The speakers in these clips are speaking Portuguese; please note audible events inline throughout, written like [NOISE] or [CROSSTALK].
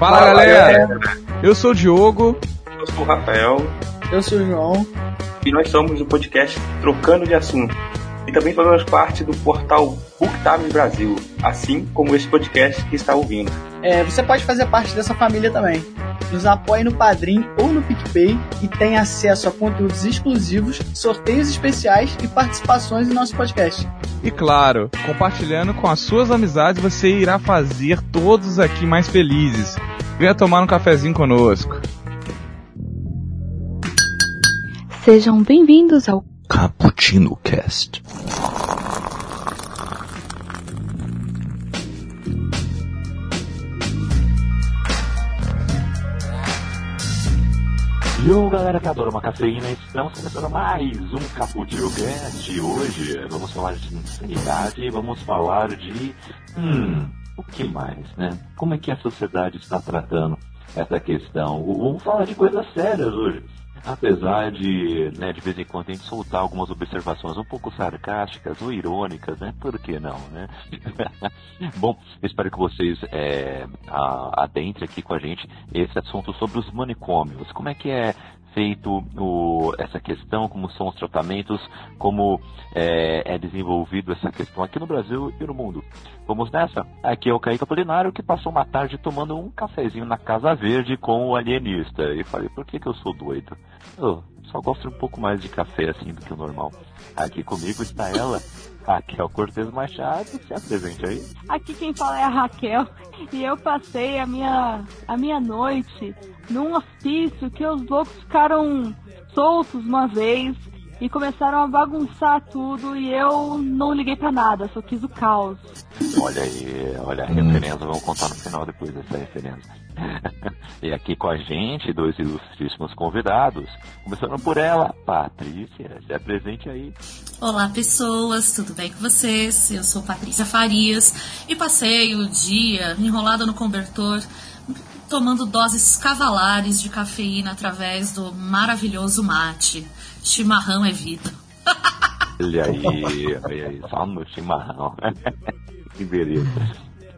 Fala, Fala galera. galera! Eu sou o Diogo. Eu sou o Rafael. Eu sou o João. E nós somos do podcast Trocando de Assunto. E também fazemos parte do portal BookTime Brasil, assim como esse podcast que está ouvindo. É, você pode fazer parte dessa família também. Nos apoie no Padrim ou no PicPay e tem acesso a conteúdos exclusivos, sorteios especiais e participações em nosso podcast. E claro, compartilhando com as suas amizades, você irá fazer todos aqui mais felizes. Venha tomar um cafezinho conosco. Sejam bem-vindos ao Cappuccino Cast. Yo galera que adora uma cafeína, estamos começando mais um Cappuccino Cast. Hoje vamos falar de insanidade vamos falar de. Hum, o que mais, né? Como é que a sociedade está tratando essa questão? Vamos falar de coisas sérias hoje. Apesar de, né, de vez em quando a gente soltar algumas observações um pouco sarcásticas ou irônicas, né? Por que não, né? [LAUGHS] Bom, espero que vocês é, adentrem aqui com a gente esse assunto sobre os manicômios. Como é que é feito o, essa questão, como são os tratamentos, como é, é, desenvolvido essa questão aqui no Brasil e no mundo. Vamos nessa? Aqui é o Kaique Apolinário que passou uma tarde tomando um cafezinho na Casa Verde com o alienista. E falei, por que, que eu sou doido? Eu só gosto um pouco mais de café assim do que o normal. Aqui comigo está ela, [LAUGHS] Raquel Cortez Machado, se apresente aí. Aqui quem fala é a Raquel e eu passei a minha, a minha noite num hospício que os loucos ficaram soltos uma vez e começaram a bagunçar tudo e eu não liguei para nada, só quis o caos. Olha aí, olha a referência, vamos contar no final depois dessa referência. [LAUGHS] e aqui com a gente, dois ilustríssimos convidados, começando por ela, Patrícia, se apresente aí. Olá pessoas, tudo bem com vocês? Eu sou Patrícia Farias e passei o dia enrolada no cobertor tomando doses cavalares de cafeína através do maravilhoso mate. Chimarrão é vida. Olha aí, olha aí, só no chimarrão. [LAUGHS] que beleza.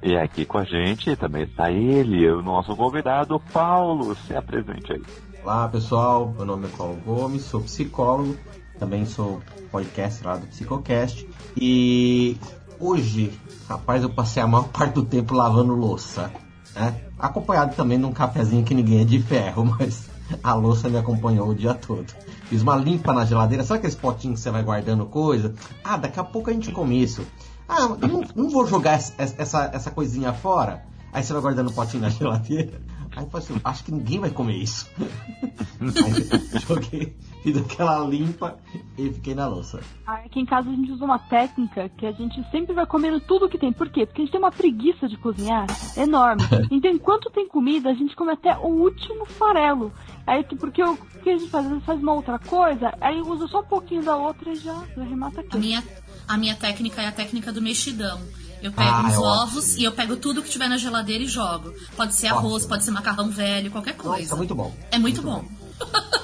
E aqui com a gente também está ele, o nosso convidado, Paulo. Se apresente aí. Olá pessoal, meu nome é Paulo Gomes, sou psicólogo, também sou podcast lá do Psicocast. E hoje, rapaz, eu passei a maior parte do tempo lavando louça. Né? Acompanhado também de um cafezinho que ninguém é de ferro, [LAUGHS] mas a louça me acompanhou o dia todo. Fiz uma limpa na geladeira, sabe aqueles potinhos que você vai guardando coisa? Ah, daqui a pouco a gente come isso. Ah, não, não vou jogar essa, essa, essa coisinha fora. Aí você vai guardando o potinho na geladeira. Aí eu falei assim, acho que ninguém vai comer isso. [LAUGHS] Aí joguei, [LAUGHS] fiz aquela limpa e fiquei na louça. Aqui em casa a gente usa uma técnica que a gente sempre vai comendo tudo que tem. Por quê? Porque a gente tem uma preguiça de cozinhar enorme. [LAUGHS] Então enquanto tem comida, a gente come até o último farelo. Aí porque o que a gente faz? Às vezes faz uma outra coisa, aí usa só um pouquinho da outra e já, já remata aqui. A minha, a minha técnica é a técnica do mexidão. Eu pego ah, os ovos e eu pego tudo que tiver na geladeira e jogo. Pode ser arroz, ótimo. pode ser macarrão velho, qualquer coisa. Nossa, é muito bom. É muito, muito bom. bom. [LAUGHS]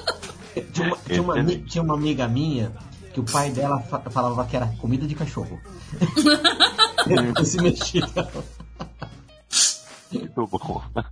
tinha, uma, tinha, uma, tinha uma amiga minha que o pai dela falava que era comida de cachorro. [LAUGHS] Esse mexido. Muito bom. [LAUGHS]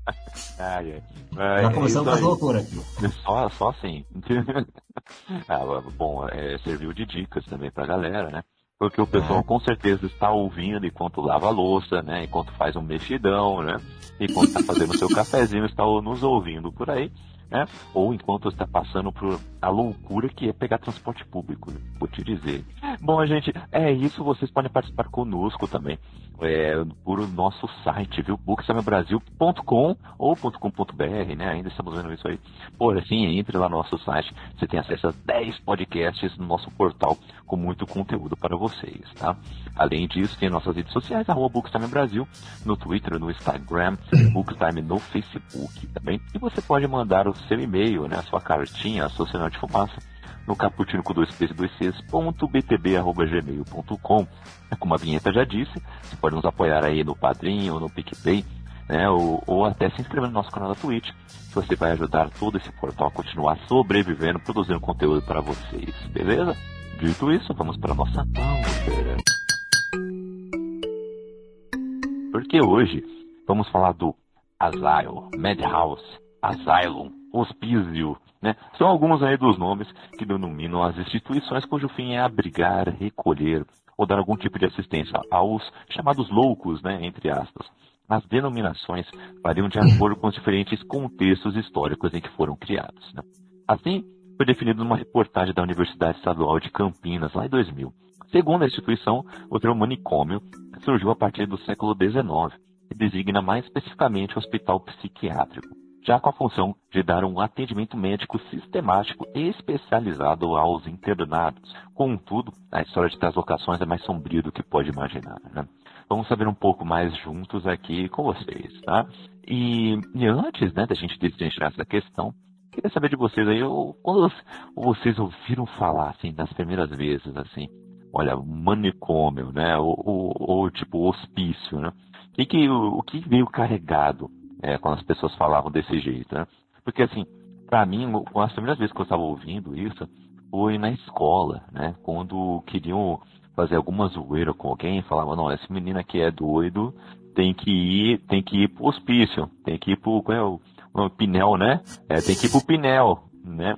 Ai, ai. Já começamos com as loucuras aqui. Só, só assim. [LAUGHS] ah, bom, é, serviu de dicas também pra galera, né? Porque o pessoal é. com certeza está ouvindo enquanto lava a louça, né? Enquanto faz um mexidão, né? Enquanto está fazendo o seu cafezinho, está nos ouvindo por aí, né? Ou enquanto está passando por a loucura que é pegar transporte público, né? vou te dizer. Bom, gente, é isso. Vocês podem participar conosco também é, por nosso site, viu? booksamebrasil.com ou .com.br, né? Ainda estamos vendo isso aí. Por assim, entre lá no nosso site, você tem acesso a 10 podcasts no nosso portal com muito conteúdo para vocês, tá? Além disso, tem nossas redes sociais, arroba Bookstime Brasil, no Twitter, no Instagram, Bookstime no Facebook também. E você pode mandar o seu e-mail, né? A sua cartinha, a sua sinal fumaça no caputino com dois p's dois c's, ponto btb.gmail.com. Como a vinheta já disse, você pode nos apoiar aí no Padrinho, no PicPay, né, ou, ou até se inscrever no nosso canal da Twitch, que você vai ajudar todo esse portal a continuar sobrevivendo, produzindo conteúdo para vocês, beleza? Dito isso, vamos para nossa pauta. Porque hoje vamos falar do Asylum, Madhouse, Asylum, Hospício, né? São alguns aí dos nomes que denominam as instituições cujo fim é abrigar, recolher ou dar algum tipo de assistência aos chamados loucos, né, entre aspas. As denominações variam de acordo com os diferentes contextos históricos em que foram criados. Né? Assim, foi definido numa reportagem da Universidade Estadual de Campinas, lá em 2000. Segundo a instituição, o termo manicômio surgiu a partir do século XIX e designa mais especificamente o hospital psiquiátrico, já com a função de dar um atendimento médico sistemático e especializado aos internados. Contudo, a história de translocações é mais sombria do que pode imaginar. Né? Vamos saber um pouco mais juntos aqui com vocês, tá? E, e antes né, da gente destrinchar essa questão, queria saber de vocês aí, quando vocês ouviram falar, assim, das primeiras vezes, assim, olha, manicômio, né? Ou, ou, ou tipo hospício, né? O que, o que veio carregado é, quando as pessoas falavam desse jeito, né? Porque assim, para mim, as primeiras vezes que eu estava ouvindo isso foi na escola, né? Quando queriam fazer alguma zoeira com alguém, falavam, não, esse menino aqui é doido, tem que ir, tem que ir pro hospício, tem que ir pro, qual é o, o Pinel, né? É, tem que ir pro Pinel, né?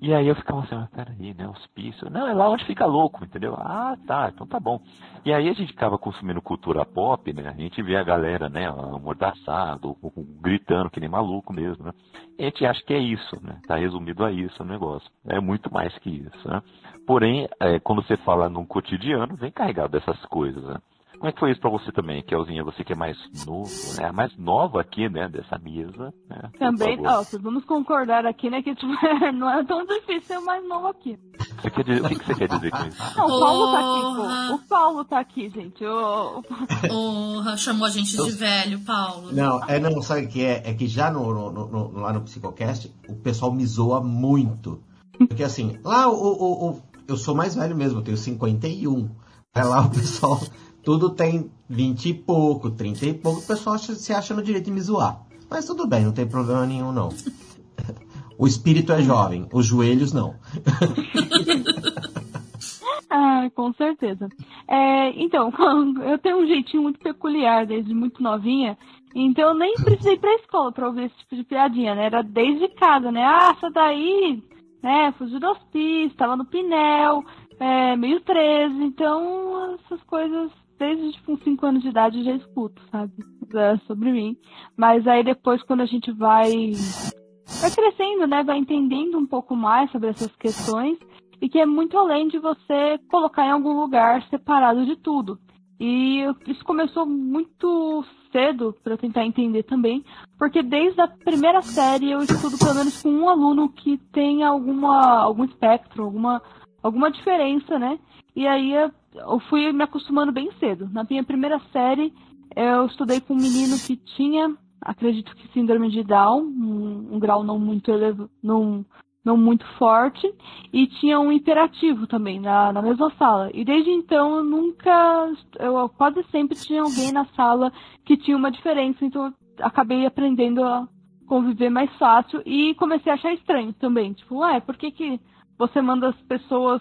E aí eu ficava assim, ah, peraí, né, hospício. Não, é lá onde fica louco, entendeu? Ah, tá, então tá bom. E aí a gente ficava consumindo cultura pop, né? A gente vê a galera, né, amordaçado, gritando que nem maluco mesmo, né? A gente acha que é isso, né? Tá resumido a isso o negócio. É muito mais que isso, né? Porém, é, quando você fala num cotidiano, vem carregado dessas coisas, né? Como é que foi isso pra você também, Kelzinha? Você que é mais novo, né? A mais nova aqui, né, dessa mesa. Né? Também, ó, vamos concordar aqui, né, que tipo, [LAUGHS] não é tão difícil ser o mais novo aqui. Você quer dizer, o que, você quer dizer com isso? Não, o Paulo tá aqui, pô. O Paulo tá aqui, gente. O... Porra, chamou a gente de velho, Paulo. Não, é, não, sabe o que é? É que já no, no, no, lá no Psicocast, o pessoal me zoa muito. Porque assim, lá o, o, o eu sou mais velho mesmo, eu tenho 51. Aí lá o pessoal tudo tem 20 e pouco, 30 e pouco, o pessoal acha, se acha no direito de me zoar. Mas tudo bem, não tem problema nenhum, não. [LAUGHS] O espírito é jovem, os joelhos não. [LAUGHS] ah, com certeza. É, então, [LAUGHS] eu tenho um jeitinho muito peculiar desde muito novinha, então eu nem precisei ir pra escola pra ouvir esse tipo de piadinha, né? Era desde casa, né? Ah, essa daí, né? Fugiu do hospício, tava no Pinel, é, meio 13, então essas coisas desde tipo, uns 5 anos de idade já escuto, sabe? É, sobre mim. Mas aí depois, quando a gente vai, vai crescendo, né? Vai entendendo um pouco mais sobre essas questões. E que é muito além de você colocar em algum lugar separado de tudo. E isso começou muito cedo para tentar entender também, porque desde a primeira série eu estudo pelo menos com um aluno que tem alguma algum espectro, alguma alguma diferença, né? E aí eu fui me acostumando bem cedo. Na minha primeira série, eu estudei com um menino que tinha, acredito que síndrome de Down, um, um grau não muito elevado, não, não muito forte, e tinha um imperativo também na, na mesma sala. E desde então eu nunca, eu quase sempre tinha alguém na sala que tinha uma diferença, então eu acabei aprendendo a conviver mais fácil e comecei a achar estranho também. Tipo, ué, por que que você manda as pessoas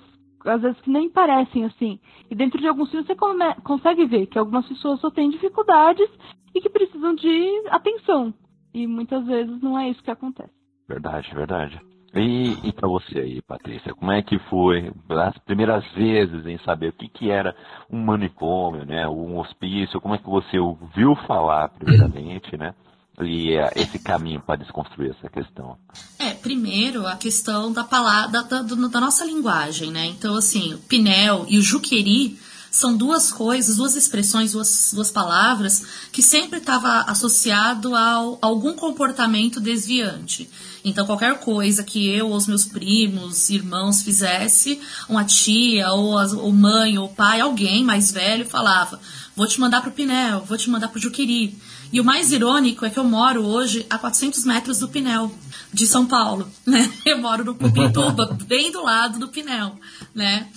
às vezes que nem parecem assim. E dentro de alguns filmes você come, consegue ver que algumas pessoas só têm dificuldades e que precisam de atenção. E muitas vezes não é isso que acontece. Verdade, verdade. E, e para você aí, Patrícia, como é que foi as primeiras vezes em saber o que, que era um manicômio, né, um hospício, como é que você ouviu falar primeiramente, né? E esse caminho para desconstruir essa questão? É, primeiro a questão da palavra, da, da, da nossa linguagem, né? Então, assim, o pinel e o juqueri são duas coisas, duas expressões, duas, duas palavras que sempre estava associado ao, a algum comportamento desviante. Então, qualquer coisa que eu ou os meus primos, irmãos fizesse, uma tia, ou, as, ou mãe, ou pai, alguém mais velho falava: vou te mandar pro Pinel, vou te mandar pro Juqueri. E o mais irônico é que eu moro hoje a 400 metros do Pinel, de São Paulo, [LAUGHS] né? Eu moro no Cupituba, [LAUGHS] bem do lado do Pinel, né?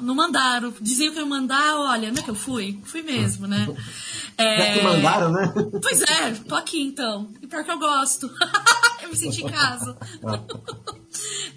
Não mandaram, diziam que eu mandar, olha, não é que eu fui? Fui mesmo, né? [LAUGHS] É... que mandaram, né? Pois é, tô aqui então. E pior que eu gosto. eu me senti em casa.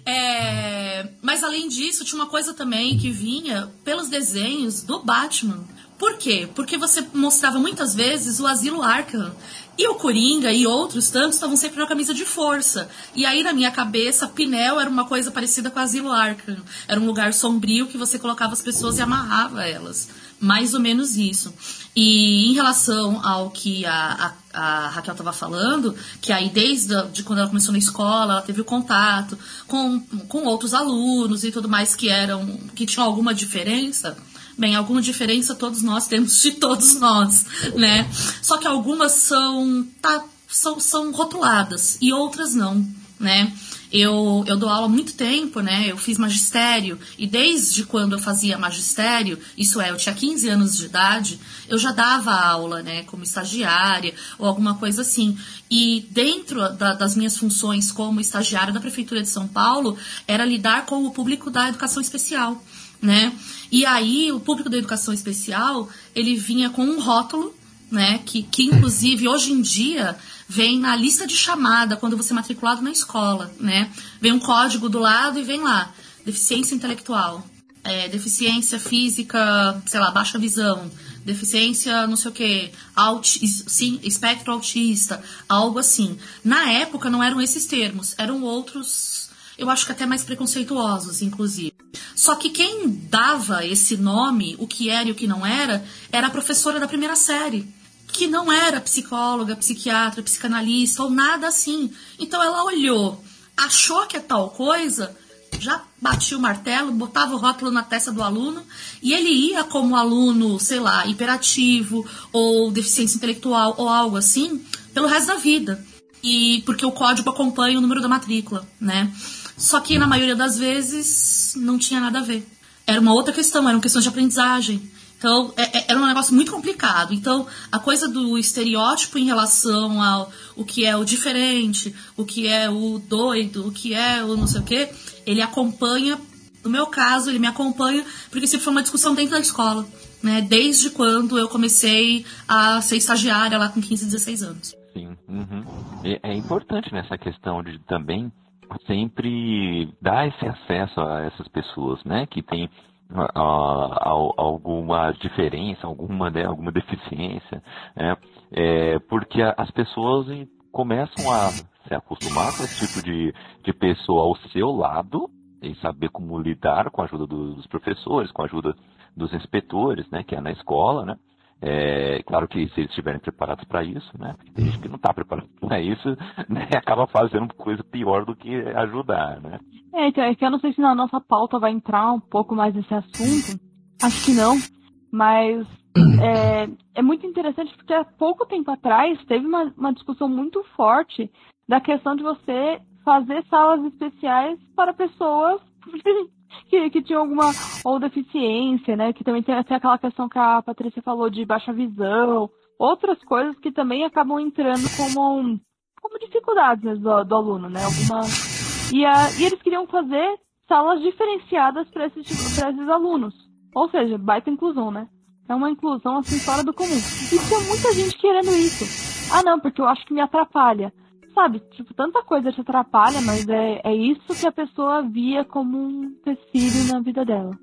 é... Mas além disso, tinha uma coisa também que vinha pelos desenhos do Batman Por quê? Porque você mostrava muitas vezes o asilo Arkham. E o Coringa e outros tantos estavam sempre na camisa de força. E aí, na minha cabeça, Pinel era uma coisa parecida com o Asilo Arkham. Era um lugar sombrio que você colocava as pessoas e amarrava elas. Mais ou menos isso. E em relação ao que a, a, a Raquel estava falando, que aí desde a, de quando ela começou na escola, ela teve o contato com, com outros alunos e tudo mais que eram que tinham alguma diferença. Bem, alguma diferença todos nós temos de todos nós, né? Só que algumas são, tá, são, são rotuladas e outras não, né? Eu, eu dou aula há muito tempo, né? Eu fiz magistério e desde quando eu fazia magistério, isso é, eu tinha 15 anos de idade, eu já dava aula, né? Como estagiária ou alguma coisa assim. E dentro da, das minhas funções como estagiária da Prefeitura de São Paulo, era lidar com o público da educação especial né? E aí o público da educação especial, ele vinha com um rótulo, né, que, que inclusive hoje em dia vem na lista de chamada quando você é matriculado na escola, né? Vem um código do lado e vem lá, deficiência intelectual, é, deficiência física, sei lá, baixa visão, deficiência não sei o que, sim, espectro autista, algo assim. Na época não eram esses termos, eram outros eu acho que até mais preconceituosos, inclusive. Só que quem dava esse nome, o que era e o que não era, era a professora da primeira série. Que não era psicóloga, psiquiatra, psicanalista ou nada assim. Então ela olhou, achou que é tal coisa, já batia o martelo, botava o rótulo na testa do aluno e ele ia como aluno, sei lá, hiperativo ou deficiência intelectual ou algo assim, pelo resto da vida. E porque o código acompanha o número da matrícula, né? Só que na maioria das vezes não tinha nada a ver. Era uma outra questão, era uma questão de aprendizagem. Então, é, é, era um negócio muito complicado. Então, a coisa do estereótipo em relação ao o que é o diferente, o que é o doido, o que é o não sei o quê, ele acompanha, no meu caso, ele me acompanha, porque sempre foi uma discussão dentro da escola. Né? Desde quando eu comecei a ser estagiária lá com 15, 16 anos. Sim. Uhum. É importante nessa questão de também sempre dar esse acesso a essas pessoas, né, que têm uh, alguma diferença, alguma, né, alguma deficiência, né, é, porque as pessoas começam a se acostumar com esse tipo de, de pessoa ao seu lado e saber como lidar com a ajuda dos professores, com a ajuda dos inspetores, né, que é na escola, né, é, claro que se eles estiverem preparados para isso, né? Porque tem gente que não está preparado para isso, [LAUGHS] né? Acaba fazendo coisa pior do que ajudar, né? É, então, é que eu não sei se na nossa pauta vai entrar um pouco mais nesse assunto. Acho que não. Mas [CLEARS THROAT] é, é muito interessante porque há pouco tempo atrás teve uma, uma discussão muito forte da questão de você fazer salas especiais para pessoas [LAUGHS] que, que tinha alguma ou deficiência, né? Que também tem, tem aquela questão que a Patrícia falou de baixa visão, outras coisas que também acabam entrando como, como dificuldades né, do, do aluno, né? Alguma... E, a, e eles queriam fazer salas diferenciadas para esses, esses alunos. Ou seja, baita inclusão, né? É uma inclusão assim fora do comum. E tinha muita gente querendo isso. Ah, não, porque eu acho que me atrapalha sabe, tipo, tanta coisa te atrapalha, mas é, é isso que a pessoa via como um empecilho na vida dela.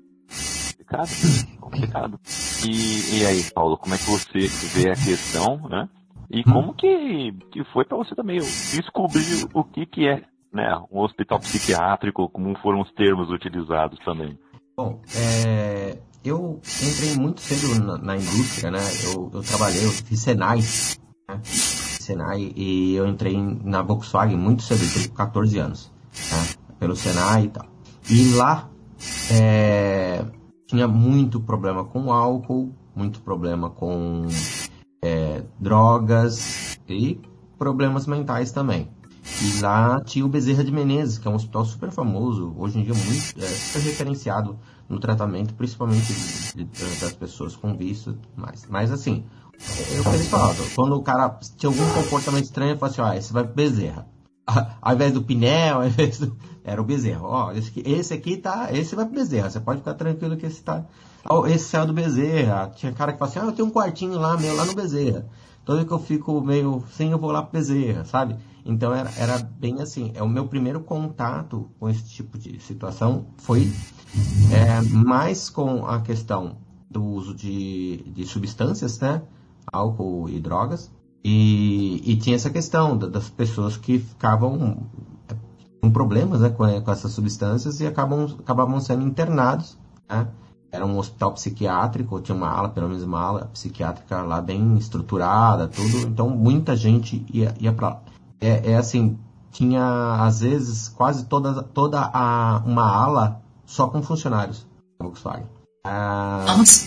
Complicado, [CLEARS THROAT] complicado. E, e aí, Paulo, como é que você vê a questão, né? E hum. como que, que foi para você também descobrir o que, que é né, um hospital psiquiátrico, como foram os termos utilizados também? Bom, é, eu entrei muito cedo na, na indústria, né? Eu, eu, trabalhei, eu fiz Senai, né? Senai e eu entrei na Volkswagen muito cedo, eu 14 anos, né? pelo Senai e tal. E lá é, tinha muito problema com álcool, muito problema com é, drogas e problemas mentais também. E lá tinha o Bezerra de Menezes, que é um hospital super famoso, hoje em dia muito, é, super referenciado no tratamento, principalmente de, de, das pessoas com vício, mas, mas assim, eu que eles falavam, quando o cara tinha algum comportamento estranho, eu falava assim, ó, esse vai pro Bezerra. [LAUGHS] Ao invés do Pinel, ao invés do... Era o Bezerra. Ó, esse aqui, esse aqui tá. Esse vai pro Bezerra. Você pode ficar tranquilo que esse tá. Esse saiu do Bezerra. Tinha cara que falava assim, ah, eu tenho um quartinho lá, meu, lá no Bezerra. Toda que eu fico meio sem, eu vou lá pro Bezerra, sabe? Então era, era bem assim. É o meu primeiro contato com esse tipo de situação foi é, mais com a questão do uso de, de substâncias, né? Álcool e drogas. E, e tinha essa questão das pessoas que ficavam com problemas né, com, com essas substâncias e acabam, acabavam sendo internados. Né? Era um hospital psiquiátrico, tinha uma ala, pelo menos uma ala psiquiátrica lá bem estruturada, tudo. Então muita gente ia, ia para lá. É, é assim, tinha às vezes quase toda, toda a, uma ala só com funcionários da Volkswagen. Ah,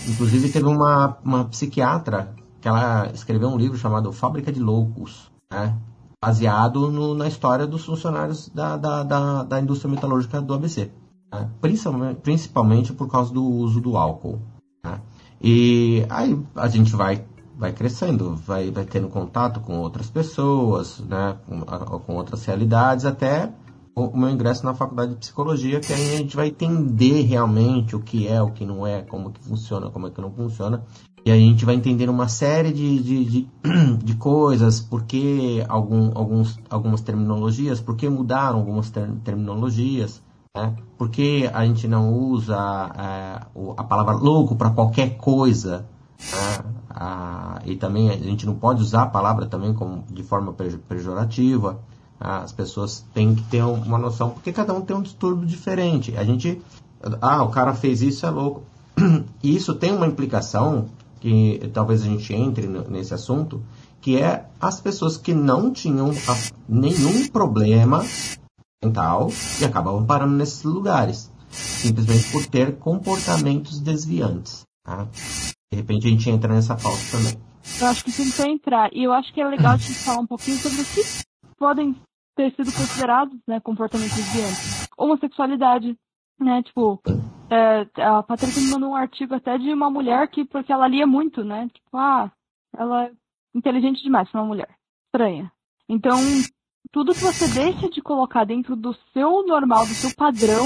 inclusive teve uma, uma psiquiatra que ela escreveu um livro chamado Fábrica de Loucos, né? baseado no, na história dos funcionários da, da, da, da indústria metalúrgica do ABC, né? principalmente, principalmente por causa do uso do álcool. Né? E aí a gente vai vai crescendo, vai, vai tendo contato com outras pessoas, né, com, com outras realidades, até o meu ingresso na faculdade de psicologia, que aí a gente vai entender realmente o que é, o que não é, como que funciona, como é que não funciona. E aí a gente vai entender uma série de, de, de, [CLEARS THROAT] de coisas, por que algum, alguns, algumas terminologias, por que mudaram algumas ter, terminologias, né? por que a gente não usa é, a palavra louco para qualquer coisa, né? E também a gente não pode usar a palavra também como, de forma pejorativa. Ah, as pessoas têm que ter uma noção, porque cada um tem um distúrbio diferente. A gente, ah, o cara fez isso, é louco. [CLEARS THROAT] E isso tem uma implicação, que talvez a gente entre nesse assunto, que é as pessoas que não tinham nenhum problema mental e acabavam parando nesses lugares, simplesmente por ter comportamentos desviantes. Tá? De repente a gente entra nessa pauta também. Eu acho que que entrar. E eu acho que é legal gente falar um pouquinho sobre o que podem ter sido considerados né, comportamentos desviantes. Homossexualidade, né? Tipo, é, a Patrícia me mandou um artigo até de uma mulher que, porque ela lia muito, né? Tipo, ah, ela é inteligente demais pra uma mulher. Estranha. Então, tudo que você deixa de colocar dentro do seu normal, do seu padrão,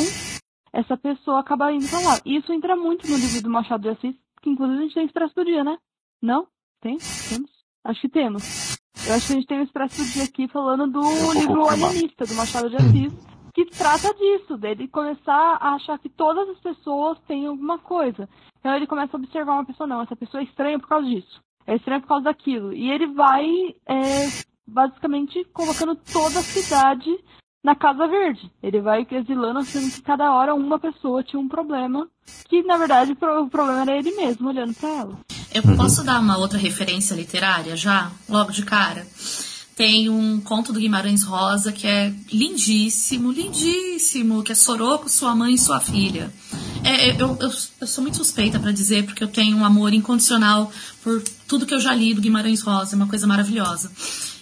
essa pessoa acaba indo pra lá. Isso entra muito no livro do Machado de Assis, que inclusive a gente tem Expresso do Dia, né? Não? Tem? Temos? Acho que temos. Eu acho que a gente tem o Expresso do Dia aqui falando do livro Alienista, do Machado de Assis, que trata disso, dele começar a achar que todas as pessoas têm alguma coisa. Então ele começa a observar uma pessoa, não, essa pessoa é estranha por causa disso. É estranha por causa daquilo. E ele vai, é, basicamente, colocando toda a cidade na Casa Verde. Ele vai exilando, achando que cada hora uma pessoa tinha um problema, que na verdade o problema era ele mesmo, olhando para ela. Eu posso dar uma outra referência literária já, logo de cara? Tem um conto do Guimarães Rosa que é lindíssimo, lindíssimo, que é Soroco, sua mãe e sua filha. É, eu, eu, eu, sou muito suspeita para dizer, porque eu tenho um amor incondicional por tudo que eu já li do Guimarães Rosa, é uma coisa maravilhosa.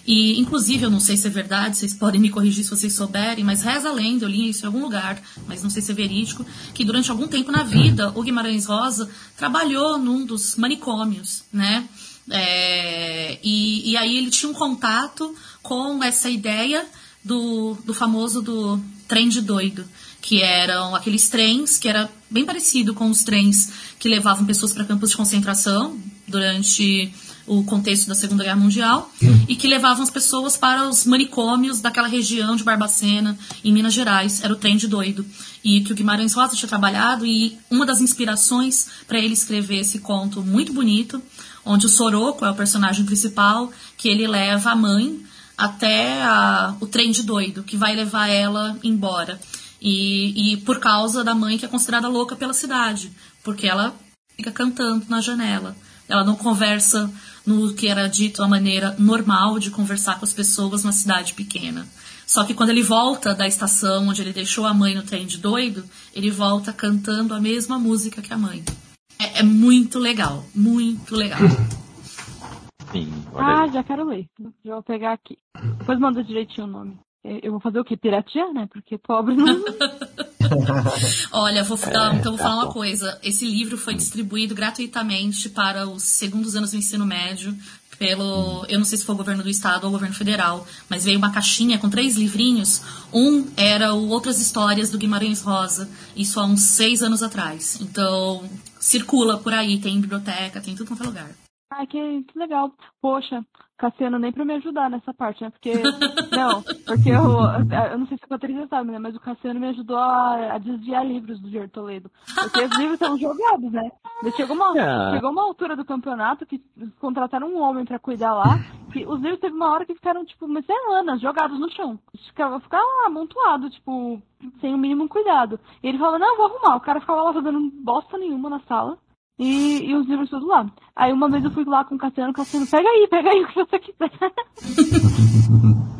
E, inclusive, eu não sei se é verdade, vocês podem me corrigir se vocês souberem, mas reza a lenda, eu li isso em algum lugar, mas não sei se é verídico, que durante algum tempo na vida, o Guimarães Rosa trabalhou num dos manicômios, né? É, e, e aí ele tinha um contato com essa ideia do, do famoso do trem de doido, que eram aqueles trens que era bem parecido com os trens que levavam pessoas para campos de concentração durante o contexto da Segunda Guerra Mundial hum. e que levavam as pessoas para os manicômios daquela região de Barbacena, em Minas Gerais. Era o trem de doido. E que o Guimarães Rosa tinha trabalhado e uma das inspirações para ele escrever esse conto muito bonito, onde o Soroco é o personagem principal, que ele leva a mãe até a, o trem de doido, que vai levar ela embora. E, e por causa da mãe que é considerada louca pela cidade, porque ela fica cantando na janela. Ela não conversa no que era dito a maneira normal de conversar com as pessoas numa cidade pequena. Só que quando ele volta da estação onde ele deixou a mãe no trem de doido, ele volta cantando a mesma música que a mãe. É, é muito legal, muito legal. [LAUGHS] Sim, ah, já quero ler. Já vou pegar aqui. Depois manda direitinho o nome. Eu vou fazer o quê? Piratear, né? Porque pobre não. [LAUGHS] [LAUGHS] Olha, vou, é, então vou falar uma coisa. Esse livro foi distribuído gratuitamente para os segundos anos do ensino médio pelo, eu não sei se foi o governo do estado ou o governo federal, mas veio uma caixinha com três livrinhos. Um era o Outras Histórias do Guimarães Rosa, isso há uns seis anos atrás. Então, circula por aí, tem biblioteca, tem tudo quanto é lugar. Ai, que, que legal. Poxa, Cassiano nem pra me ajudar nessa parte, né? Porque. [LAUGHS] não, porque eu, eu não sei se a Patrícia sabe, né? Mas o Cassiano me ajudou a, a desviar livros do Jair Toledo. Porque os livros são jogados, né? Chegou uma, Ah. chegou uma altura do campeonato que contrataram um homem pra cuidar lá. Que os livros teve uma hora que ficaram, tipo, umas semanas jogados no chão. Ficava, ficava lá, amontoado, tipo, sem o mínimo cuidado. E ele falava, não, eu vou arrumar. O cara ficava lá fazendo bosta nenhuma na sala. E, e os livros todos lá. Aí uma vez eu fui lá com o Cassiano, o Cassiano, pega aí, pega aí o que você quiser. [LAUGHS]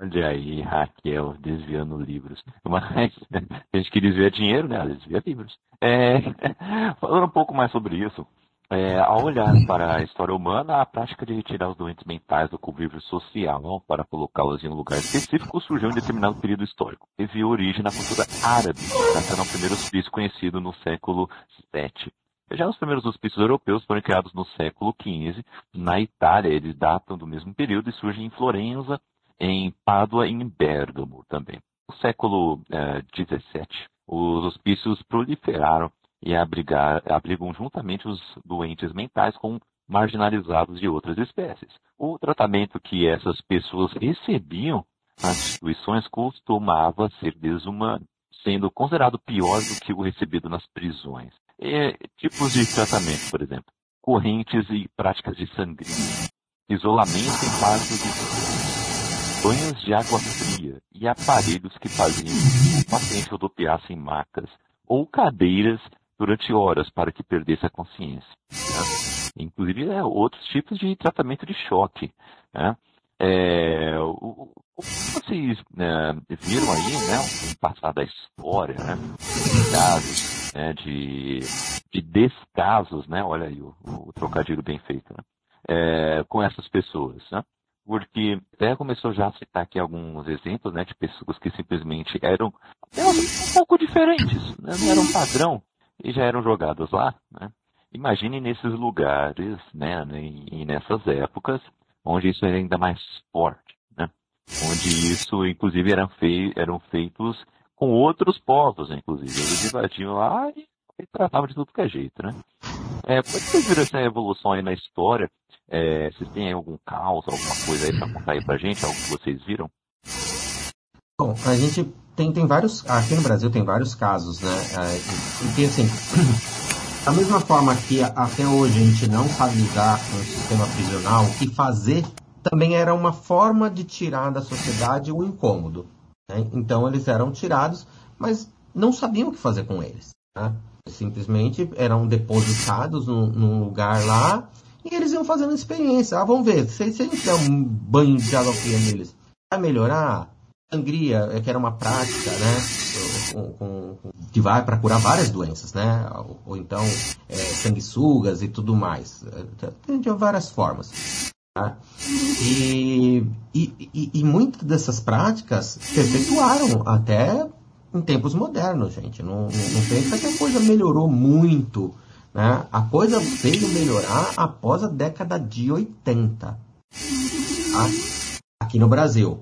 Olha aí, Raquel, desviando livros. Mas [LAUGHS] a gente que desvia dinheiro, né? Ela desvia livros. É, [LAUGHS] falando um pouco mais sobre isso, é, ao olhar para a história humana, a prática de retirar os doentes mentais do convívio social para colocá-los em um lugar específico surgiu em determinado período histórico. Teve origem na cultura árabe, datando ao primeiro hospício conhecido no século VII. Já os primeiros hospícios europeus foram criados no século XV. Na Itália, eles datam do mesmo período e surgem em Florença, em Pádua e em Bérgamo também. No século XVII, os hospícios proliferaram e abrigar, abrigam juntamente os doentes mentais com marginalizados de outras espécies. O tratamento que essas pessoas recebiam nas instituições costumava ser desumano, sendo considerado pior do que o recebido nas prisões. E, tipos de tratamento, por exemplo, correntes e práticas de sangria, isolamento em quartos de banhos de água fria e aparelhos que faziam o paciente rodopiar em macas ou cadeiras durante horas para que perdesse a consciência. Né? Inclusive, é, outros tipos de tratamento de choque. Né? É, o, o, vocês né, viram aí, né, um passado da história, né, casos, né, de, de descasos, né, olha aí o, o trocadilho bem feito, né, é, com essas pessoas, né, porque até começou já a citar aqui alguns exemplos, né, de pessoas que simplesmente eram até um pouco diferentes, né, não eram padrão e já eram jogadas lá, né. Imagine nesses lugares, né, e nessas épocas, onde isso era ainda mais forte, né? Onde isso, inclusive, eram, fei eram feitos com outros povos, inclusive. Eles invadiam lá e, e tratavam de tudo que é jeito, né? É, pode vocês viram essa evolução aí na história? É, vocês têm algum caos, alguma coisa aí pra contar aí pra gente, algo que vocês viram? Bom, a gente tem, tem vários, aqui no Brasil tem vários casos, né? É, assim, [CLEARS THROAT] da mesma forma que até hoje a gente não sabe lidar com o sistema prisional, o que fazer também era uma forma de tirar da sociedade o incômodo. Né? Então eles eram tirados, mas não sabiam o que fazer com eles. Né? Simplesmente eram depositados num, lugar lá e eles iam fazendo experiência. Ah, vamos ver, se, se a gente der um banho de água neles, vai melhorar? Sangria, que era uma prática, né? Com, com, que vai para curar várias doenças, né? Ou, ou então é, sanguessugas e tudo mais. Tem de várias formas. Tá? E, e, e, muitas dessas práticas perpetuaram até em tempos modernos, gente. Não, não, não pensa que a coisa melhorou muito. Né? A coisa veio melhorar após a década de 80. Tá? Aqui no Brasil.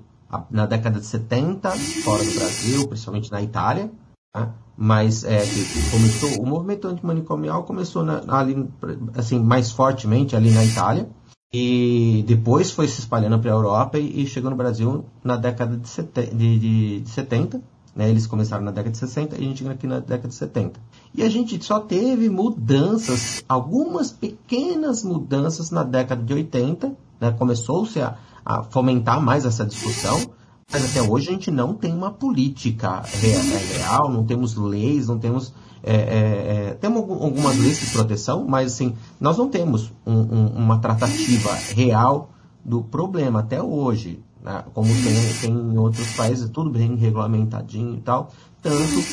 Na década de 70, fora do Brasil, principalmente na Itália, Tá? mas é, que começou o movimento antimanicomial começou na, ali assim mais fortemente ali na Itália e depois foi se espalhando para a Europa e, e, chegou no Brasil na década de, sete, de, de, de 70 né? eles começaram na década de 60 e a gente aqui na década de 70 e a gente só teve mudanças algumas pequenas mudanças na década de 80 né? começou-se a, a fomentar mais essa discussão mas até hoje a gente não tem uma política real, não temos leis, não temos. É, é, é, temos algumas leis de proteção, mas assim, nós não temos um, um, uma tratativa real do problema até hoje. Né? Como tem, tem em outros países, tudo bem regulamentadinho e tal. Tanto,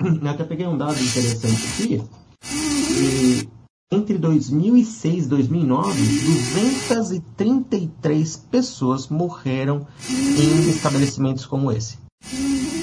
eu [CLEARS THROAT] até peguei um dado interessante aqui. E entre 2006 e 2009, 233 pessoas morreram em estabelecimentos como esse.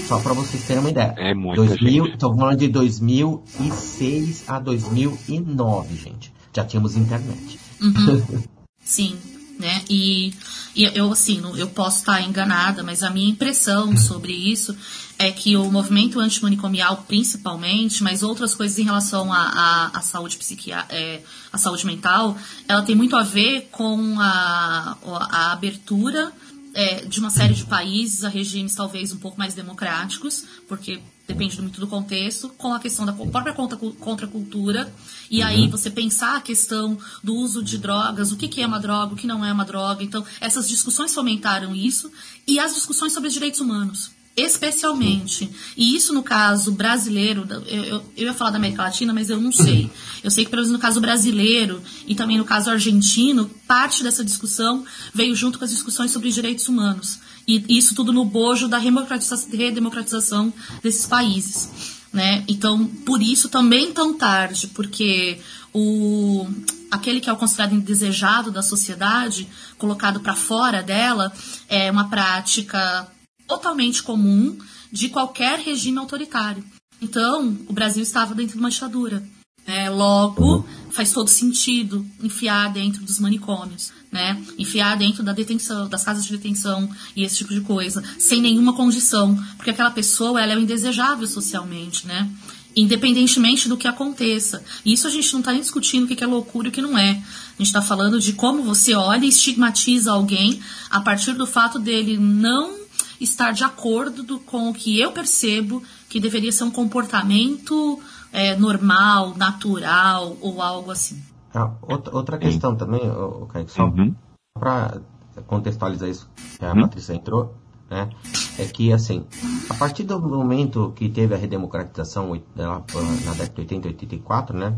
Só para vocês terem uma ideia. É muita 2000, gente. Estou falando de 2006 a 2009, gente. Já tínhamos internet. Uhum. [LAUGHS] Sim. Né? E, e eu, assim, eu posso estar enganada, mas a minha impressão sobre isso é que o movimento antimanicomial, principalmente, mas outras coisas em relação à, à, saúde psiquiátrica, é, à saúde mental, ela tem muito a ver com a, a abertura é, de uma série de países a regimes talvez um pouco mais democráticos, porque depende muito do contexto, com a questão da própria contracultura, e uhum. aí você pensar a questão do uso de drogas, o que, que é uma droga, o que não é uma droga. Então, essas discussões fomentaram isso, e as discussões sobre os direitos humanos especialmente. E isso no caso brasileiro, eu, eu, eu, ia falar da América Latina, mas eu não sei. [CLEARS THROAT] Eu sei que, pelo menos no caso brasileiro e também no caso argentino, parte dessa discussão veio junto com as discussões sobre direitos humanos. E isso tudo no bojo da redemocratização desses países. Né? Então, por isso também tão tarde, porque o aquele que é o considerado indesejado da sociedade, colocado para fora dela, é uma prática totalmente comum de qualquer regime autoritário. Então, o Brasil estava dentro de uma ditadura. É, logo, faz todo sentido enfiar dentro dos manicômios, né? Enfiar dentro da detenção, das casas de detenção e esse tipo de coisa, sem nenhuma condição, porque aquela pessoa ela é indesejável socialmente, né? Independentemente do que aconteça. E isso a gente não está nem discutindo o que é loucura e o que não é. A gente está falando de como você olha e estigmatiza alguém a partir do fato dele não estar de acordo do, com o que eu percebo que deveria ser um comportamento é, normal, natural ou algo assim. Ah, outra, outra questão também, o Kaique, só uhum. para contextualizar isso que a uhum. Patrícia entrou, né, é que assim, a partir do momento que teve a redemocratização na década de 80 e 84, né,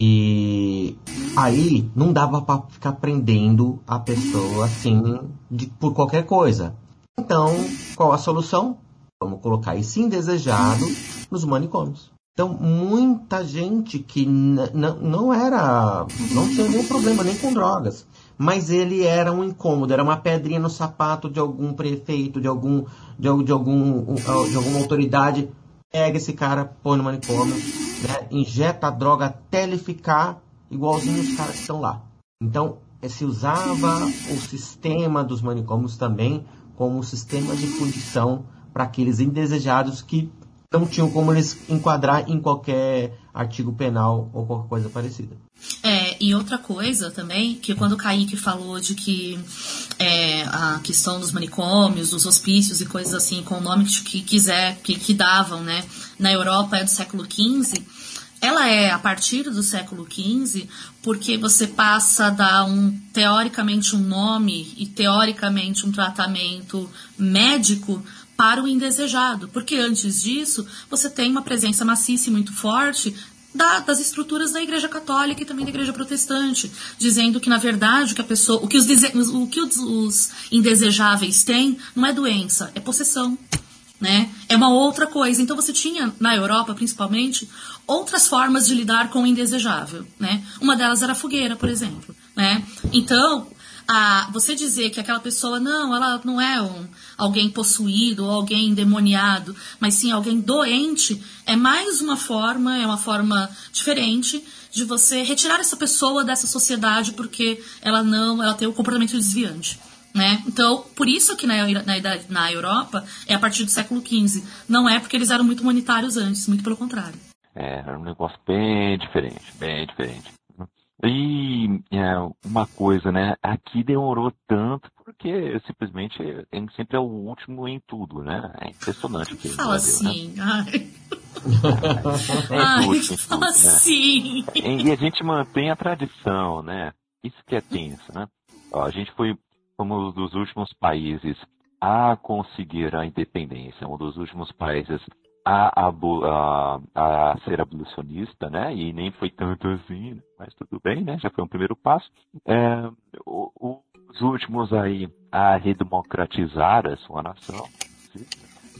e aí não dava para ficar prendendo a pessoa assim de, por qualquer coisa. Então, qual a solução? Vamos colocar esse indesejado nos manicômios. Então, muita gente que não era, não tinha nenhum problema nem com drogas, mas ele era um incômodo, era uma pedrinha no sapato de algum prefeito, de algum, de, de algum, de alguma autoridade. Pega esse cara, põe no manicômio, né, injeta a droga até ele ficar igualzinho os caras que estão lá. Então, se usava o sistema dos manicômios também como sistema de punição para aqueles indesejados que não tinham como eles enquadrar em qualquer artigo penal ou qualquer coisa parecida. É, e outra coisa também, que quando o Kaique falou de que é, a questão dos manicômios, dos hospícios e coisas assim, com o nome que quiser, que, que davam, né, na Europa é do século XV, ela é a partir do século XV, porque você passa a dar um teoricamente um nome e teoricamente um tratamento médico para o indesejado, porque antes disso você tem uma presença maciça e muito forte da, das estruturas da Igreja Católica e também da Igreja Protestante, dizendo que na verdade o que a pessoa, o que os, o que os, indesejáveis têm não é doença, é possessão né? É uma outra coisa. Então você tinha na Europa, principalmente, outras formas de lidar com o indesejável, né? Uma delas era a fogueira, por exemplo, né? Então, a, você dizer que aquela pessoa não, ela não é um, alguém possuído ou alguém endemoniado, mas sim alguém doente, é mais uma forma, é uma forma diferente de você retirar essa pessoa dessa sociedade porque ela não, ela tem o um comportamento desviante. Né? Então, por isso que na, na, na Europa é a partir do século XV. Não é porque eles eram muito humanitários antes, muito pelo contrário. É, era um negócio bem diferente, bem diferente. E é, uma coisa, né? Aqui demorou tanto porque simplesmente sempre é o último em tudo, né? É impressionante. Que fala assim, né? ai. [LAUGHS] É, ai, fala né? assim. E a gente mantém a tradição, né? Isso que é tenso, né? Ó, a gente foi um dos últimos países a conseguir a independência, um dos últimos países a, a, a, ser abolicionista, né? E nem foi tanto assim, mas tudo bem, né? Já foi um primeiro passo. É, o, os últimos aí a redemocratizar a sua nação.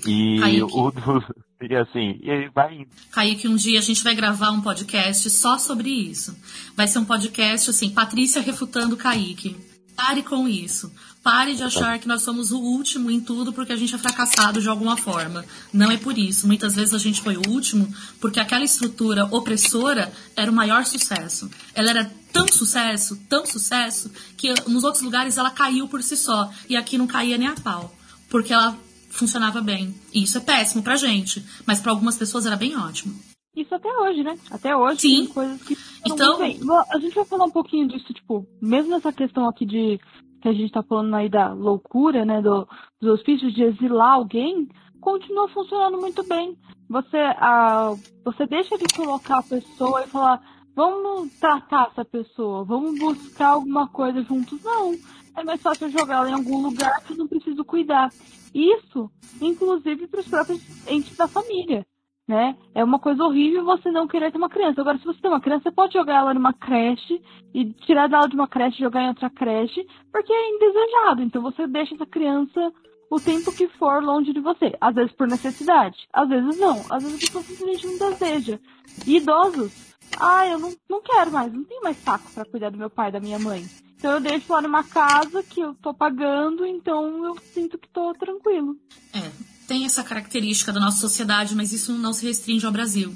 E Kaique. o do, e assim, e vai Kaique, um dia a gente vai gravar um podcast só sobre isso. Vai ser um podcast assim, Patrícia refutando Kaique. Pare com isso. Pare de achar que nós somos o último em tudo porque a gente é fracassado de alguma forma. Não é por isso. Muitas vezes a gente foi o último porque aquela estrutura opressora era o maior sucesso. Ela era tão sucesso, tão sucesso, que nos outros lugares ela caiu por si só. E aqui não caía nem a pau. Porque ela funcionava bem. E isso é péssimo pra gente. Mas para algumas pessoas era bem ótimo. Isso até hoje, né? Até hoje Sim. tem coisas que. Então- Bem, a gente vai falar um pouquinho disso, tipo, mesmo nessa questão aqui de. que a gente tá falando aí da loucura, né? Do, dos hospícios de exilar alguém, continua funcionando muito bem. Você, ah, você deixa de colocar a pessoa e falar, vamos tratar essa pessoa, vamos buscar alguma coisa juntos. Não. É mais fácil jogar ela em algum lugar que eu não preciso cuidar. Isso, inclusive, para os próprios entes da família né? É uma coisa horrível você não querer ter uma criança. Agora, se você tem uma criança, você pode jogar ela numa creche e tirar dela de uma creche e jogar em outra creche, porque é indesejado. Então você deixa essa criança o tempo que for longe de você. Às vezes por necessidade, às vezes não. Às vezes a pessoa simplesmente não deseja. E idosos, ah, eu não, não quero mais, não tenho mais saco para cuidar do meu pai da minha mãe. Então eu deixo lá numa casa que eu tô pagando, então eu sinto que tô tranquilo. É, tem essa característica da nossa sociedade, mas isso não se restringe ao Brasil.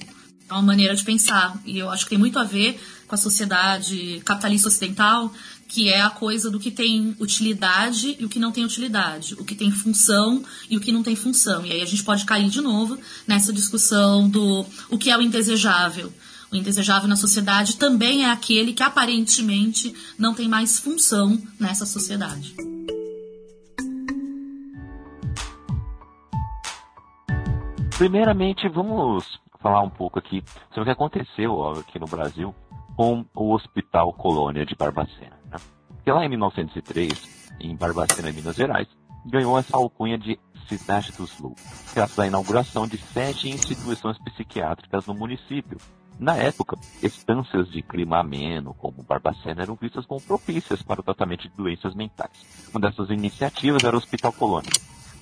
É uma maneira de pensar. E eu acho que tem muito a ver com a sociedade capitalista ocidental, que é a coisa do que tem utilidade e o que não tem utilidade. O que tem função e o que não tem função. E aí a gente pode cair de novo nessa discussão do o que é o indesejável. O indesejável na sociedade também é aquele que aparentemente não tem mais função nessa sociedade. Primeiramente, vamos falar um pouco aqui sobre o que aconteceu ó, aqui no Brasil com o Hospital Colônia de Barbacena. Né? Lá em 1903, em Barbacena, Minas Gerais, ganhou essa alcunha de Cidade dos Loucos, graças à inauguração de sete instituições psiquiátricas no município. Na época, estâncias de clima ameno, como Barbacena, eram vistas como propícias para o tratamento de doenças mentais. Uma dessas iniciativas era o Hospital Colônia.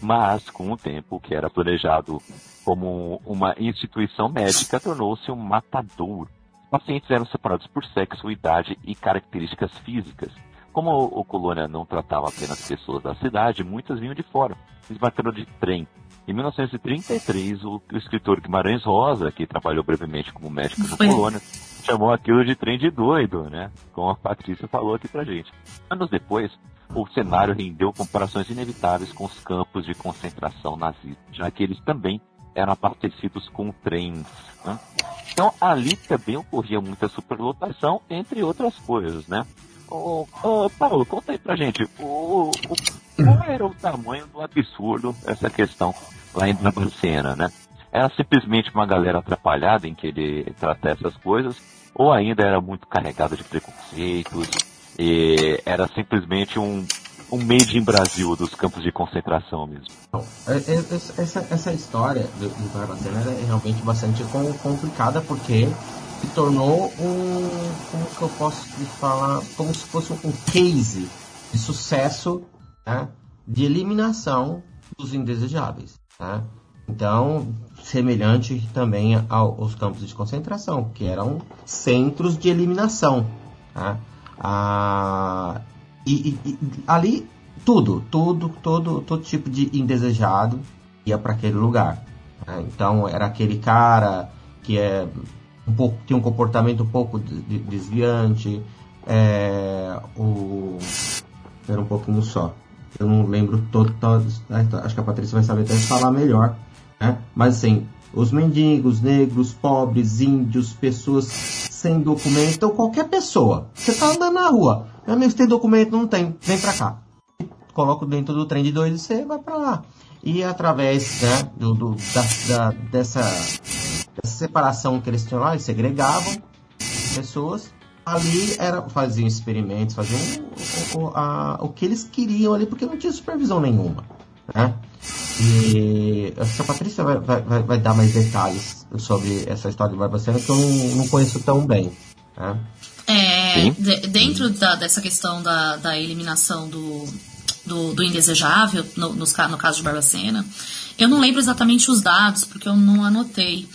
Mas, com o tempo, o que era planejado como uma instituição médica tornou-se um matadouro. Os pacientes eram separados por sexo, idade e características físicas. Como o Colônia não tratava apenas pessoas da cidade, muitas vinham de fora. Eles bateram de trem. Em 1933, o, o escritor Guimarães Rosa, que trabalhou brevemente como médico no Foi. Colônia, chamou aquilo de trem de doido, né? Como a Patrícia falou aqui pra gente. Anos depois, o cenário rendeu comparações inevitáveis com os campos de concentração nazistas, já que eles também eram abastecidos com trens. né? Então ali também ocorria muita superlotação, entre outras coisas, né? Ô, ô, Paulo, conta aí pra gente, o- qual era o tamanho do absurdo essa questão lá em Barbacena, né? Era simplesmente uma galera atrapalhada em querer tratar essas coisas, ou ainda era muito carregada de preconceitos, e era simplesmente um, um made in Brasil dos campos de concentração mesmo. É- é- Essa, essa- história do, do Barbacena é realmente bastante com- complicada porque se tornou um, como que eu posso te falar, como se fosse um case de sucesso né, de eliminação dos indesejáveis. né? Então, semelhante também ao- aos campos de concentração, que eram centros de eliminação. tá? Ah, e, e- e ali tudo, tudo, todo, todo tipo de indesejado ia para aquele lugar. né? Então era aquele cara que é um pouco, tinha um comportamento um pouco de- de- desviante, é, o era um pouquinho só. Eu não lembro todo, todos, né? acho que a Patrícia vai saber até falar melhor, né? Mas assim, os mendigos, negros, pobres, índios, pessoas sem documento, então qualquer pessoa. Você tá andando na rua, meu amigo, tem documento? Não tem, vem pra cá coloco dentro do trem de dois e você vai para lá. E através né, do, do- da- da- dessa, dessa separação que eles tinham lá, eles segregavam pessoas. Ali era, faziam experimentos, faziam o, o- a- o que eles queriam ali, porque não tinha supervisão nenhuma. Né? E acho que a Patrícia vai, vai, vai- vai dar mais detalhes sobre essa história de Barbacena que eu não, não conheço tão bem. Né? É, de- dentro da- dessa questão da, da eliminação do, do, do indesejável, no, nos ca- no caso de Barbacena, eu não lembro exatamente os dados, porque eu não anotei.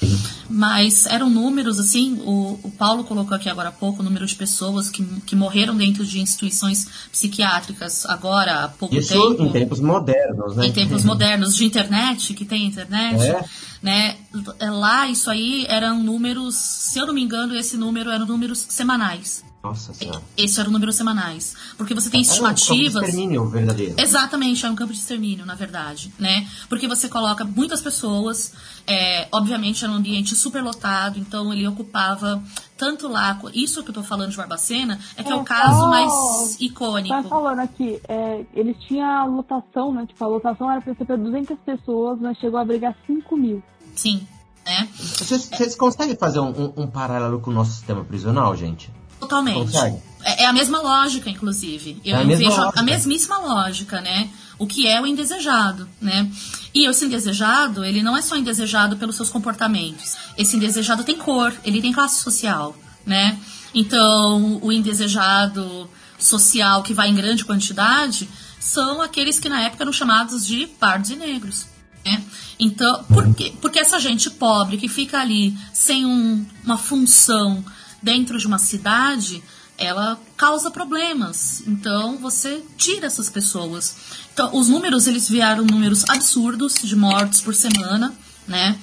Mas eram números, assim, o, o Paulo colocou aqui agora há pouco o número de pessoas que, que morreram dentro de instituições psiquiátricas agora há pouco Isso tempo. em tempos modernos, né? Em tempos modernos de internet, que tem internet, É. né? Lá, isso aí eram números, se eu não me engano, esse número eram números semanais. Nossa senhora. Esse era o número semanais. Porque você tem É um campo de estimativas. extermínio verdadeiro. Exatamente, é um campo de extermínio, na verdade, né? Porque você coloca muitas pessoas, é, obviamente era um ambiente super lotado, então ele ocupava tanto lá, isso que eu tô falando de Barbacena, é que é, É, o caso só- mais Tá icônico. falando aqui, é, eles tinham lotação, né? Tipo, a lotação era pra ser pra 200 pessoas, mas chegou a brigar 5 mil. Sim, né? Vocês, vocês conseguem fazer um, um- um paralelo com o nosso sistema prisional, gente? Totalmente. Consegue? É, é a mesma lógica, inclusive. Eu É a vejo a- lógica. a mesmíssima lógica, né? O que é o indesejado, né? E esse indesejado, ele não é só indesejado pelos seus comportamentos. Esse indesejado tem cor, ele tem classe social, né? Então, o indesejado social que vai em grande quantidade são aqueles que na época eram chamados de pardos e negros. Né? Então, por quê? Porque essa gente pobre que fica ali sem um- uma função dentro de uma cidade, ela causa problemas. Então, você tira essas pessoas. Então, os números, eles vieram números absurdos de mortes por semana, né?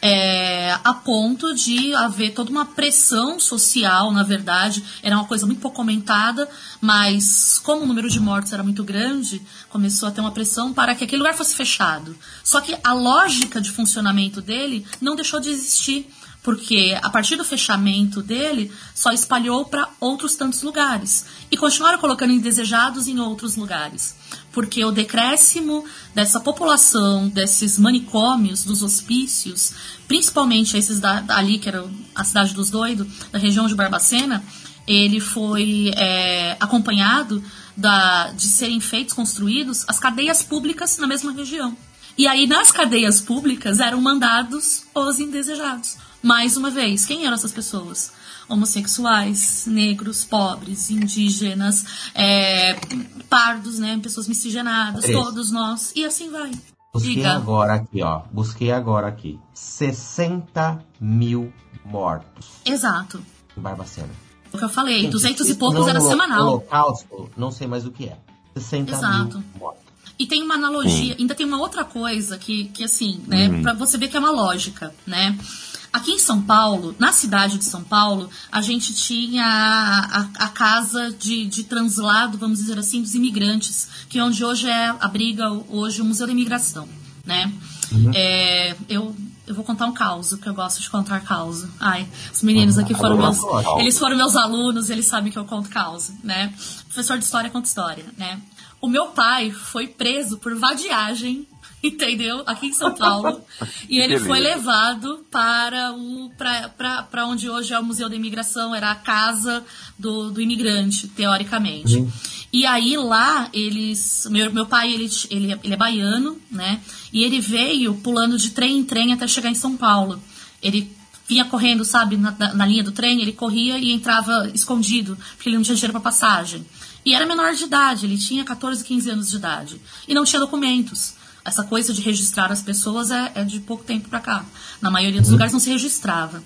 É, a ponto de haver toda uma pressão social, na verdade, era uma coisa muito pouco comentada, mas como o número de mortes era muito grande, começou a ter uma pressão para que aquele lugar fosse fechado. Só que a lógica de funcionamento dele não deixou de existir, porque a partir do fechamento dele só espalhou para outros tantos lugares e continuaram colocando indesejados em outros lugares, porque o decréscimo dessa população, desses manicômios, dos hospícios, principalmente esses da, ali que era a cidade dos doidos, da região de Barbacena, ele foi é, acompanhado da, de serem feitos, construídos as cadeias públicas na mesma região. E aí, nas cadeias públicas, eram mandados os indesejados. Mais uma vez, quem eram essas pessoas? Homossexuais, negros, pobres, indígenas, é, pardos, né? Pessoas miscigenadas, Três. todos nós. E assim vai. Busquei Diga. agora aqui, ó. Busquei agora aqui. 60 mil mortos Exato. em Barbacena. O que eu falei, Gente, 200 e poucos era holo- semanal. Holocausto, não sei mais o que é. 60 Exato. mil mortos. E tem uma analogia, ainda tem uma outra coisa que, que assim, né, pra você ver que é uma lógica, né? Aqui em São Paulo, na cidade de São Paulo, a gente tinha a, a- a casa de, de translado, vamos dizer assim, dos imigrantes, que é onde hoje é abriga hoje o Museu da Imigração, né? É, eu, eu vou contar um caos, que eu gosto de contar caos. Ai, os meninos aqui foram meus, eles foram meus alunos, eles sabem que eu conto caos, né? Professor de história conta história, né? O meu pai foi preso por vadiagem, [LAUGHS] entendeu? Aqui em São Paulo. [LAUGHS] e ele foi levado para o para onde hoje é o Museu da Imigração, era a casa do, do imigrante, teoricamente. E aí lá eles. Meu, meu pai, ele, ele, é- ele é baiano, né? E ele veio pulando de trem em trem até chegar em São Paulo. Ele vinha correndo, sabe, na, na- na linha do trem, ele corria e entrava escondido, porque ele não tinha dinheiro para passagem. E era menor de idade, ele tinha 14, 15 anos de idade. E não tinha documentos. Essa coisa de registrar as pessoas é, é de pouco tempo pra cá. Na maioria dos lugares não se registrava.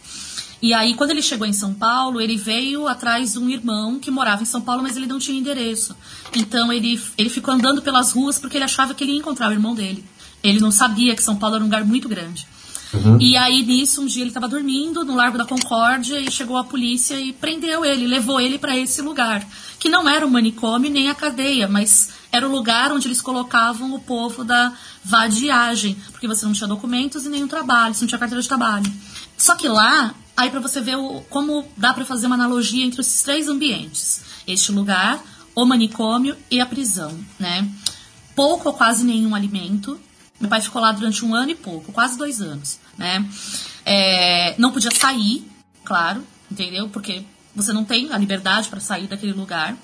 E aí, quando ele chegou em São Paulo, ele veio atrás de um irmão que morava em São Paulo, mas ele não tinha endereço. Então, ele, ele ficou andando pelas ruas porque ele achava que ele ia encontrar o irmão dele. Ele não sabia que São Paulo era um lugar muito grande. E aí, nisso, um dia ele estava dormindo no Largo da Concórdia e chegou a polícia e prendeu ele, levou ele para esse lugar, que não era o manicômio nem a cadeia, mas era o lugar onde eles colocavam o povo da vadiagem, porque você não tinha documentos e nenhum trabalho, você não tinha carteira de trabalho. Só que lá, aí para você ver o- como dá para fazer uma analogia entre esses três ambientes: este lugar, o manicômio e a prisão, né? Pouco ou quase nenhum alimento. Meu pai ficou lá durante um ano e pouco, quase dois anos, né? É, não podia sair, claro, entendeu? Porque você não tem a liberdade para sair daquele lugar.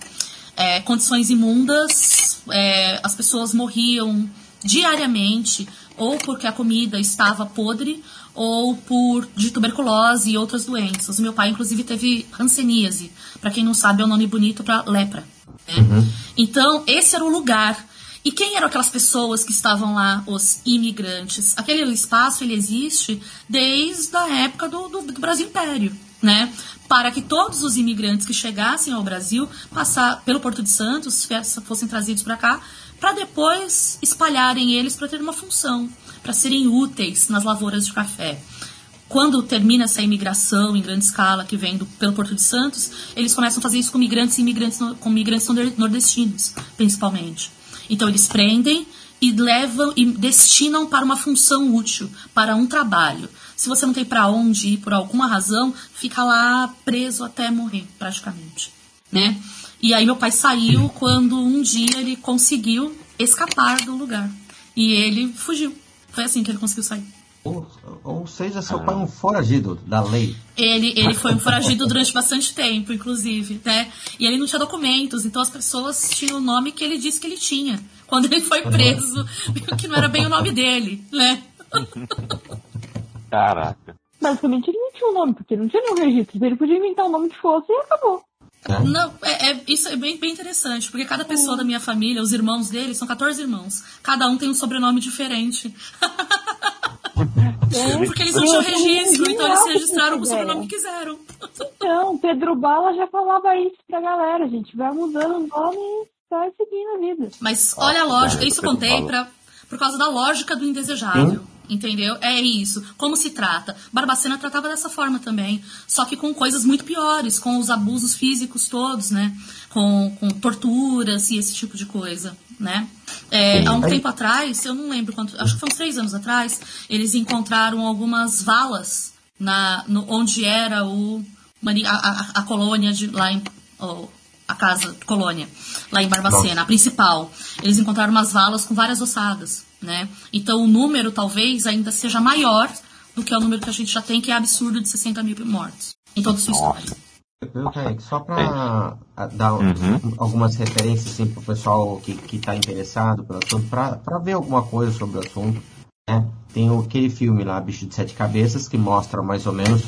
É, condições imundas, é, as pessoas morriam diariamente, ou porque a comida estava podre, ou por de tuberculose e outras doenças. O meu pai, inclusive, teve hanseníase. Para quem não sabe, é um nome bonito para lepra. né? Então, esse era o lugar. E quem eram aquelas pessoas que estavam lá, os imigrantes? Aquele espaço ele existe desde a época do, do, do Brasil Império, né? Para que todos os imigrantes que chegassem ao Brasil, passar pelo Porto de Santos, fossem trazidos para cá, para depois espalharem eles para ter uma função, para serem úteis nas lavouras de café. quando termina essa imigração em grande escala que vem do, pelo Porto de Santos, eles começam a fazer isso com migrantes e imigrantes, com migrantes nordestinos, principalmente. Então eles prendem e levam e destinam para uma função útil, para um trabalho. Se você não tem para onde ir por alguma razão, fica lá preso até morrer, praticamente, né? E aí meu pai saiu quando um dia ele conseguiu escapar do lugar. E ele fugiu. Foi assim que ele conseguiu sair. Ou, ou seja, seu pai é um foragido da lei. Ele, ele foi um foragido durante bastante tempo, inclusive, né? E ele não tinha documentos, então as pessoas tinham o nome que ele disse que ele tinha. Quando ele foi preso, que não era bem o nome dele, né? Caraca. Basicamente ele não tinha um nome, porque não tinha nenhum registro. Ele podia inventar o um nome que fosse e acabou. É? Não, é, é, isso é bem, bem interessante, porque cada pessoa da minha família, os irmãos dele, são 14 irmãos. Cada um tem um sobrenome diferente. [LAUGHS] É. Porque eles não tinham registro, então eles se registraram com o sobrenome que quiseram. Então, Pedro Bala já falava isso pra galera, a gente vai mudando o nome e vai seguindo a vida. Mas olha a lógica, isso eu contei pra, por causa da lógica do indesejável. Hum? Entendeu? É isso. Como se trata? Barbacena tratava dessa forma também. Só que com coisas muito piores, com os abusos físicos todos, né? Com, com torturas e esse tipo de coisa, né? É, há um tempo atrás, eu não lembro quanto, acho que foi uns três anos atrás, eles encontraram algumas valas na, no, onde era o, a, a, a colônia de, lá em. Oh, a casa colônia, lá em Barbacena, Nossa. a principal. Eles encontraram umas valas com várias ossadas né? Então o número talvez ainda seja maior do que o número que a gente já tem, que é absurdo de 60 mil mortos em toda a sua história. Só para dar uhum. algumas referências assim, para o pessoal que está interessado pelo assunto, para ver alguma coisa sobre o assunto, né? tem aquele filme lá, Bicho de Sete Cabeças, que mostra mais ou menos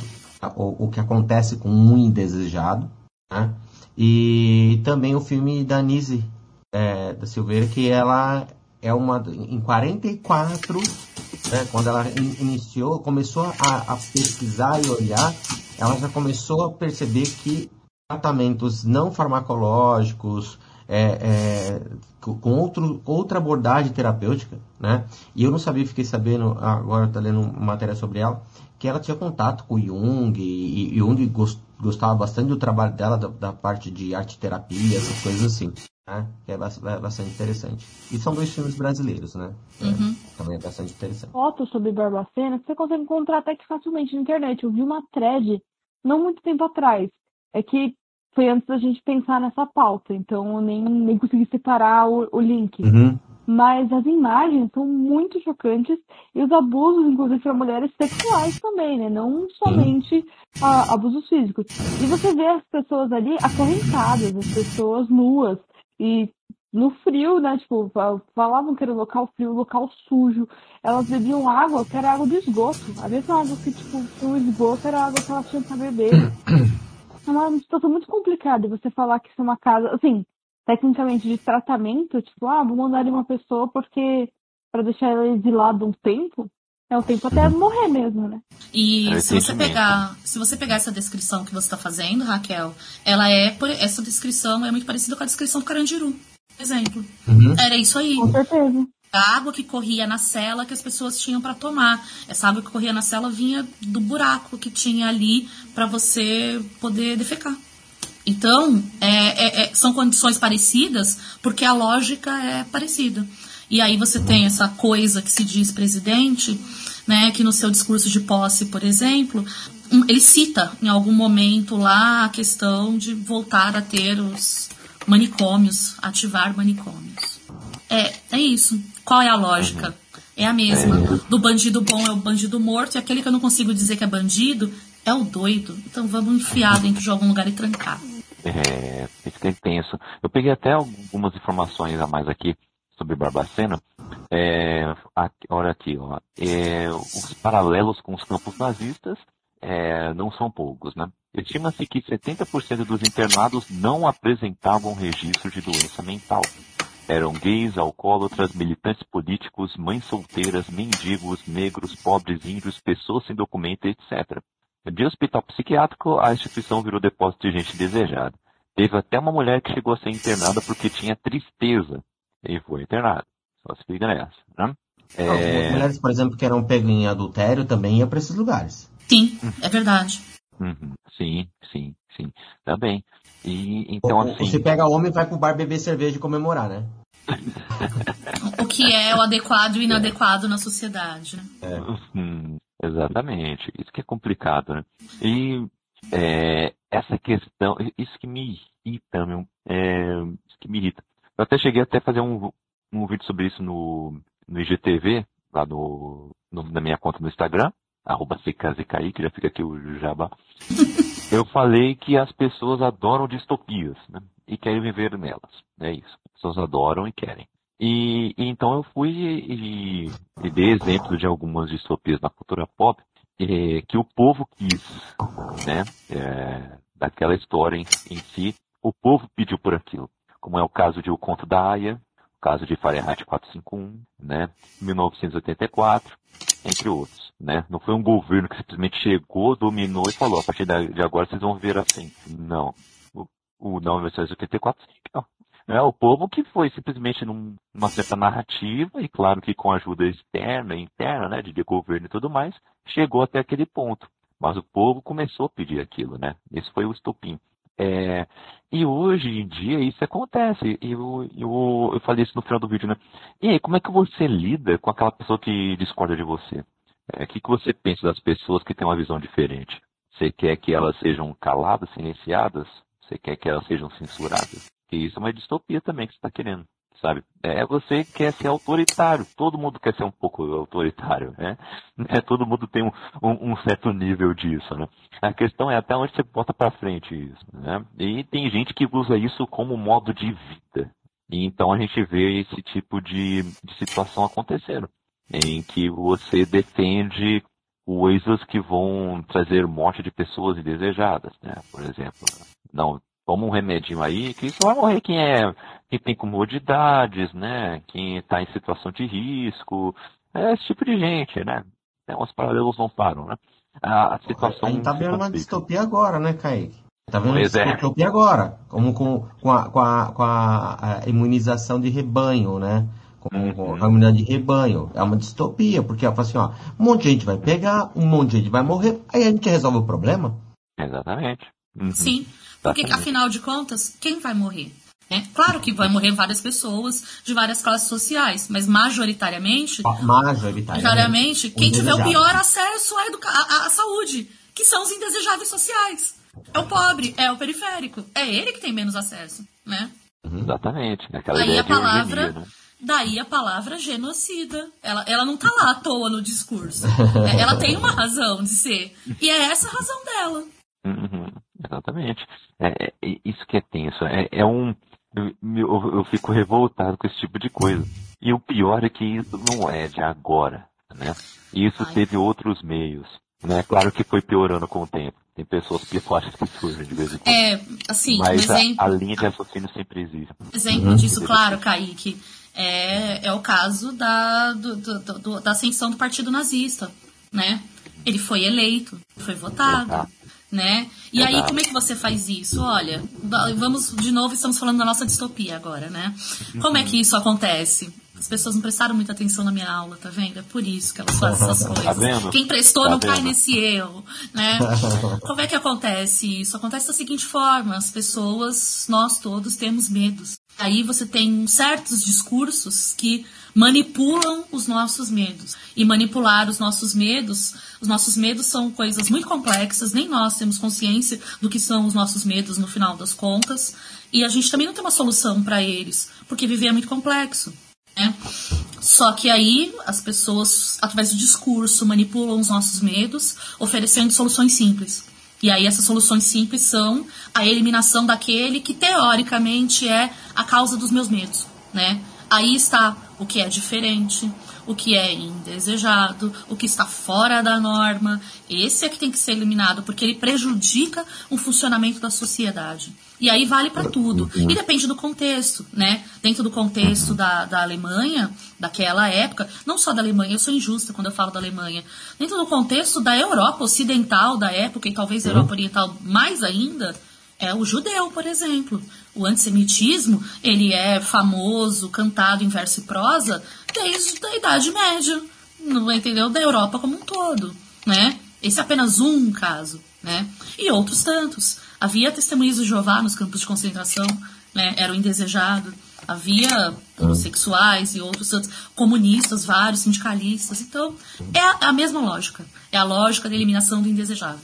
o, o que acontece com um indesejado, né? e também o filme da Nise é, da Silveira, que ela é uma em 44, né, quando ela iniciou, começou a, a, pesquisar e olhar, ela já começou a perceber que tratamentos não farmacológicos, é, é, com outro, outra abordagem terapêutica, né? E eu não sabia, fiquei sabendo, agora está lendo uma matéria sobre ela, que ela tinha contato com Jung, e, e Jung gostava bastante do trabalho dela, da, da parte de arte terapia, essas coisas assim né? Que é bastante interessante. E são dois filmes brasileiros, né? É, uhum. também é bastante interessante. Fotos sobre Barbacena que você consegue encontrar até que facilmente na internet. Eu vi uma thread não muito tempo atrás. É que foi antes da gente pensar nessa pauta, então eu nem, nem consegui separar o, o link. Uhum. Mas as imagens são muito chocantes e os abusos, inclusive para mulheres sexuais também, né? Não somente a, abusos físicos. E você vê as pessoas ali acorrentadas, as pessoas nuas, e no frio, né? Tipo, falavam que era um local frio, local sujo. Elas bebiam água que era água de esgoto. A mesma água que, tipo, o esgoto era a água que elas tinham pra beber. [COUGHS] É uma situação muito complicada você falar que isso é uma casa, assim, tecnicamente de tratamento, tipo, ah, vou mandar uma pessoa porque para deixar ela exilada um tempo. É o tempo até morrer mesmo, né? E é se você pegar, se você pegar essa descrição que você está fazendo, Raquel, ela é essa descrição é muito parecida com a descrição do Carandiru, exemplo. Uhum. Era isso aí. Com certeza. A água que corria na cela que as pessoas tinham para tomar. Essa água que corria na cela vinha do buraco que tinha ali para você poder defecar. Então, é, é, é, são condições parecidas porque a lógica é parecida. E aí você tem essa coisa que se diz presidente, né, que no seu discurso de posse, por exemplo, ele cita em algum momento lá a questão de voltar a ter os manicômios, ativar manicômios. É, é isso. Qual é a lógica? É a mesma. Do bandido bom é o bandido morto, e aquele que eu não consigo dizer que é bandido é o doido. Então vamos enfiar dentro de algum lugar e trancar. É, isso que é intenso. Eu peguei até algumas informações a mais aqui sobre Barbacena, é, aqui, olha aqui, ó, é, os paralelos com os campos nazistas é, não são poucos, né? Estima-se que 70% dos internados não apresentavam registro de doença mental. Eram gays, alcoólatras, militantes políticos, mães solteiras, mendigos, negros, pobres, índios, pessoas sem documento, etc. De hospital psiquiátrico, a instituição virou depósito de gente desejada. Teve até uma mulher que chegou a ser internada porque tinha tristeza e foi internado. Só se fica nessa, né? É... mulheres, por exemplo, que eram pegas em adultério também iam para esses lugares. Sim, é verdade. Uhum. Sim, sim, sim. Também. E então Ou- assim. Você pega homem e vai pro bar beber cerveja e comemorar, né? O que é o adequado e o inadequado na sociedade. né? Hum, exatamente. Isso que é complicado, né? E é, essa questão, isso que me irrita, meu, é, isso que me irrita. Eu até cheguei até a fazer um, um vídeo sobre isso no, no IGTV, lá no, no- na minha conta no Instagram, arroba CKZKI, já fica aqui o jabá. [LAUGHS] Eu falei que as pessoas adoram distopias, né? E querem viver nelas. É isso. As pessoas adoram e querem. E, e então eu fui e, e dei exemplo de algumas distopias na cultura pop eh, que o povo quis, né? eh, daquela história em, em si, o povo pediu por aquilo. Como é o caso de O Conto da Aya, o caso de Fahrenheit 451, né? 1984, entre outros, né? Não foi um governo que simplesmente chegou, dominou e falou, a partir de agora vocês vão viver assim. Não. O, o não, 1984, sim, não. É o povo que foi simplesmente num- numa certa narrativa, e claro que com ajuda externa e interna, né, de, governo e tudo mais, chegou até aquele ponto. Mas o povo começou a pedir aquilo, né? Esse foi o estopim. É, e hoje em dia isso acontece. E eu, eu, eu falei isso no final do vídeo, né? E aí, como é que você lida com aquela pessoa que discorda de você? É, O que, que você pensa das pessoas que têm uma visão diferente? Você quer que elas sejam caladas, silenciadas? Você quer que elas sejam censuradas? Porque isso é uma distopia também que você está querendo, sabe? É, você quer ser autoritário. Todo mundo quer ser um pouco autoritário, né? É, todo mundo tem um, um- um certo nível disso, né? A questão é até onde você bota pra frente isso, né? E tem gente que usa isso como modo de vida. E então a gente vê esse tipo de, de situação acontecendo, em que você defende coisas que vão trazer morte de pessoas indesejadas, né? Por exemplo, não, toma um remedinho aí, que só vai morrer quem é, quem tem comodidades, né? Quem está em situação de risco, é esse tipo de gente, né? Então, os paralelos não param, né? A, a situação A gente tá vendo uma distopia agora, né, Kaique? Tá vendo uma Pois é. distopia agora. Como com, com, a, com, a, com a, a imunização de rebanho, né? Com, com Uhum. a imunidade de rebanho. É uma distopia, porque ela fala assim, ó, um monte de gente vai pegar, um monte de gente vai morrer, aí a gente resolve o problema. Exatamente. Uhum. Sim, porque Exatamente. afinal de contas, quem vai morrer? Né? Claro que vai morrer várias pessoas de várias classes sociais, mas majoritariamente, Majoritariamente. majoritariamente, quem tiver o pior acesso à, educa- à- à saúde, que são os indesejáveis sociais. É o pobre, é o periférico, é ele que tem menos acesso, né? Exatamente. Aquela Aí ideia a palavra, eugenia, né? daí a palavra genocida. Ela, ela não tá lá à toa no discurso. [LAUGHS] É, ela tem uma razão de ser. E é essa a razão dela. Uhum, exatamente. É, é- é isso que é tenso. É, é um. Eu, eu- eu fico revoltado com esse tipo de coisa. E o pior é que isso não é de agora, né? Isso Ai. teve outros meios. Né? Claro que foi piorando com o tempo. Tem pessoas piores que surgem de vez em quando. É, assim, um Mas a, exemplo. a linha de raciocínio sempre existe. Exemplo disso, claro, Kaique, é, é o caso da, do- do- do- da ascensão do partido nazista, né? Ele foi eleito, foi votado, Exato. Né? E aí, como é que você faz isso? Olha, va- vamos, de novo, estamos falando da nossa distopia agora, né? Como é que isso acontece? As pessoas não prestaram muita atenção na minha aula, tá vendo? É por isso que elas fazem [LAUGHS] essas coisas. Tá vendo? Quem prestou Tá não cai nesse erro, né? [LAUGHS] Como é que acontece isso? Acontece da seguinte forma: as pessoas, nós todos, temos medos. Aí você tem certos discursos que manipulam os nossos medos. E manipular os nossos medos, os nossos medos são coisas muito complexas, nem nós temos consciência do que são os nossos medos no final das contas. E a gente também não tem uma solução para eles, porque viver é muito complexo. Né? Só que aí as pessoas, através do discurso, manipulam os nossos medos, oferecendo soluções simples. E aí essas soluções simples são a eliminação daquele que teoricamente é a causa dos meus medos, né? Aí está o que é diferente, o que é indesejado, o que está fora da norma. Esse é que tem que ser eliminado, porque ele prejudica o funcionamento da sociedade. E aí vale para tudo. E depende do contexto, né? Dentro do contexto da, da Alemanha, daquela época, não só da Alemanha, eu sou injusta quando eu falo da Alemanha. Dentro do contexto da Europa Ocidental da época, e talvez a Europa Oriental mais ainda, é o judeu, por exemplo. O antissemitismo, ele é famoso, cantado em verso e prosa, desde a Idade Média, não entendeu? Da Europa como um todo, né? Esse é apenas um caso, né? E outros tantos. Havia testemunhas do Jeová nos campos de concentração, né? Era o indesejado. Havia homossexuais e outros tantos, comunistas, vários sindicalistas. Então, é a, a mesma lógica. É a lógica da eliminação do indesejável.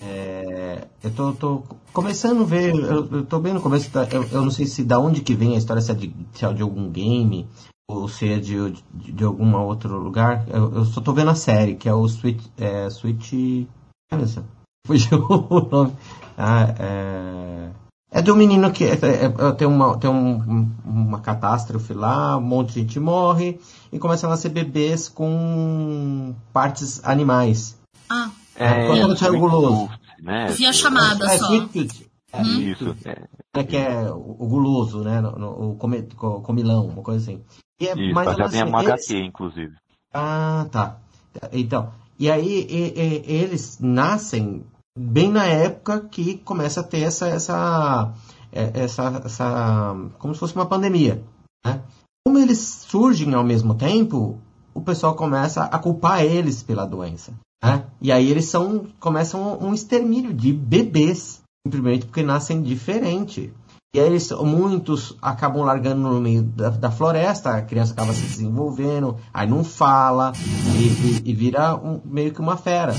É, eu tô, tô, começando a ver, eu, tô bem no começo, da, eu, eu, não sei se da onde que vem a história, se é de, se é de algum game, ou se é de, de, de algum outro lugar. Eu, eu, só tô vendo a série, que é o Switch. É, Switch. Fugiu [LAUGHS] o nome. Ah, é, é de um menino que é, é, é, tem, uma, tem um, uma catástrofe lá, um monte de gente morre, e começam a nascer bebês com partes animais. Ah. É, quando é, é guloso. Né? Via chamada é, só. Sweet é, hum. Isso. É. que é o guloso, né? No, no, o come, comilão, uma coisa assim. E é Isso, mais já tem uma HQ, inclusive. Ah, tá. Então, e aí e, e, eles nascem bem na época que começa a ter essa, essa, é, essa, essa como se fosse uma pandemia, né? Como eles surgem ao mesmo tempo, o pessoal começa a culpar eles pela doença. Né? E aí eles são, começam um extermínio de bebês, simplesmente porque nascem diferente. E aí eles, muitos acabam largando no meio da, da, floresta, a criança acaba se desenvolvendo, aí não fala e, e, e vira um, meio que uma fera.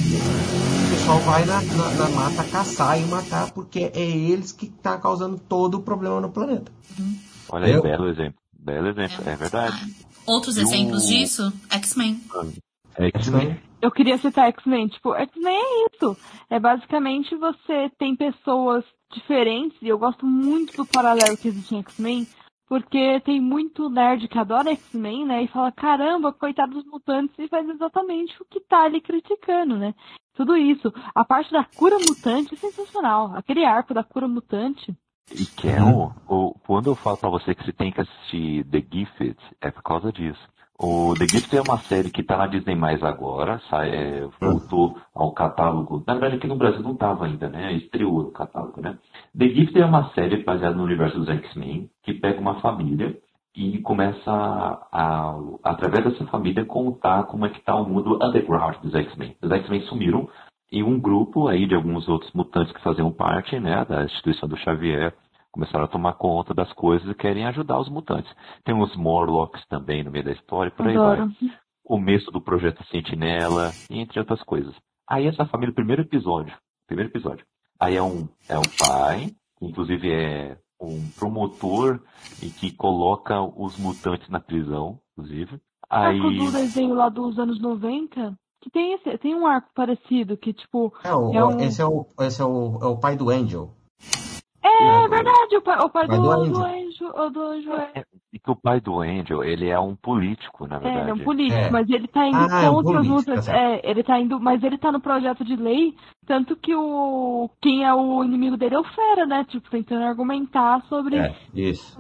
O pessoal vai na, na, na, mata caçar e matar porque é eles que estão tá causando todo o problema no planeta. Olha aí, belo exemplo. Belo exemplo, é, verdade. Outros exemplos disso? X-Men. X-Men. Eu queria citar X-Men. Tipo, X-Men é isso. É basicamente você tem pessoas diferentes, e eu gosto muito do paralelo que existe em X-Men, porque tem muito nerd que adora X-Men, né? E fala, caramba, coitado dos mutantes, e faz exatamente o que tá ali criticando, né? Tudo isso. A parte da cura mutante é sensacional. Aquele arco da cura mutante. E que é o, quando eu falo para você que você tem que assistir The Gifted, é por causa disso. O The Gift é uma série que está na Disney Mais agora, sai, é, voltou ao catálogo. Na verdade, aqui no Brasil não estava ainda, né? Estreou no catálogo, né? The Gift é uma série baseada no universo dos X-Men, que pega uma família e começa a, a, através dessa família, contar como é que está o mundo underground dos X-Men. Os X-Men sumiram e um grupo aí de alguns outros mutantes que faziam parte, né, da instituição do Xavier, começaram a tomar conta das coisas e querem ajudar os mutantes. Tem os Morlocks também no meio da história, por aí Adoro. vai. Começo do projeto Sentinela, entre outras coisas. Aí essa família, primeiro episódio, primeiro episódio. Aí é um, é um pai, que inclusive é um promotor e que coloca os mutantes na prisão, inclusive. Aí... Arco do desenho lá dos anos 90? Que tem, esse, tem um arco parecido, que tipo. É, o, é um... esse, é o, esse é o, é o pai do Angel. É, é verdade, o pai, o pai, pai do, do, Angel. do Angel. Do Angel é. É. Que o pai do Angel, ele é um político, na verdade. É, ele é um político, é. mas ele tá indo ah, contra as lutas. Tá é, ele tá indo, mas ele tá no projeto de lei, tanto que o quem é o inimigo dele é o Fera, né? Tipo, tentando argumentar sobre. É, isso.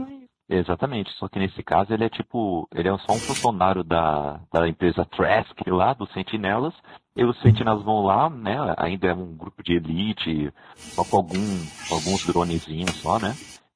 Exatamente, só que nesse caso ele é tipo, ele é só um funcionário da, da empresa Trask lá, dos Sentinelas, e os Sentinelas vão lá, né, ainda é um grupo de elite, só com algum, alguns dronezinhos só, né,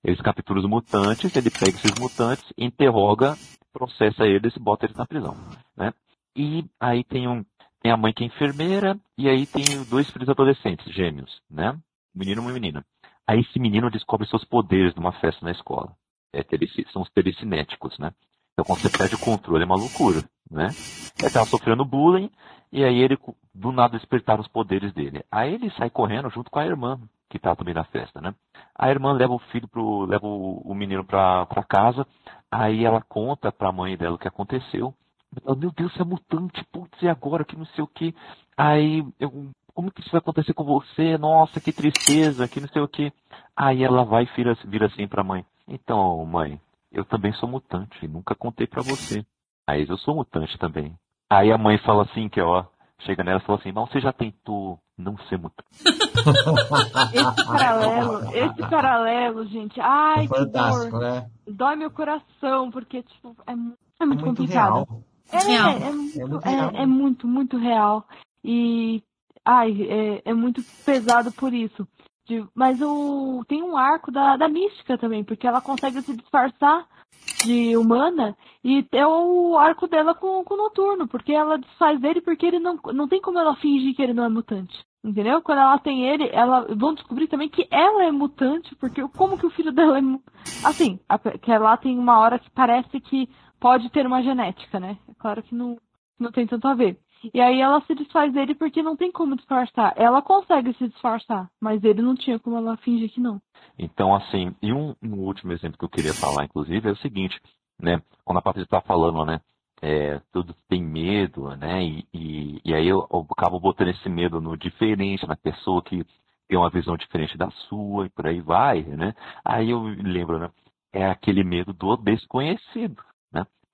eles capturam os mutantes, ele pega esses mutantes, interroga, processa eles e bota eles na prisão, né, e aí tem um, tem a mãe que é enfermeira, e aí tem dois filhos adolescentes, gêmeos, né, menino e uma menina. Aí esse menino descobre seus poderes numa festa na escola é, são os telecinéticos, né? Então quando você perde o controle é uma loucura, né? Ele tava sofrendo bullying e aí ele do nada despertaram os poderes dele. Aí ele sai correndo junto com a irmã que tá também na festa, né? A irmã leva o filho pro, leva o, menino pra casa, aí ela conta pra mãe dela o que aconteceu. Meu Deus, você é mutante, putz, e agora que não sei o que. Aí eu, como que isso vai acontecer com você? Nossa, que tristeza, que não sei o que. Aí ela vai e vira, vira assim pra mãe. Então, mãe, eu também sou mutante, nunca contei para você. Aí eu sou mutante também. Aí a mãe fala assim, que ó, chega nela e fala assim, mas você já tentou não ser mutante? [LAUGHS] esse paralelo, esse paralelo, gente, ai, é que dor. Né? Dói meu coração, porque, tipo, é, é muito, é muito complicado. Real. É. É, é, muito, é, muito real. é, é muito, muito real. E, ai, é, é muito pesado por isso. De, mas o, tem um arco da, da mística também, porque ela consegue se disfarçar de humana e é o arco dela com, com o Noturno, porque ela desfaz dele porque ele não, não tem como ela fingir que ele não é mutante. Entendeu? Quando ela tem ele, ela vão descobrir também que ela é mutante, porque como que o filho dela é assim, a, que ela tem uma hora que parece que pode ter uma genética, né? É claro que não não tem tanto a ver. E aí ela se desfaz dele porque não tem como disfarçar. Ela consegue se disfarçar, mas ele não tinha como ela fingir que não. Então, assim, e um, um último exemplo que eu queria falar, inclusive, é o seguinte, né? Quando a Patrícia está falando, né? É, tudo tem medo, né? E, e, e aí eu, eu, acabo botando esse medo no diferente, na pessoa que tem uma visão diferente da sua e por aí vai, né? Aí eu lembro, né? É aquele medo do desconhecido,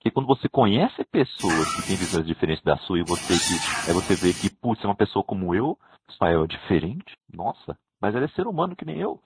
Porque quando você conhece pessoas que têm visões diferentes da sua e você que, é você vê que, putz, é uma pessoa como eu, só é diferente, nossa, mas ela é ser humano que nem eu.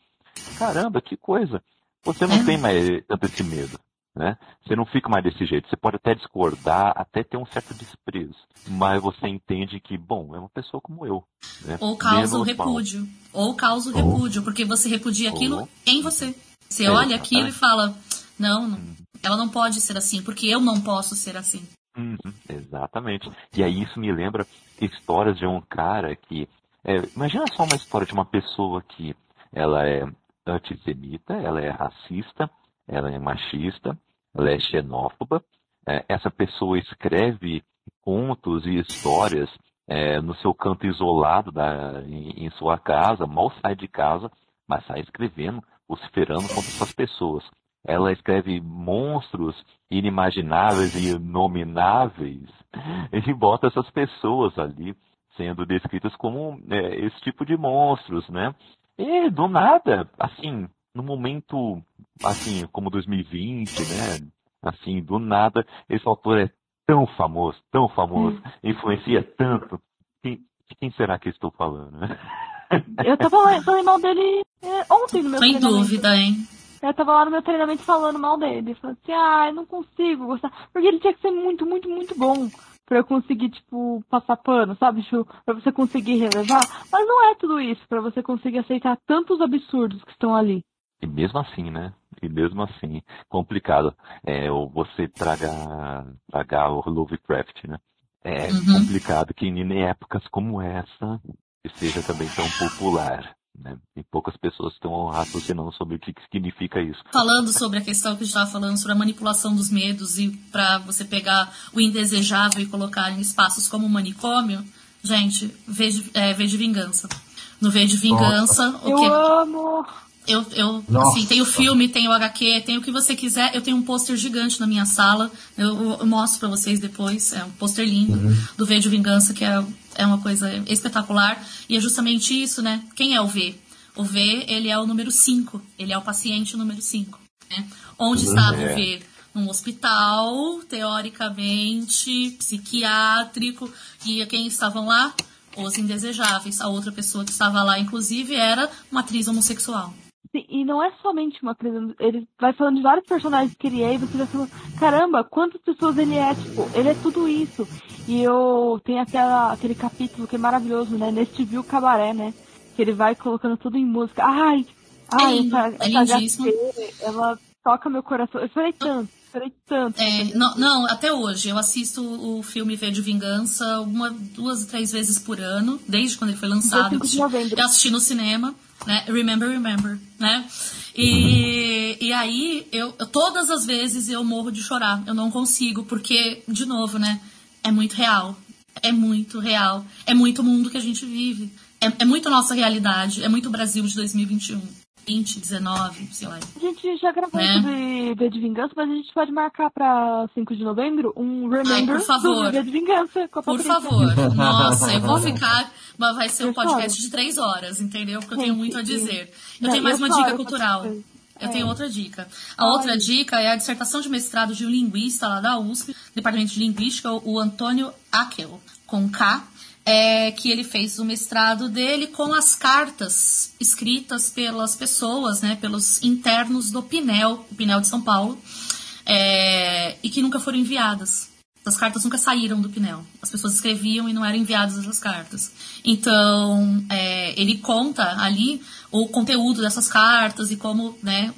Caramba, que coisa. Você não é. tem mais tanto esse medo. Né? Você não fica mais desse jeito. Você pode até discordar, até ter um certo desprezo, mas você entende que, bom, é uma pessoa como eu. Né? Ou causa o repúdio. Mal. Ou causa o repúdio, porque você repudia aquilo Ou... em você. Você é, olha aquilo e fala, não, não, ela não pode ser assim, porque eu não posso ser assim. Uhum, exatamente. E aí isso me lembra histórias de um cara que. É, imagina só uma história de uma pessoa que ela é antissemita, ela é racista, ela é machista, ela é xenófoba. É, essa pessoa escreve contos e histórias é, no seu canto isolado da, em, em, sua casa, mal sai de casa, mas sai escrevendo, vociferando contra essas pessoas. Ela escreve monstros inimagináveis e inomináveis [LAUGHS] e bota essas pessoas ali sendo descritas como é, esse tipo de monstros, né? E do nada, assim, no momento, assim, como 2020, né? Assim, do nada, esse autor é tão famoso, tão famoso, hum. influencia tanto. Quem, quem será que estou falando, né? Eu tava falando mal dele é, ontem no meu Sem dúvida, hein? Eu tava lá no meu treinamento falando mal dele. Falando assim, ah, eu não consigo gostar. Porque ele tinha que ser muito, muito, muito bom pra eu conseguir, tipo, passar pano, sabe? Tipo, pra você conseguir relevar. Mas não é tudo isso, pra você conseguir aceitar tantos absurdos que estão ali. E mesmo assim, né? E mesmo assim, complicado. É, você tragar, tragar o Lovecraft, né? É uhum. complicado que em épocas como essa seja também tão popular. Né? E poucas pessoas estão raciocinando sobre o que, significa isso. Falando sobre a questão que a gente estava falando sobre a manipulação dos medos e para você pegar o indesejável e colocar em espaços como o manicômio, gente, veja é, de vingança. No V de vingança, Nossa. o que? Eu amo! Eu, eu assim, tem o filme, tem o HQ, tem o que você quiser. Eu tenho um pôster gigante na minha sala. Eu, eu mostro para vocês depois. É um pôster lindo uhum. do V de Vingança, que é, é uma coisa espetacular. E é justamente isso, né? Quem é o V? O V, ele é o número 5. Ele é o paciente número 5. Né? Onde uhum. estava é. o V? Num hospital, teoricamente, psiquiátrico. E quem estavam lá? Os indesejáveis. A outra pessoa que estava lá, inclusive, era uma atriz homossexual. E não é somente uma prisão. Ele vai falando de vários personagens que ele é e você vai falando, caramba, quantas pessoas ele é, tipo, ele é tudo isso. E eu tenho aquela, aquele capítulo que é maravilhoso, né? Neste viu cabaré, né? Que ele vai colocando tudo em música. Ai, ai, é essa, é essa HT, ela toca meu coração. Eu falei tanto. Tanto. É, não, não, até hoje. Eu assisto o filme V de Vingança uma, duas, três vezes por ano, desde quando ele foi lançado. Eu assisti no cinema né? Remember, remember, né? E, e aí, eu, eu, todas as vezes eu morro de chorar. Eu não consigo, porque, de novo, né? É muito real. É muito real. É muito mundo que a gente vive. É, é muito nossa realidade. É muito Brasil de 2021. 20, 19, sei lá. A gente já gravou né? sobre V de Vingança, mas a gente pode marcar pra 5 de novembro um Remember Ai, por favor. V de Vingança com a Por favor. [LAUGHS] Nossa, eu vou ficar... Mas vai ser um podcast de três horas, entendeu? Porque eu tenho muito a dizer. Eu tenho mais uma dica cultural. Eu tenho é. outra dica. A outra dica é a dissertação de mestrado de um linguista lá da USP, Departamento de Linguística, o Antônio Akel, com K, é, que ele fez o mestrado dele com as cartas escritas pelas pessoas, né, pelos internos do Pinel, o Pinel de São Paulo, é, e que nunca foram enviadas. As cartas nunca saíram do Pinel. As pessoas escreviam e não eram enviadas essas cartas. Então, é, ele conta ali o conteúdo dessas cartas e como, né,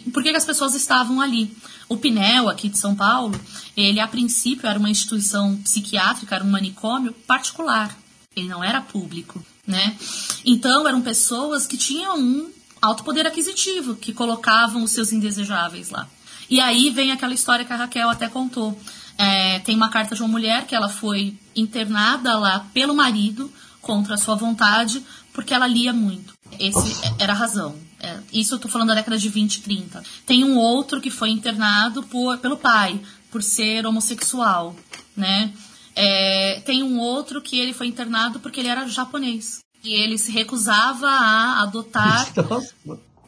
por que, que as pessoas estavam ali? O Pinel, aqui de São Paulo, ele a princípio era uma instituição psiquiátrica, era um manicômio particular. Ele não era público, né? Então eram pessoas que tinham um alto poder aquisitivo, que colocavam os seus indesejáveis lá. E aí vem aquela história que a Raquel até contou. É, tem uma carta de uma mulher que ela foi internada lá pelo marido contra a sua vontade porque ela lia muito. Esse era a razão. É, isso eu tô falando da década de 20 e 30. Tem um outro que foi internado por, pelo pai, por ser homossexual, né? É, tem um outro que ele foi internado porque ele era japonês. E ele se recusava a adotar.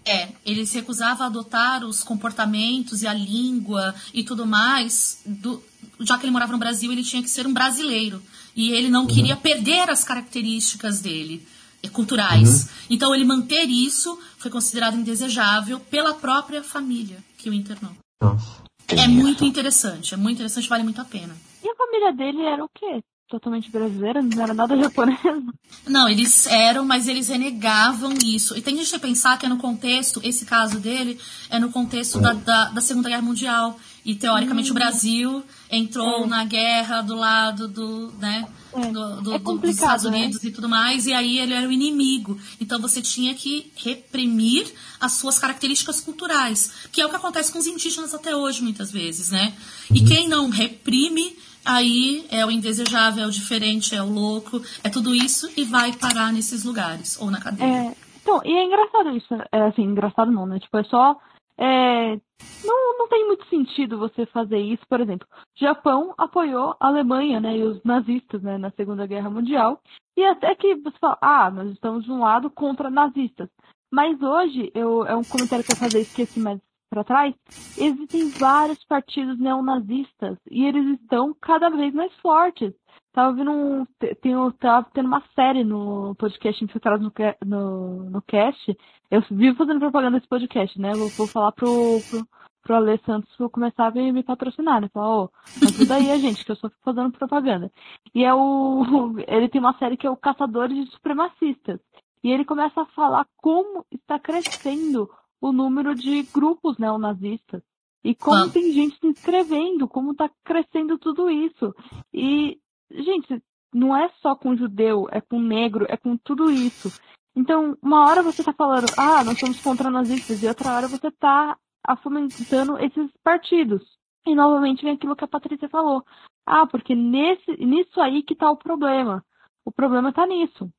É, ele se recusava a adotar os comportamentos e a língua e tudo mais. Do, já que ele morava no Brasil, ele tinha que ser um brasileiro. E ele não uhum. queria perder as características dele culturais. Uhum. Então, ele manter isso foi considerado indesejável pela própria família que o internou. Nossa. É muito interessante, é muito interessante, vale muito a pena. E a família dele era o quê? Totalmente brasileira? Não era nada japonesa? Não, eles eram, mas eles renegavam isso. E tem gente que pensar que é no contexto, esse caso dele, é no contexto da, da, da Segunda Guerra Mundial. E teoricamente hum. o Brasil entrou é. na guerra do lado do, né, é. do, do, é dos Estados né? Unidos né? e tudo mais, e aí ele era o inimigo. Então você tinha que reprimir as suas características culturais, que é o que acontece com os indígenas até hoje, muitas vezes, né? E uhum. quem não reprime, aí é o indesejável, é o diferente, é o louco, é tudo isso e vai parar nesses lugares, ou na cadeia. É, então, e é engraçado isso, é assim, engraçado não, né? Tipo, é só é, não, não tem muito sentido você fazer isso. Por exemplo, Japão apoiou a Alemanha né, e os nazistas né, na Segunda Guerra Mundial. E até que você fala, ah, nós estamos de um lado contra nazistas. Mas hoje, eu, é um comentário que eu fazer, esqueci mais para trás, existem vários partidos neonazistas e eles estão cada vez mais fortes. Tava vendo um. Tem, tava tendo uma série no podcast Infiltrado no, no, no cast. Eu vivo fazendo propaganda desse podcast, né? Vou, vou falar pro, pro, pro Ale Santos vou começar a me, me patrocinar, né? Falar, ô, oh, ajuda aí a gente, que eu só fico fazendo propaganda. E é o. [LAUGHS] Ele tem uma série que é o Caçadores de Supremacistas. E ele começa a falar como está crescendo o número de grupos neonazistas. E como ah. tem gente se inscrevendo, como está crescendo tudo isso. E gente, não é só com judeu, é com negro, é com tudo isso. Então, uma hora você tá falando, ah, nós somos contra nazistas, e outra hora você tá fomentando esses partidos. E novamente vem aquilo que a Patrícia falou. Ah, porque nesse, nisso aí que tá o problema. O problema tá nisso.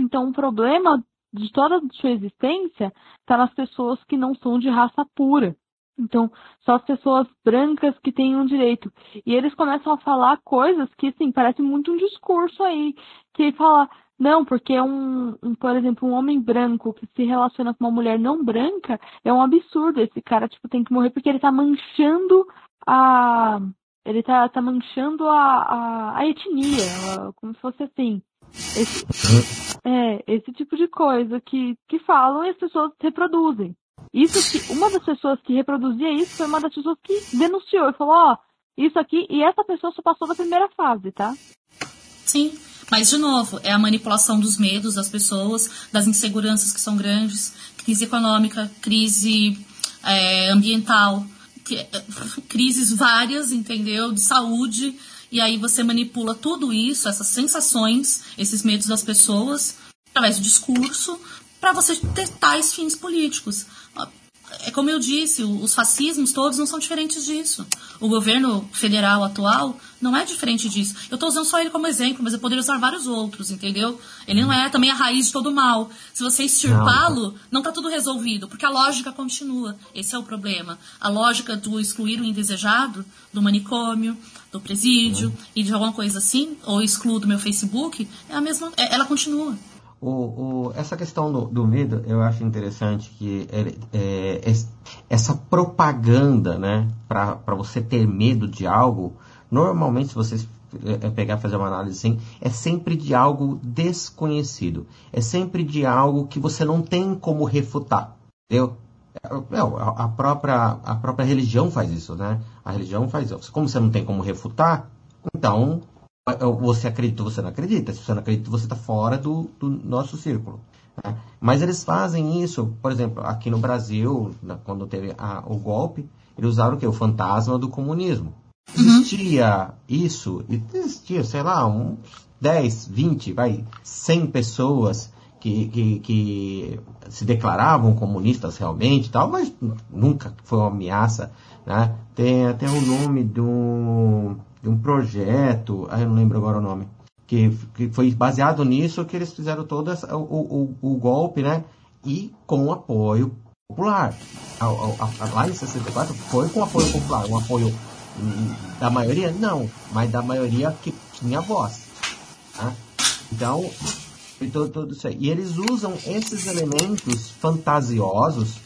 Então, o problema de toda a sua existência tá nas pessoas que não são de raça pura. Então, só as pessoas brancas que têm um direito. E eles começam a falar coisas que, assim, parece muito um discurso aí. Que fala, não, porque um, um, por exemplo, um homem branco que se relaciona com uma mulher não branca é um absurdo. Esse cara, tipo, tem que morrer porque ele tá manchando a. Ele tá, tá manchando a, a, a etnia, como se fosse assim. Esse, é, esse tipo de coisa que, que falam e as pessoas reproduzem. Isso que uma das pessoas que reproduzia isso foi uma das pessoas que denunciou e falou, ó, oh, isso aqui, e essa pessoa só passou da primeira fase, tá? Sim, mas de novo, é a manipulação dos medos das pessoas, das inseguranças que são grandes, crise econômica, crise é, ambiental, [LAUGHS] crises várias, entendeu? De saúde, e aí você manipula tudo isso, essas sensações, esses medos das pessoas, através do discurso, para você ter tais fins políticos é como eu disse, os fascismos todos não são diferentes disso. O governo federal atual não é diferente disso. Eu estou usando só ele como exemplo, mas eu poderia usar vários outros, entendeu? Ele não é também a raiz de todo o mal. Se você extirpá-lo, não está tudo resolvido, porque a lógica continua. Esse é o problema. A lógica do excluir o indesejado, do manicômio, do presídio e de alguma coisa assim, ou excluo do meu Facebook, é a mesma, é, ela continua. O, o, essa questão do, do, medo, eu acho interessante que é, é, essa propaganda, né, para você ter medo de algo, normalmente, se você é, pegar fazer uma análise assim, é sempre de algo desconhecido. É sempre de algo que você não tem como refutar. Entendeu? É, a, própria, a própria religião faz isso, né? A religião faz isso. Como você não tem como refutar, então você acredita ou você não acredita. Se você não acredita, você está fora do, do, nosso círculo. Né? Mas eles fazem isso, por exemplo, aqui no Brasil, na, quando teve a, o golpe, eles usaram o que? O fantasma do comunismo. Existia isso, existia, sei lá, uns 10, 20, vai, 100 pessoas que, que, que se declaravam comunistas realmente tal, mas nunca foi uma ameaça, né? Tem até o nome de um, projeto, ah, eu não lembro agora o nome, que, que foi baseado nisso que eles fizeram todo essa, o, o, o golpe, né? E com apoio popular. A, a, a, lá em 64 foi com apoio popular, um apoio hum, da maioria? Não, mas da maioria que tinha voz. Tá? Então, e, todo, todo isso aí. e eles usam esses elementos fantasiosos,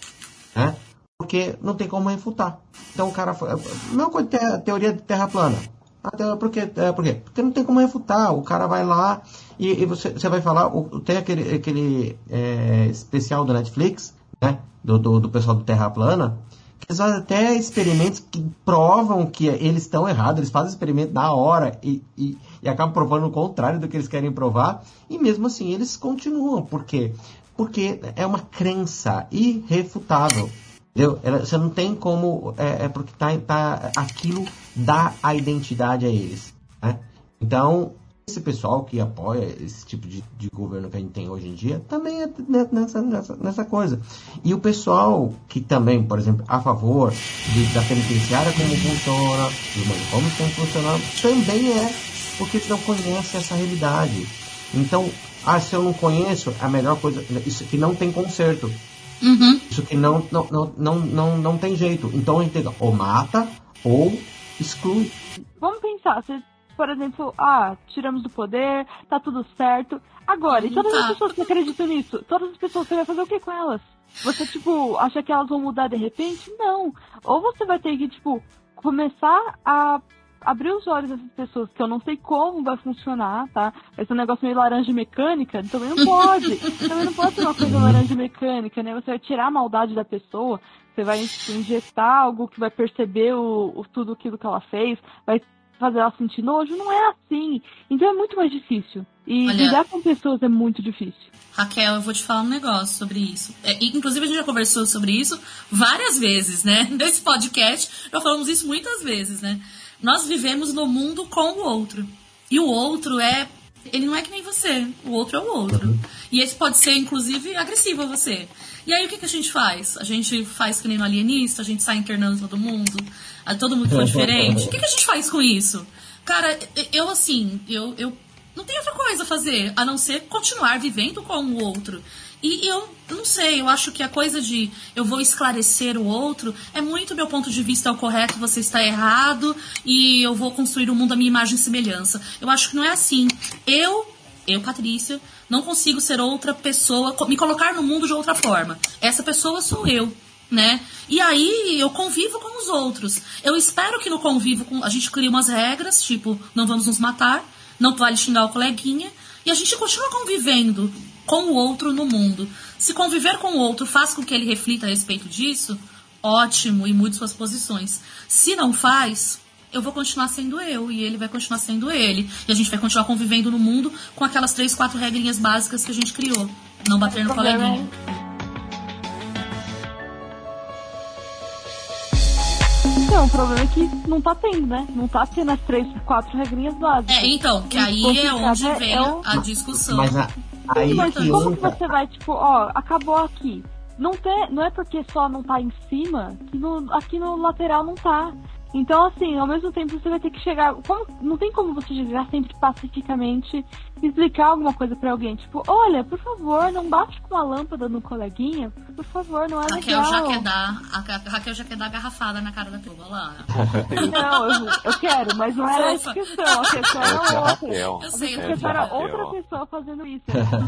né? Porque não tem como refutar. Então o cara foi. Mesma coisa teoria de terra plana. Até porque, é, por quê? Porque não tem como refutar. O cara vai lá e, e você, você vai falar. Tem aquele, aquele é, especial do Netflix, né? Do, do, do pessoal do Terra Plana. Que eles fazem até experimentos que provam que eles estão errados. Eles fazem experimento na hora e, e, e acabam provando o contrário do que eles querem provar. E mesmo assim eles continuam. Por quê? Porque é uma crença irrefutável. Entendeu? Você não tem como. É, é porque tá, tá, aquilo dá a identidade a eles. Né? Então, esse pessoal que apoia esse tipo de, de, governo que a gente tem hoje em dia também é nessa, nessa, nessa coisa. E o pessoal que também, por exemplo, a favor de, da penitenciária como funciona, do manicômio como funciona, também é porque não conhece essa realidade. Então, ah, se eu não conheço, a melhor coisa, isso que não tem conserto. Uhum. Isso que não, não, não, não, não, não tem jeito. Então a gente tem ou mata ou exclui. Vamos pensar, se, por exemplo, ah, tiramos do poder, tá tudo certo. Agora, e todas Tá. as pessoas que acreditam nisso, todas as pessoas, você vai fazer o que com elas? Você, tipo, acha que elas vão mudar de repente? Não. Ou você vai ter que, tipo, começar a abrir os olhos dessas pessoas, que eu não sei como vai funcionar, tá? Esse negócio meio laranja mecânica, também não pode. [LAUGHS] também não pode ser uma coisa laranja mecânica, né? Você vai tirar a maldade da pessoa, você vai injetar algo que vai perceber o, o tudo aquilo que ela fez, vai fazer ela sentir nojo, não é assim. Então é muito mais difícil. E Olha- lidar com pessoas é muito difícil. Raquel, eu vou te falar um negócio sobre isso. É, inclusive, a gente já conversou sobre isso várias vezes, né? [LAUGHS] Nesse podcast, já falamos isso muitas vezes, né? Nós vivemos no mundo com o outro. E o outro é. Ele não é que nem você. O outro é o outro. E esse pode ser, inclusive, agressivo a você. E aí, o que, que a gente faz? A gente faz que nem no alienista, a gente sai internando todo mundo, todo mundo for [LAUGHS] diferente. O que, que a gente faz com isso? Cara, eu, assim, eu, eu não tem outra coisa a fazer a não ser continuar vivendo com o outro. E eu não sei, eu acho que a coisa de eu vou esclarecer o outro é muito meu ponto de vista é o correto, você está errado e eu vou construir o um mundo à minha imagem e semelhança. Eu acho que não é assim. Eu, eu, Patrícia, não consigo ser outra pessoa, me colocar no mundo de outra forma. Essa pessoa sou eu. Né? E aí eu convivo com os outros. Eu espero que no convívio com, a gente crie umas regras, tipo, não vamos nos matar, não vale xingar o coleguinha, e a gente continua convivendo com o outro no mundo. Se conviver com o outro faz com que ele reflita a respeito disso, ótimo e mude suas posições. Se não faz, eu vou continuar sendo eu e ele vai continuar sendo ele. E a gente vai continuar convivendo no mundo com aquelas três, quatro regrinhas básicas que a gente criou. Não bater no coleguinha. Então, o problema é que não tá tendo, né? Não tá tendo as três, quatro regrinhas básicas. É, então, que aí é onde vem é o- a discussão. Mas a- aí Mas que como que entra. você vai, tipo, ó, acabou aqui. Não, tem, não é porque só não tá em cima que no- aqui no lateral não tá. Então, assim, ao mesmo tempo você vai ter que chegar. como- não tem como você chegar sempre pacificamente e explicar alguma coisa pra alguém. Tipo, olha, por favor, não bate com a lâmpada no coleguinha. Por favor, não é Raquel legal. já quer dar. A Ra- Raquel já quer dar garrafada na cara da turma lá. Não, eu, eu quero, mas não era essa a questão. A questão Essa é a era outra. Raquel. Eu A sei, eu questão Essa é a era outra pessoa fazendo isso.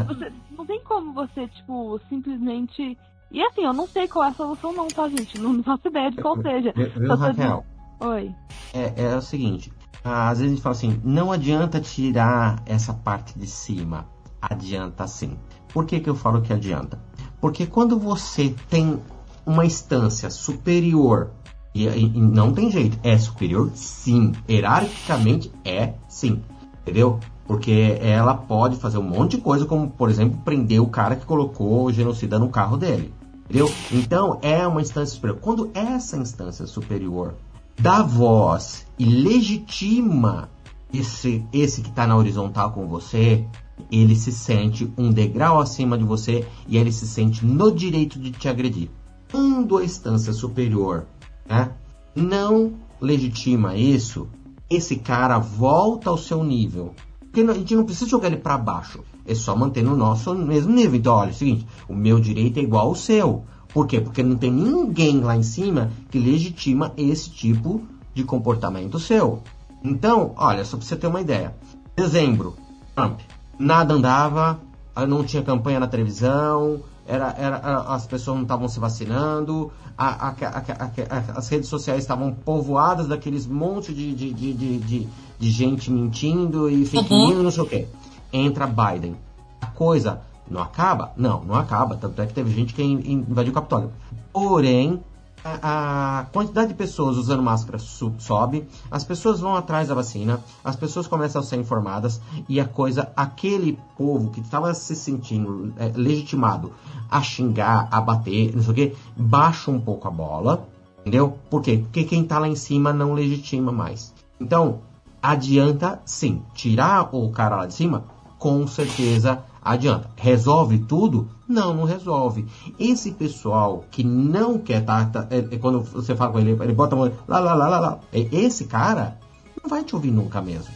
Você- não tem como você, tipo, simplesmente. E assim, eu não sei qual é a solução, não, tá, gente? Não, não faço ideia de qual seja. Viu, viu, Só tô Raquel? Oi. É, é o seguinte, às vezes a gente fala assim, não adianta tirar essa parte de cima. Adianta sim. Por que, que eu falo que adianta? Porque quando você tem uma instância superior, e, e- e não tem jeito, é superior sim, hierarquicamente é sim. Entendeu? Porque ela pode fazer um monte de coisa, como, por exemplo, prender o cara que colocou o genocida no carro dele. Entendeu? Então, é uma instância superior. Quando essa instância superior dá voz e legitima esse, esse que está na horizontal com você, ele se sente um degrau acima de você e ele se sente no direito de te agredir. Quando a instância superior né, não legitima isso, esse cara volta ao seu nível. Porque a gente não precisa jogar ele para baixo, é só manter no nosso mesmo nível. Então, olha, é o seguinte, o meu direito é igual ao seu. Por quê? Porque não tem ninguém lá em cima que legitima esse tipo de comportamento seu. Então, olha, só para você ter uma ideia. Dezembro, Trump, nada andava, não tinha campanha na televisão, era, era, as pessoas não estavam se vacinando, a, a, a, as redes sociais estavam povoadas daqueles monte de, de, de, de, de gente mentindo e fake uhum. news, não sei o quê. Entra Biden. A coisa não acaba? Não, não acaba. Tanto é que teve gente que invadiu o Capitólio. Porém, a, a, quantidade de pessoas usando máscara sobe, as pessoas vão atrás da vacina, as pessoas começam a ser informadas e a coisa, aquele povo que estava se sentindo é, legitimado a xingar, a bater, não sei o que, baixa um pouco a bola, entendeu? Por quê? Porque quem está lá em cima não legitima mais. Então, adianta sim, tirar o cara lá de cima, com certeza adianta. Resolve tudo? Não, não resolve. Esse pessoal que não quer estar. Tá, tá, é, é, quando você fala com ele, ele bota a mão lá, lá, lá, lá, lá. É, esse cara não vai te ouvir nunca mesmo.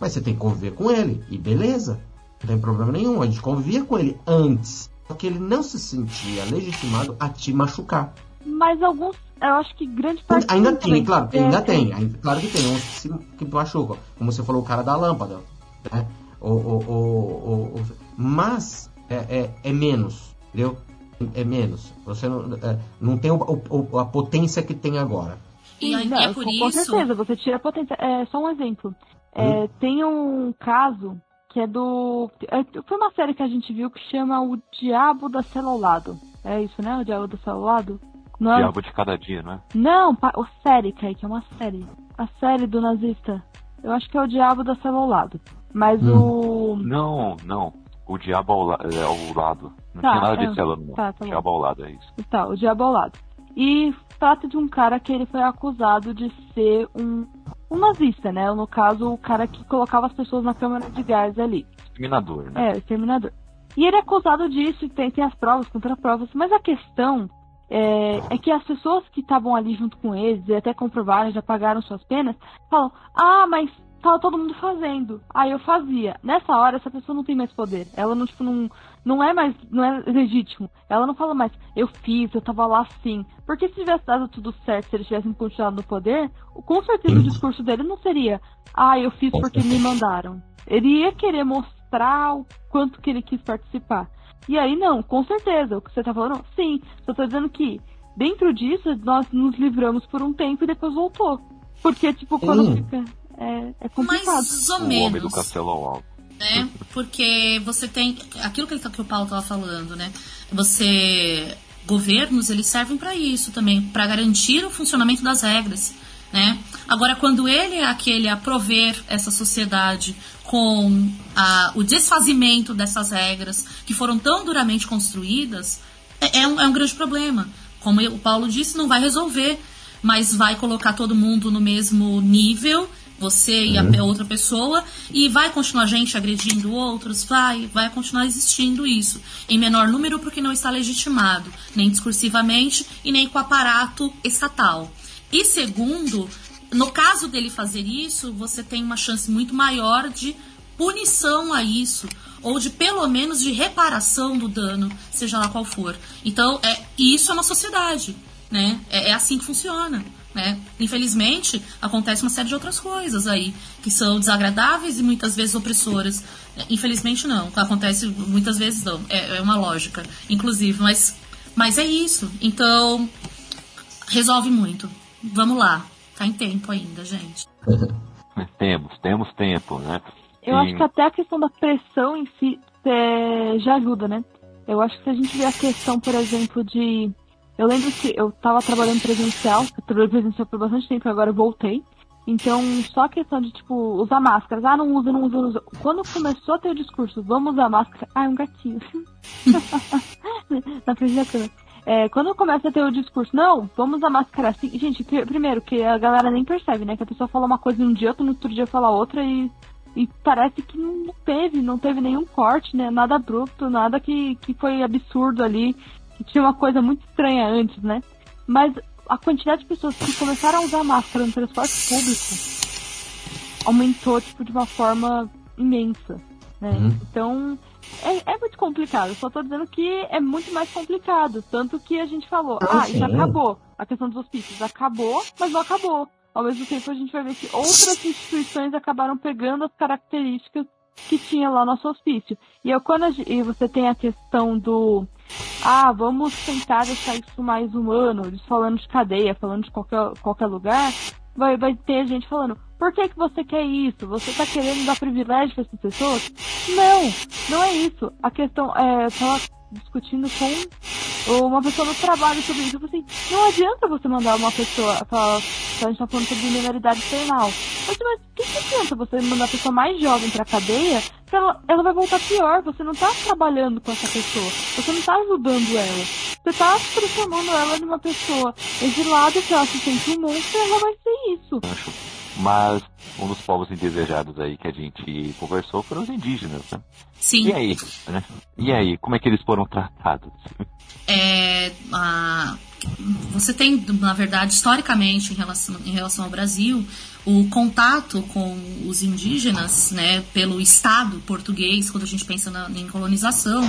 Mas você tem que conviver com ele. E beleza. Não tem problema nenhum. A gente convivia com ele antes. Só que ele não se sentia legitimado a te machucar. Mas alguns, eu acho que grande parte. Ainda tem, claro, ainda tem. Ainda, claro que tem uns que, se, que machucam. Como você falou, o cara da lâmpada. Né? O, o, o, o, mas é, é, é menos, entendeu? É menos. Você não, é, não tem o, o, a potência que tem agora. E não, é por com, isso... com certeza, você tira a potência. É só um exemplo. É, hum. Tem um caso que é do. É, foi uma série que a gente viu que chama O Diabo da Celulado. É isso, né? O Diabo da Celulado? Não é... Diabo de cada dia, não é? Não, o série, que é uma série. A série do nazista. Eu acho que é o Diabo da Celulado. Mas hum. o. Não, não. O diabo ao, la é ao lado. Não tá, tinha nada de é, célula, não. Tá, tá o diabo ao lado, é isso. Tá, o diabo ao lado. E trata de um cara que ele foi acusado de ser um, um nazista, né? No caso, o cara que colocava as pessoas na câmara de gás ali. Exterminador, né? É, exterminador. E ele é acusado disso e tem, tem as provas, contra-provas, mas a questão é, é, que as pessoas que estavam ali junto com eles, e até comprovaram, já pagaram suas penas, falam: Ah, mas tava todo mundo fazendo. Aí eu fazia. Nessa hora, essa pessoa não tem mais poder. Ela não, tipo, não, não é mais, não é legítimo. Ela não fala mais, eu fiz, eu tava lá sim. Porque se tivesse dado tudo certo, se eles tivessem continuado no poder, com certeza o discurso dele não seria, ah, eu fiz porque me mandaram. Ele ia querer mostrar o quanto que ele quis participar. E aí, não, com certeza, o que você tá falando, sim. Só tô dizendo que, dentro disso, nós nos livramos por um tempo e depois voltou. Porque, tipo, quando fica é, é complicado. Mais ou menos. O homem do castelo ao alto. Né? Porque você tem aquilo que, ele, tá, que o Paulo estava falando, né? Você governos eles servem para isso também, para garantir o funcionamento das regras, né? Agora quando ele é aquele a prover essa sociedade com a, o desfazimento dessas regras que foram tão duramente construídas, é, é, um, é um grande problema. Como o Paulo disse, não vai resolver, mas vai colocar todo mundo no mesmo nível você e uhum. a outra pessoa, e vai continuar gente agredindo outros, vai, vai continuar existindo isso, em menor número porque não está legitimado, nem discursivamente e nem com o aparato estatal. E segundo, no caso dele fazer isso, você tem uma chance muito maior de punição a isso, ou de pelo menos de reparação do dano, seja lá qual for. Então, é, isso é uma sociedade, né? É, é assim que funciona. Né? Infelizmente, acontece uma série de outras coisas aí que são desagradáveis e muitas vezes opressoras. Infelizmente não, acontece muitas vezes não. É, é uma lógica, inclusive, mas, mas é isso. Então, resolve muito. Vamos lá, tá em tempo ainda, gente. [LAUGHS] temos, temos tempo, né? Eu e... acho que até a questão da pressão em si é, já ajuda, né? Eu acho que se a gente vê a questão, por exemplo, de eu lembro que eu tava trabalhando presencial, eu trabalhei presencial por bastante tempo, agora eu voltei. Então, só a questão de, tipo, usar máscaras. Ah, não usa, não usa, não usa. Quando começou a ter o discurso, vamos usar máscara. Ah, é um gatinho. [LAUGHS] Na frente da câmera. É, quando começa a ter o discurso, não, vamos usar máscara assim. Gente, primeiro, que a galera nem percebe, né? Que a pessoa fala uma coisa num dia, no outro dia fala outra e, e parece que não teve, não teve nenhum corte, né? Nada abrupto, nada que, que foi absurdo ali, que tinha uma coisa muito estranha antes, né? Mas a quantidade de pessoas que começaram a usar máscara no transporte público aumentou, tipo, de uma forma imensa, né? Uhum. Então, é, é, muito complicado. Só tô dizendo que é muito mais complicado. Tanto que a gente falou, ah, ah isso acabou. A questão dos hospícios acabou, mas não acabou. Ao mesmo tempo, a gente vai ver que outras instituições acabaram pegando as características que tinha lá no nosso hospício. E eu, quando a, e você tem a questão do ah, vamos tentar deixar isso mais humano, eles falando de cadeia, falando de qualquer, qualquer lugar, vai, vai ter gente falando, por que, que você quer isso? Você tá querendo dar privilégio para essas pessoas? Não, não é isso. A questão é, tava discutindo com uma pessoa no trabalho sobre isso. Falei assim, não adianta você mandar uma pessoa, falar, a gente tá falando sobre minoridade penal. Mas, mas que, que adianta você mandar a pessoa mais jovem pra cadeia ela, ela vai voltar pior. Você não tá trabalhando com essa pessoa. Você não tá ajudando ela. Você tá transformando ela numa pessoa exilada que ela se sente um monstro e ela vai ser isso. Mas um dos povos indesejados aí que a gente conversou foram os indígenas, né? Sim. E aí? Né? E aí, como é que eles foram tratados? É, a, você tem, na verdade, historicamente, em relação, em relação ao Brasil, o contato com os indígenas, né, pelo Estado português, quando a gente pensa na, em colonização,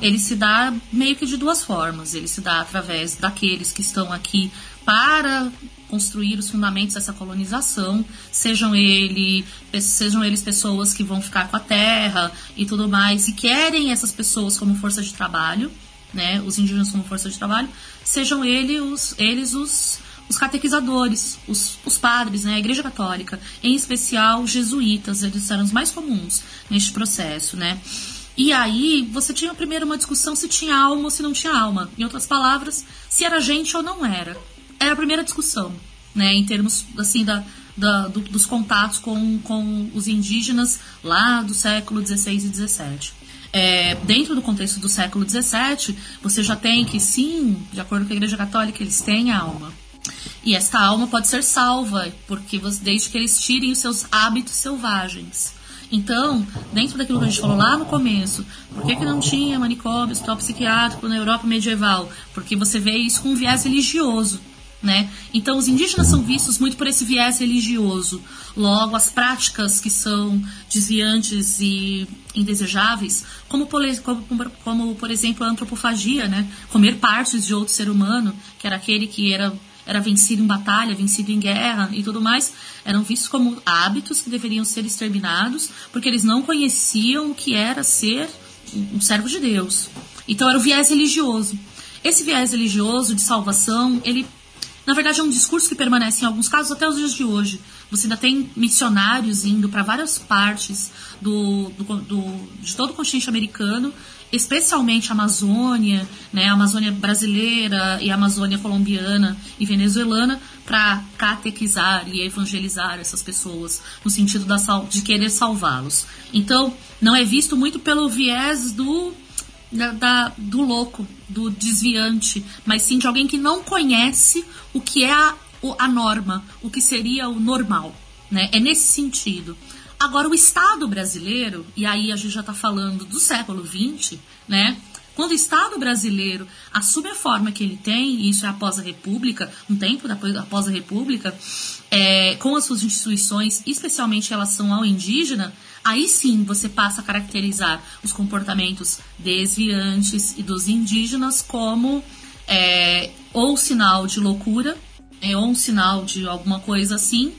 ele se dá meio que de duas formas. Ele se dá através daqueles que estão aqui para construir os fundamentos dessa colonização, sejam, ele, sejam eles pessoas que vão ficar com a terra e tudo mais, e querem essas pessoas como força de trabalho, né, os indígenas como força de trabalho, sejam ele os, eles os, os catequizadores, os, os padres, né, a Igreja Católica, em especial os jesuítas, eles eram os mais comuns neste processo, né. E aí você tinha primeiro uma discussão se tinha alma ou se não tinha alma. Em outras palavras, se era gente ou não era era a primeira discussão, né, em termos assim da, da do, dos contatos com, com os indígenas lá do século XVI e XVII. É, dentro do contexto do século XVII, você já tem que sim, de acordo com a Igreja Católica, eles têm alma. E esta alma pode ser salva, porque desde que eles tirem os seus hábitos selvagens. Então, dentro daquilo que a gente falou lá no começo, por que, que não tinha manicômio, hospital psiquiátrico na Europa medieval? Porque você vê isso com um viés religioso. Né? Então, os indígenas são vistos muito por esse viés religioso. Logo, as práticas que são desviantes e indesejáveis, como por, como, por exemplo a antropofagia, né? comer partes de outro ser humano, que era aquele que era, era vencido em batalha, vencido em guerra e tudo mais, eram vistos como hábitos que deveriam ser exterminados, porque eles não conheciam o que era ser um servo de Deus. Então, era o viés religioso. Esse viés religioso de salvação, ele na verdade, é um discurso que permanece em alguns casos até os dias de hoje. Você ainda tem missionários indo para várias partes do, do, do, de todo o continente americano, especialmente a Amazônia, né, a Amazônia brasileira e a Amazônia colombiana e venezuelana, para catequizar e evangelizar essas pessoas, no sentido da, de querer salvá-los. Então, não é visto muito pelo viés do da, da, do louco, do desviante, mas sim de alguém que não conhece o que é a, a norma, o que seria o normal. Né? É nesse sentido. Agora, o Estado brasileiro, e aí a gente já está falando do século XX, né? Quando o Estado brasileiro assume a forma que ele tem, e isso é após a República, um tempo após a República, é, com as suas instituições, especialmente em relação ao indígena, Aí sim você passa a caracterizar os comportamentos desviantes e dos indígenas como é, ou sinal de loucura, é, ou um sinal de alguma coisa assim,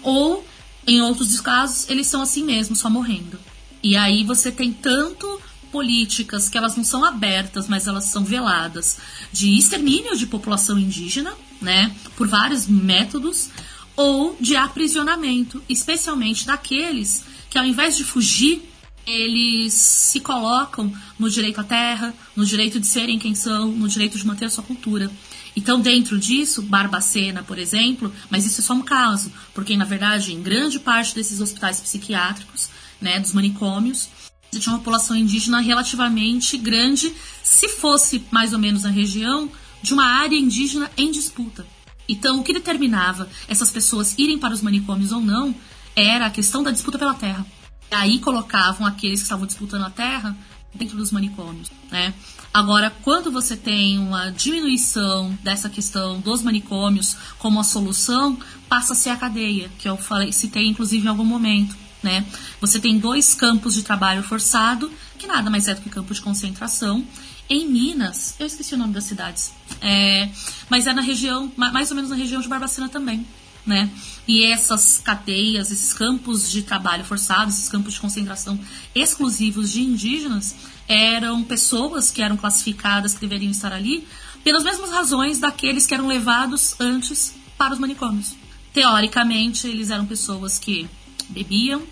ou em outros casos eles são assim mesmo, só morrendo. E aí você tem tanto políticas que elas não são abertas, mas elas são veladas, de extermínio de população indígena, né, por vários métodos, ou de aprisionamento, especialmente daqueles que ao invés de fugir, eles se colocam no direito à terra, no direito de serem quem são, no direito de manter a sua cultura. Então, dentro disso, Barbacena, por exemplo, mas isso é só um caso, porque na verdade, em grande parte desses hospitais psiquiátricos, né, dos manicômios, você tinha uma população indígena relativamente grande, se fosse mais ou menos na região de uma área indígena em disputa. Então, o que determinava essas pessoas irem para os manicômios ou não era a questão da disputa pela terra. Aí colocavam aqueles que estavam disputando a terra dentro dos manicômios, né? Agora, quando você tem uma diminuição dessa questão dos manicômios como a solução, passa a ser a cadeia, que eu falei, citei inclusive em algum momento, né? Você tem dois campos de trabalho forçado, que nada mais é do que campo de concentração. Em Minas, eu esqueci o nome das cidades, é, mas é na região, mais ou menos na região de Barbacena também, né? E essas cadeias, esses campos de trabalho forçado, esses campos de concentração exclusivos de indígenas, eram pessoas que eram classificadas que deveriam estar ali pelas mesmas razões daqueles que eram levados antes para os manicômios. Teoricamente, eles eram pessoas que bebiam,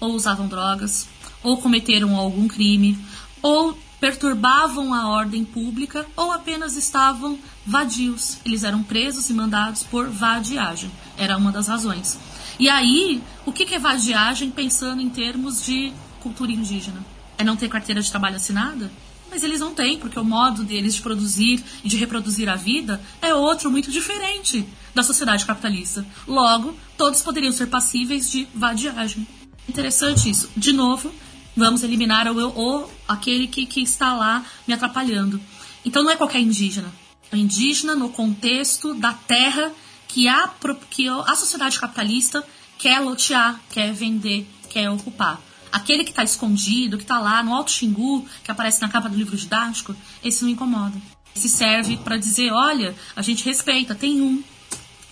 ou usavam drogas, ou cometeram algum crime, ou perturbavam a ordem pública, ou apenas estavam vadios. Eles eram presos e mandados por vadiagem. Era uma das razões. E aí, o que é vadiagem pensando em termos de cultura indígena? É não ter carteira de trabalho assinada? Mas eles não têm, porque o modo deles de produzir e de reproduzir a vida é outro muito diferente da sociedade capitalista. Logo, todos poderiam ser passíveis de vadiagem. Interessante isso. De novo, vamos eliminar o, o aquele que, que está lá me atrapalhando. Então não é qualquer indígena. Indígena no contexto da terra que a, que a sociedade capitalista quer lotear, quer vender, quer ocupar. Aquele que está escondido, que está lá no Alto Xingu, que aparece na capa do livro didático, esse não incomoda. Esse serve para dizer, olha, a gente respeita, tem um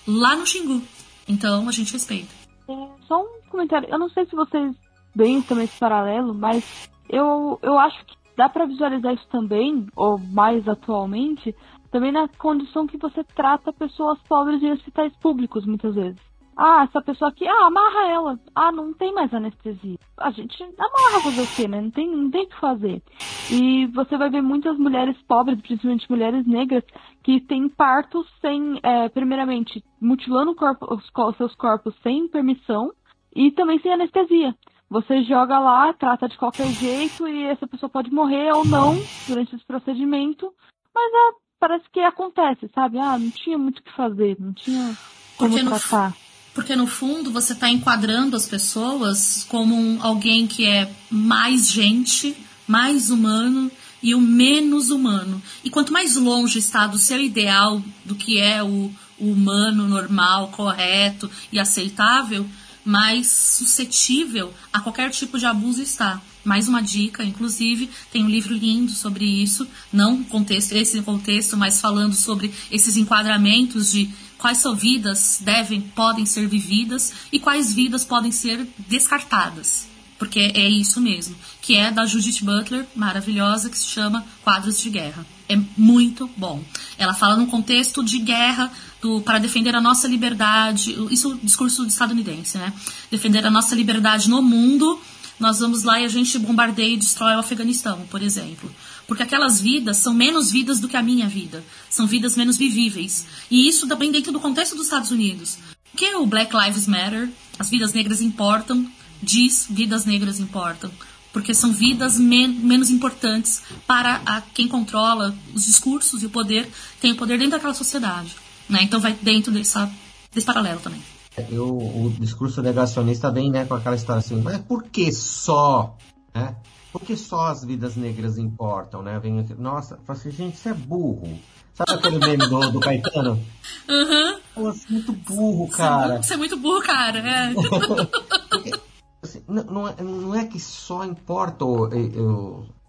lá no Xingu. Então a gente respeita. É, só um comentário. Eu não sei se vocês veem também esse paralelo, mas eu, eu acho que dá para visualizar isso também, ou mais atualmente, também na condição que você trata pessoas pobres em hospitais públicos, muitas vezes. Ah, essa pessoa aqui, ah, amarra ela. Ah, não tem mais anestesia. A gente amarra quê, né? Não tem, não tem o que fazer. E você vai ver muitas mulheres pobres, principalmente mulheres negras, que têm partos sem, é, primeiramente, mutilando corpo, os, seus corpos sem permissão e também sem anestesia. Você joga lá, trata de qualquer jeito e essa pessoa pode morrer ou não durante esse procedimento, mas é, parece que acontece, sabe? Ah, não tinha muito o que fazer, não tinha como Porque tratar. No, porque no fundo você está enquadrando as pessoas como um, alguém que é mais gente, mais humano e o menos humano. E quanto mais longe está do seu ideal, do que é o, o humano, normal, correto e aceitável, mais suscetível a qualquer tipo de abuso está. Mais uma dica, inclusive, tem um livro lindo sobre isso, não contexto, esse contexto, mas falando sobre esses enquadramentos de quais são vidas devem, podem ser vividas e quais vidas podem ser descartadas. Porque é isso mesmo, que é da Judith Butler, maravilhosa, que se chama Quadros de Guerra. É muito bom. Ela fala num contexto de guerra do, para defender a nossa liberdade, isso é o discurso estadunidense, né? Defender a nossa liberdade no mundo, nós vamos lá e a gente bombardeia e destrói o Afeganistão, por exemplo. Porque aquelas vidas são menos vidas do que a minha vida. São vidas menos vivíveis. E isso também dentro do contexto dos Estados Unidos. Que o Black Lives Matter, as vidas negras importam, diz vidas negras importam. Porque são vidas men menos importantes para a, quem controla os discursos e o poder, tem o poder dentro daquela sociedade. Né? Então vai dentro dessa, desse paralelo também. Eu, o discurso negacionista vem né, com aquela história assim, mas por que só? Né? Porque só as vidas negras importam, né? Vem aqui, nossa, fala assim, gente, você é burro. Sabe aquele meme do, do Caetano? [LAUGHS] Uhum. Você é muito burro, cara. Você é muito burro, cara. É. [LAUGHS] Assim, não, não, é, não é que só importa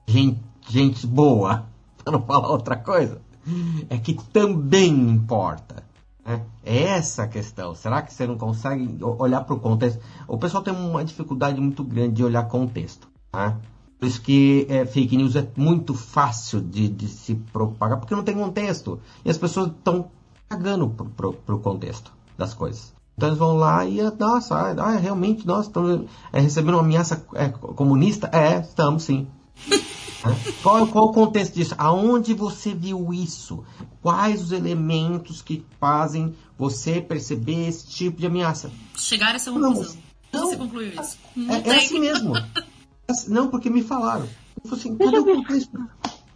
gente, gente boa, [LAUGHS] para não falar outra coisa. É que também importa. Né? É essa a questão. Será que você não consegue olhar para o contexto? O pessoal tem uma dificuldade muito grande de olhar contexto. Tá? Por isso que é, fake news é muito fácil de, de, se propagar, porque não tem contexto. E as pessoas estão cagando pro, pro, contexto das coisas. Então eles vão lá e, nossa, ah, realmente, nós estamos é, recebendo uma ameaça é, comunista? É, estamos sim. Qual, qual o contexto disso? Aonde você viu isso? Quais os elementos que fazem você perceber esse tipo de ameaça? Chegar a essa conclusão. Não, você concluiu isso? Não é, é assim mesmo. [LAUGHS] Não, porque me falaram. Eu falei assim, cadê o contexto?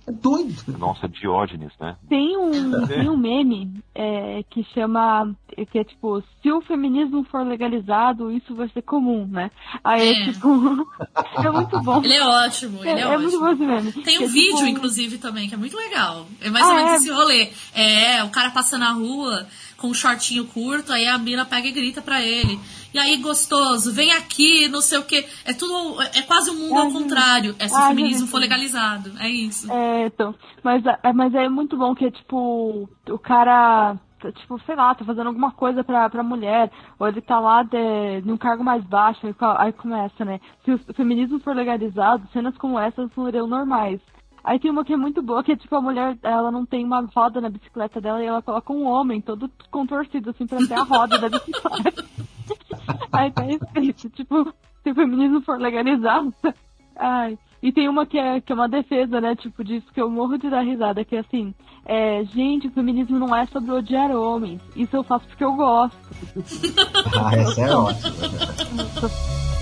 É doido. Nossa, Diógenes, né? Tem um, [LAUGHS] tem um meme é, que chama. que é tipo, se o feminismo for legalizado, isso vai ser comum, né? Aí é, é tipo. [LAUGHS] é muito bom. Ele é ótimo, ele é, é, é muito bom esse meme. Tem um é, vídeo, tipo... inclusive, também, que é muito legal. É mais ah, ou menos é? esse rolê. É, o cara passa na rua com um shortinho curto, aí a mina pega e grita pra ele. E aí, gostoso, vem aqui, não sei o quê. É tudo. É quase um mundo ao contrário. É se o feminismo for legalizado. É isso. É, então. Mas, é, mas é muito bom que, tipo, o cara tipo, sei lá, tá fazendo alguma coisa pra, pra mulher, ou ele tá lá de, de um cargo mais baixo, aí, aí começa, né? Se o feminismo for legalizado, cenas como essas seriam normais. Aí tem uma que é muito boa, que é tipo, a mulher, ela não tem uma roda na bicicleta dela e ela coloca um homem todo contorcido, assim, pra ter a roda da bicicleta. [LAUGHS] Aí tá escrito, tipo, se o feminismo for legalizado. Ai. E tem uma que é, que é uma defesa, né? Tipo, disso que eu morro de dar risada, que é assim, é, gente, o feminismo não é sobre odiar homens. Isso eu faço porque eu gosto. ah, essa é ótima. [LAUGHS]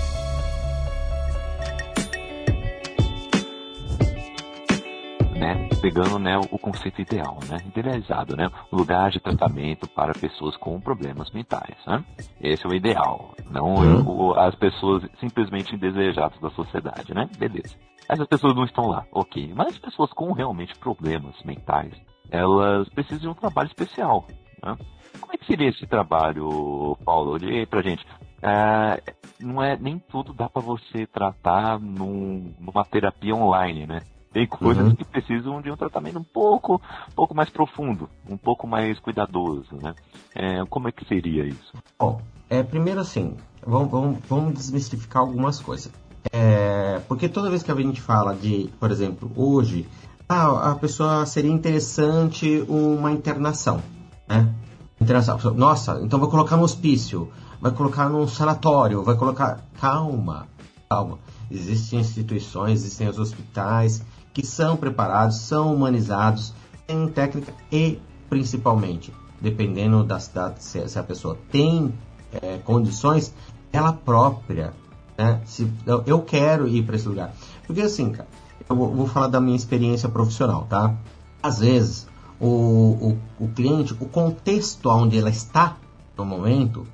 né, pegando né, o conceito ideal, né, idealizado, né, lugar de tratamento para pessoas com problemas mentais, né? Esse é o ideal, não uhum. o, as pessoas simplesmente indesejadas da sociedade, né? Beleza. Essas pessoas não estão lá, ok. Mas as pessoas com realmente problemas mentais, elas precisam de um trabalho especial, né? Como é que seria esse trabalho, Paulo? Diga aí pra gente. É, não é nem tudo dá para você tratar num, numa terapia online, né? Tem coisas uhum. que precisam de um tratamento um pouco, um pouco mais profundo, um pouco mais cuidadoso, né? É, como é que seria isso? Bom, é, primeiro assim, vamos, vamos, vamos desmistificar algumas coisas. É, porque toda vez que a gente fala de, por exemplo, hoje, ah, a pessoa seria interessante uma internação, né? Internação. Nossa, então vai colocar no hospício, vai colocar num sanatório, vai colocar. Calma, calma. Existem instituições, existem os hospitais, que são preparados, são humanizados, têm técnica e, principalmente, dependendo da cidade, se, a pessoa tem é, condições, ela própria, né? Se, eu, quero ir para esse lugar. Porque assim, cara, eu vou, vou, falar da minha experiência profissional, tá? Às vezes, o, o, o cliente, o contexto onde ela está no momento,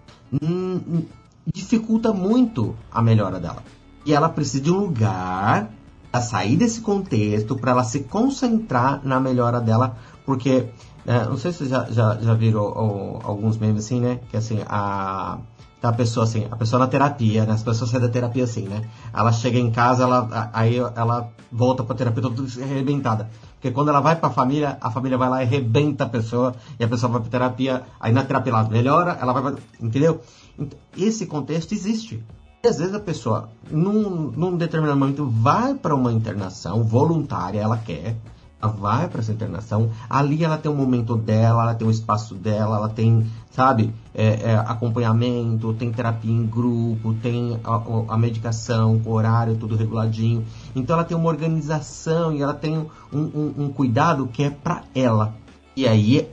hum, dificulta muito a melhora dela. E ela precisa de um lugar a sair desse contexto, para ela se concentrar na melhora dela, porque é, não sei se já, já, já viram alguns memes assim, né? Que assim, a, a pessoa assim, a pessoa na terapia, né? As pessoas saem da terapia assim, né? Ela chega em casa, ela, aí ela volta pra terapia toda arrebentada. Porque quando ela vai pra família, a família vai lá e arrebenta a pessoa, e a pessoa vai pra terapia, aí na terapia ela melhora, ela vai pra, entendeu? Então, esse contexto existe. Às vezes a pessoa, num, num determinado momento, vai para uma internação voluntária, ela quer, ela vai para essa internação, ali ela tem um momento dela, ela tem um espaço dela, ela tem, sabe, é, é, acompanhamento, tem terapia em grupo, tem a, a, medicação, o horário, tudo reguladinho. Então ela tem uma organização e ela tem um, um cuidado que é para ela. E aí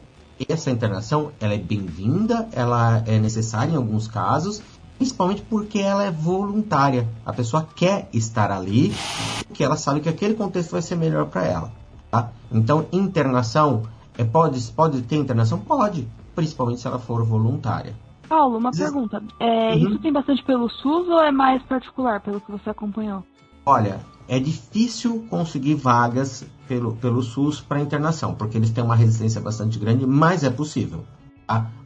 essa internação ela é bem-vinda, ela é necessária em alguns casos principalmente porque ela é voluntária. A pessoa quer estar ali, porque ela sabe que aquele contexto vai ser melhor para ela. Tá? Então, internação, é, pode, pode ter internação? Pode, principalmente se ela for voluntária. Paulo, uma pergunta. É, uhum. Isso tem bastante pelo SUS ou é mais particular, pelo que você acompanhou? Olha, é difícil conseguir vagas pelo, pelo SUS para internação, porque eles têm uma resistência bastante grande, mas é possível.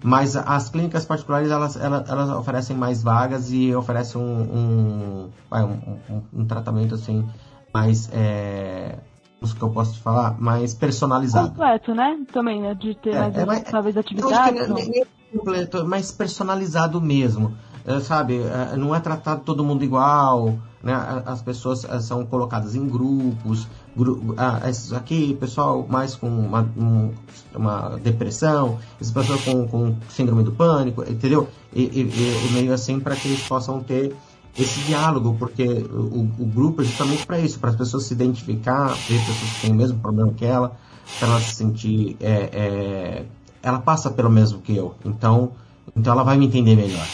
Mas as clínicas particulares elas, elas, elas, oferecem mais vagas e oferecem um, um, um, um, tratamento assim mais é, o que eu posso te falar mais personalizado. Completo, né? Também, né? De ter é, mais, é, talvez atividades. Não, nem, completo, mais personalizado mesmo. É, sabe, é, não é tratado todo mundo igual, né? As pessoas é, são colocadas em grupos, gru ah, esses aqui, pessoal mais com uma, um, uma depressão, essas pessoas com, com síndrome do pânico, entendeu? E, e, e meio assim para que eles possam ter esse diálogo, porque o, o grupo é justamente para isso, para as pessoas se identificar, ver pessoas que têm o mesmo problema que ela, para ela se sentir. É, é, ela passa pelo mesmo que eu, então, então ela vai me entender melhor.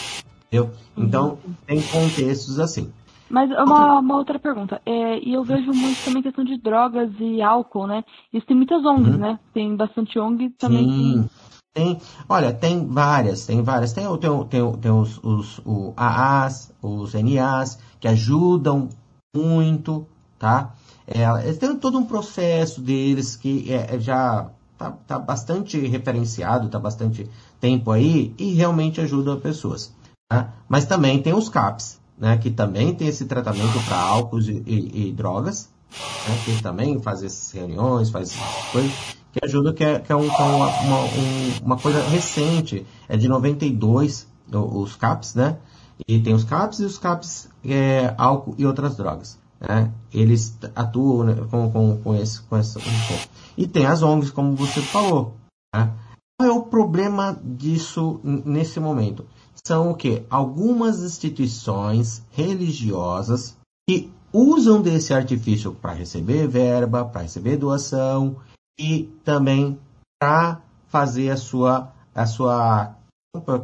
Entendeu? Então, tem contextos assim. Mas uma, uma outra pergunta. É, e eu vejo muito também questão de drogas e álcool, né? Isso tem muitas ONGs, Uhum. né? Tem bastante ONG também. Sim. Tem, olha, tem várias, tem várias. Tem, tem, tem, tem os, os o AAs, os NAs, que ajudam muito, tá? É, têm todo um processo deles que é, é já tá, tá bastante referenciado, tá bastante tempo aí e realmente ajudam pessoas. tá? Mas também tem os CAPs, né? Que também tem esse tratamento para álcools e, e- e drogas, né, que também faz essas reuniões, faz essas coisas, que ajuda, que é, que é, um- é uma, uma, um- uma coisa recente, é de 92, o- os CAPs, né? E tem os CAPs e os CAPs é, álcool e outras drogas. Né? Eles atuam né, com, com, com, esse, com essa. E tem as ONGs, como você falou. Né? Qual é o problema disso nesse momento? São o que? Algumas instituições religiosas que usam desse artifício para receber verba, para receber doação e também para fazer a sua, a sua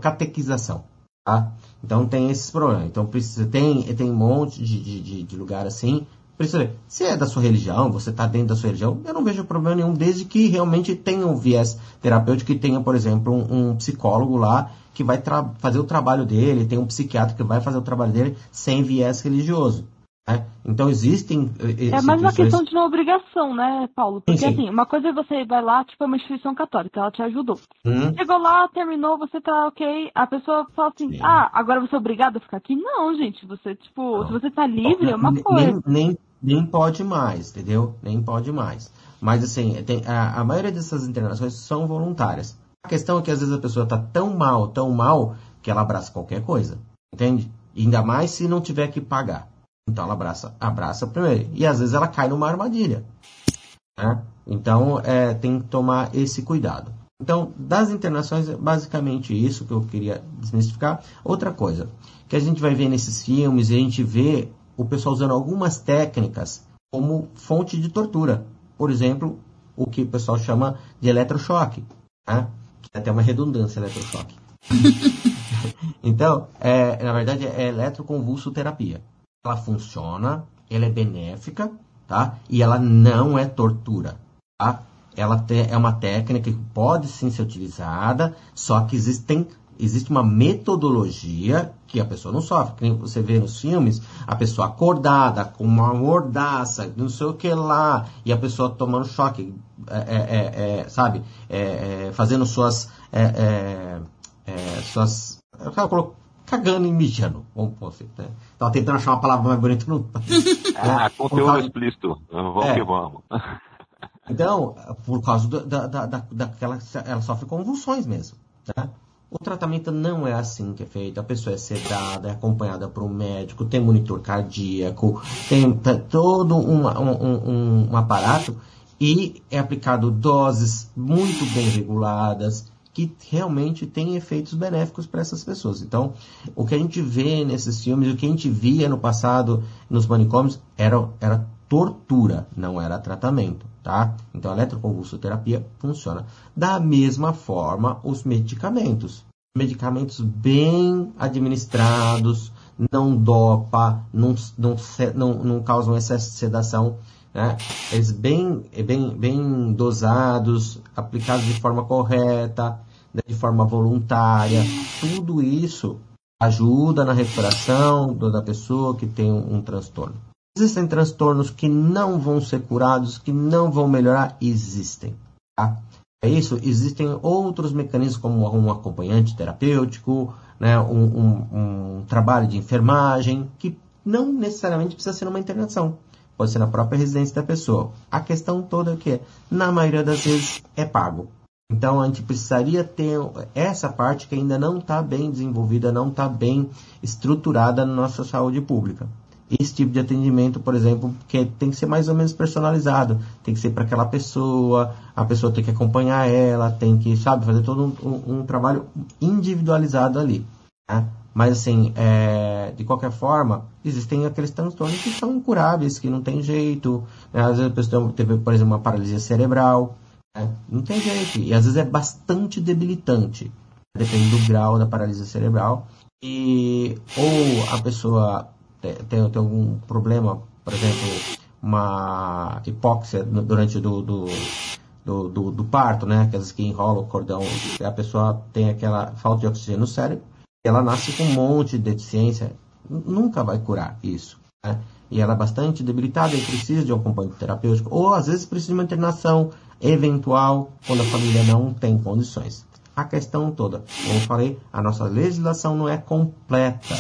catequização. Tá? Então tem esses problemas. Então precisa, tem, tem um monte de, de, de, lugar assim. Precisa. Se é da sua religião, você está dentro da sua religião, eu não vejo problema nenhum, desde que realmente tenha um viés terapêutico, que tenha, por exemplo, um, um psicólogo lá que vai fazer o trabalho dele, tem um psiquiatra que vai fazer o trabalho dele sem viés religioso. né? Então existem. eh, É mais uma questão de não obrigação, né, Paulo? Porque Sim, sim. assim, uma coisa é você vai lá, tipo, é uma instituição católica, ela te ajudou. Hum? Chegou lá, terminou, você tá ok. A pessoa fala assim, Sim. ah, agora você é obrigado a ficar aqui? Não, gente, você, tipo, Não. se você tá livre, é uma coisa. Nem, nem, nem pode mais, entendeu? Nem pode mais. Mas assim, tem, a, a maioria dessas internações são voluntárias. A questão é que às vezes a pessoa está tão mal, tão mal, que ela abraça qualquer coisa. Entende? E ainda mais se não tiver que pagar. Então ela abraça, abraça primeiro. E às vezes ela cai numa armadilha. né? Então é, tem que tomar esse cuidado. Então, das internações, é basicamente isso que eu queria desmistificar. Outra coisa, que a gente vai ver nesses filmes, a gente vê o pessoal usando algumas técnicas como fonte de tortura. Por exemplo, o que o pessoal chama de eletrochoque. Né? Até uma redundância, eletrochoque. [LAUGHS] então, é, na verdade, é eletroconvulsoterapia. Ela funciona, ela é benéfica, tá? E ela não é tortura, tá? Ela te- é uma técnica que pode sim ser utilizada, só que existem, existe uma metodologia que a pessoa não sofre. Que você vê nos filmes, a pessoa acordada, com uma mordaça, não sei o que lá, e a pessoa tomando choque, é, é, é, é, sabe? É, é, fazendo suas. é, é, é, suas cagando e mijando, vamos pôr assim, né? Tava tentando achar uma palavra mais bonita, não. [LAUGHS] Ah, conteúdo explícito. Vamos que vamos. Então, por causa da, da, da, daquela. Ela sofre convulsões mesmo. Né? O tratamento não é assim que é feito. A pessoa é sedada, é acompanhada por um médico, tem monitor cardíaco, tem todo um, um- um aparato e é aplicado doses muito bem reguladas que realmente têm efeitos benéficos para essas pessoas. Então, o que a gente vê nesses filmes, o que a gente via no passado nos manicômios, era, era tortura, não era tratamento, tá? Então, a eletroconvulsoterapia funciona. Da mesma forma, os medicamentos. Medicamentos bem administrados, não dopa, não, não, não, não causam excesso de sedação, né? Eles bem, bem, bem dosados, aplicados de forma correta, né? de forma voluntária. Tudo isso ajuda na recuperação da pessoa que tem um, um transtorno. Existem transtornos que não vão ser curados, que não vão melhorar? Existem. Tá? É isso, existem outros mecanismos como um acompanhante terapêutico, né, um, um- um trabalho de enfermagem, que não necessariamente precisa ser uma internação. Pode ser na própria residência da pessoa. A questão toda é que, na maioria das vezes, é pago. Então a gente precisaria ter essa parte que ainda não está bem desenvolvida, não está bem estruturada na nossa saúde pública. Esse tipo de atendimento, por exemplo, que tem que ser mais ou menos personalizado, tem que ser para aquela pessoa, a pessoa tem que acompanhar ela, tem que, sabe, fazer todo um, um- trabalho individualizado ali. né? Mas, assim, é, de qualquer forma, existem aqueles transtornos que são incuráveis, que não tem jeito. Né? Às vezes a pessoa teve, por exemplo, uma paralisia cerebral. Né? Não tem jeito. E às vezes é bastante debilitante. Depende do grau da paralisia cerebral. E, ou a pessoa tem, tem, algum problema, por exemplo, uma hipóxia durante do, do, do, do, do parto, né? Aquelas que enrolam o cordão, a pessoa tem aquela falta de oxigênio no cérebro, ela nasce com um monte de deficiência, nunca vai curar isso. Né? E ela é bastante debilitada e precisa de um acompanhamento terapêutico, ou às vezes precisa de uma internação eventual quando a família não tem condições. A questão toda, como eu falei, a nossa legislação não é completa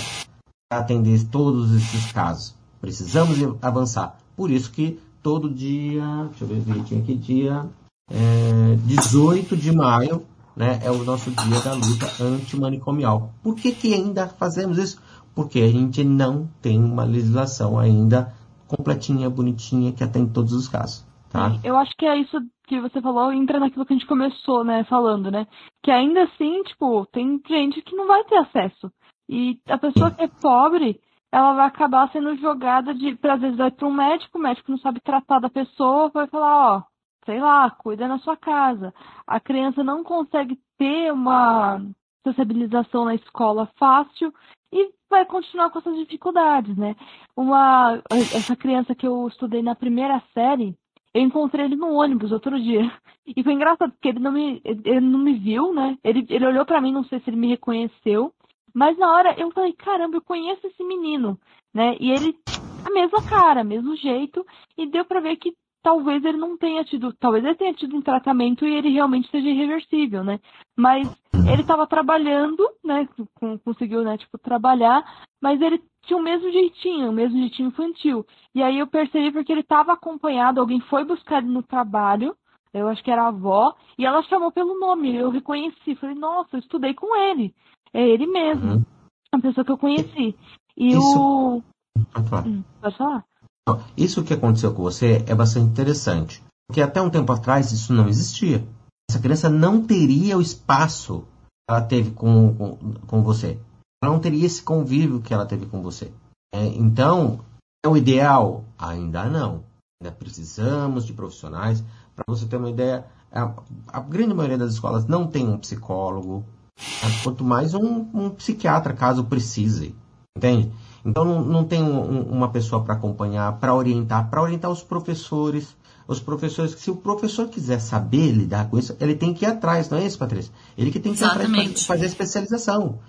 atender todos esses casos. Precisamos avançar. Por isso que todo dia, deixa eu ver direitinho aqui, dia é, 18 de maio, né, é o nosso dia da luta antimanicomial. Por que, que ainda fazemos isso? Porque a gente não tem uma legislação ainda completinha, bonitinha, que atende todos os casos. Tá? Eu acho que é isso que você falou, entra naquilo que a gente começou, né, falando, né? Que ainda assim, tipo, tem gente que não vai ter acesso. E a pessoa que é pobre, ela vai acabar sendo jogada de, às vezes vai para um médico, o médico não sabe tratar da pessoa, vai falar, ó, sei lá, cuida na sua casa. A criança não consegue ter uma sensibilização na escola fácil e vai continuar com essas dificuldades, né? Uma essa criança que eu estudei na primeira série, eu encontrei ele no ônibus outro dia. E foi engraçado porque ele não me ele não me viu, né? Ele ele olhou para mim, não sei se ele me reconheceu. Mas na hora eu falei, caramba, eu conheço esse menino, né? E ele, a mesma cara, mesmo jeito, e deu para ver que talvez ele não tenha tido, talvez ele tenha tido um tratamento e ele realmente seja irreversível, né? Mas ele estava trabalhando, né? Conseguiu, né, tipo, trabalhar, mas ele tinha o mesmo jeitinho, o mesmo jeitinho infantil. E aí eu percebi porque ele estava acompanhado, alguém foi buscar ele no trabalho, eu acho que era a avó, e ela chamou pelo nome, eu reconheci, falei, nossa, eu estudei com ele. É ele mesmo. Uhum. A pessoa que eu conheci. E Isso... o. Pode falar. Hum, pode falar? Isso que aconteceu com você é bastante interessante. Porque até um tempo atrás isso não existia. Essa criança não teria o espaço que ela teve com, com, com você. Ela não teria esse convívio que ela teve com você. É, então, é o ideal? Ainda não. Ainda precisamos de profissionais. Para você ter uma ideia, a, a grande maioria das escolas não tem um psicólogo, Quanto mais um, um psiquiatra, caso precise. Entende? Então não, não tem um, uma pessoa para acompanhar, para orientar, para orientar os professores. Os professores, se o professor quiser saber lidar com isso, ele tem que ir atrás, não é isso, Patrícia? Ele que tem que ir atrás para fazer a especialização.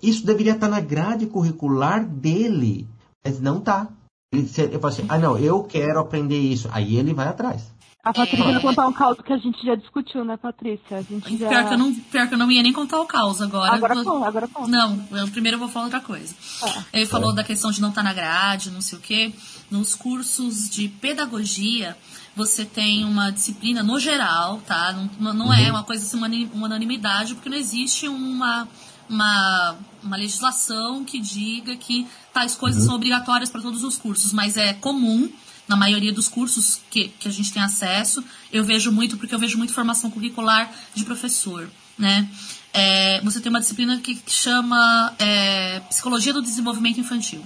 Isso deveria estar na grade curricular dele, mas não está. Ele, ele fala assim, ah não, eu quero aprender isso. Aí ele vai atrás. A Patrícia é... vai contar um caos que a gente já discutiu, né, Patrícia? A gente já... pior, que eu não, pior que eu não ia nem contar o caos agora. Agora vou... agora conta. Não, eu, primeiro eu vou falar outra coisa. Ah, Ele é. falou da questão de não estar tá na grade, não sei o quê. Nos cursos de pedagogia, você tem uma disciplina no geral, tá? Não, não é uhum. é uma coisa assim, uma, uma unanimidade, porque não existe uma, uma, uma legislação que diga que tais coisas uhum. são obrigatórias para todos os cursos, mas é comum na maioria dos cursos que, que a gente tem acesso, eu vejo muito, porque eu vejo muito formação curricular de professor, né? É, você tem uma disciplina que chama é, Psicologia do Desenvolvimento Infantil.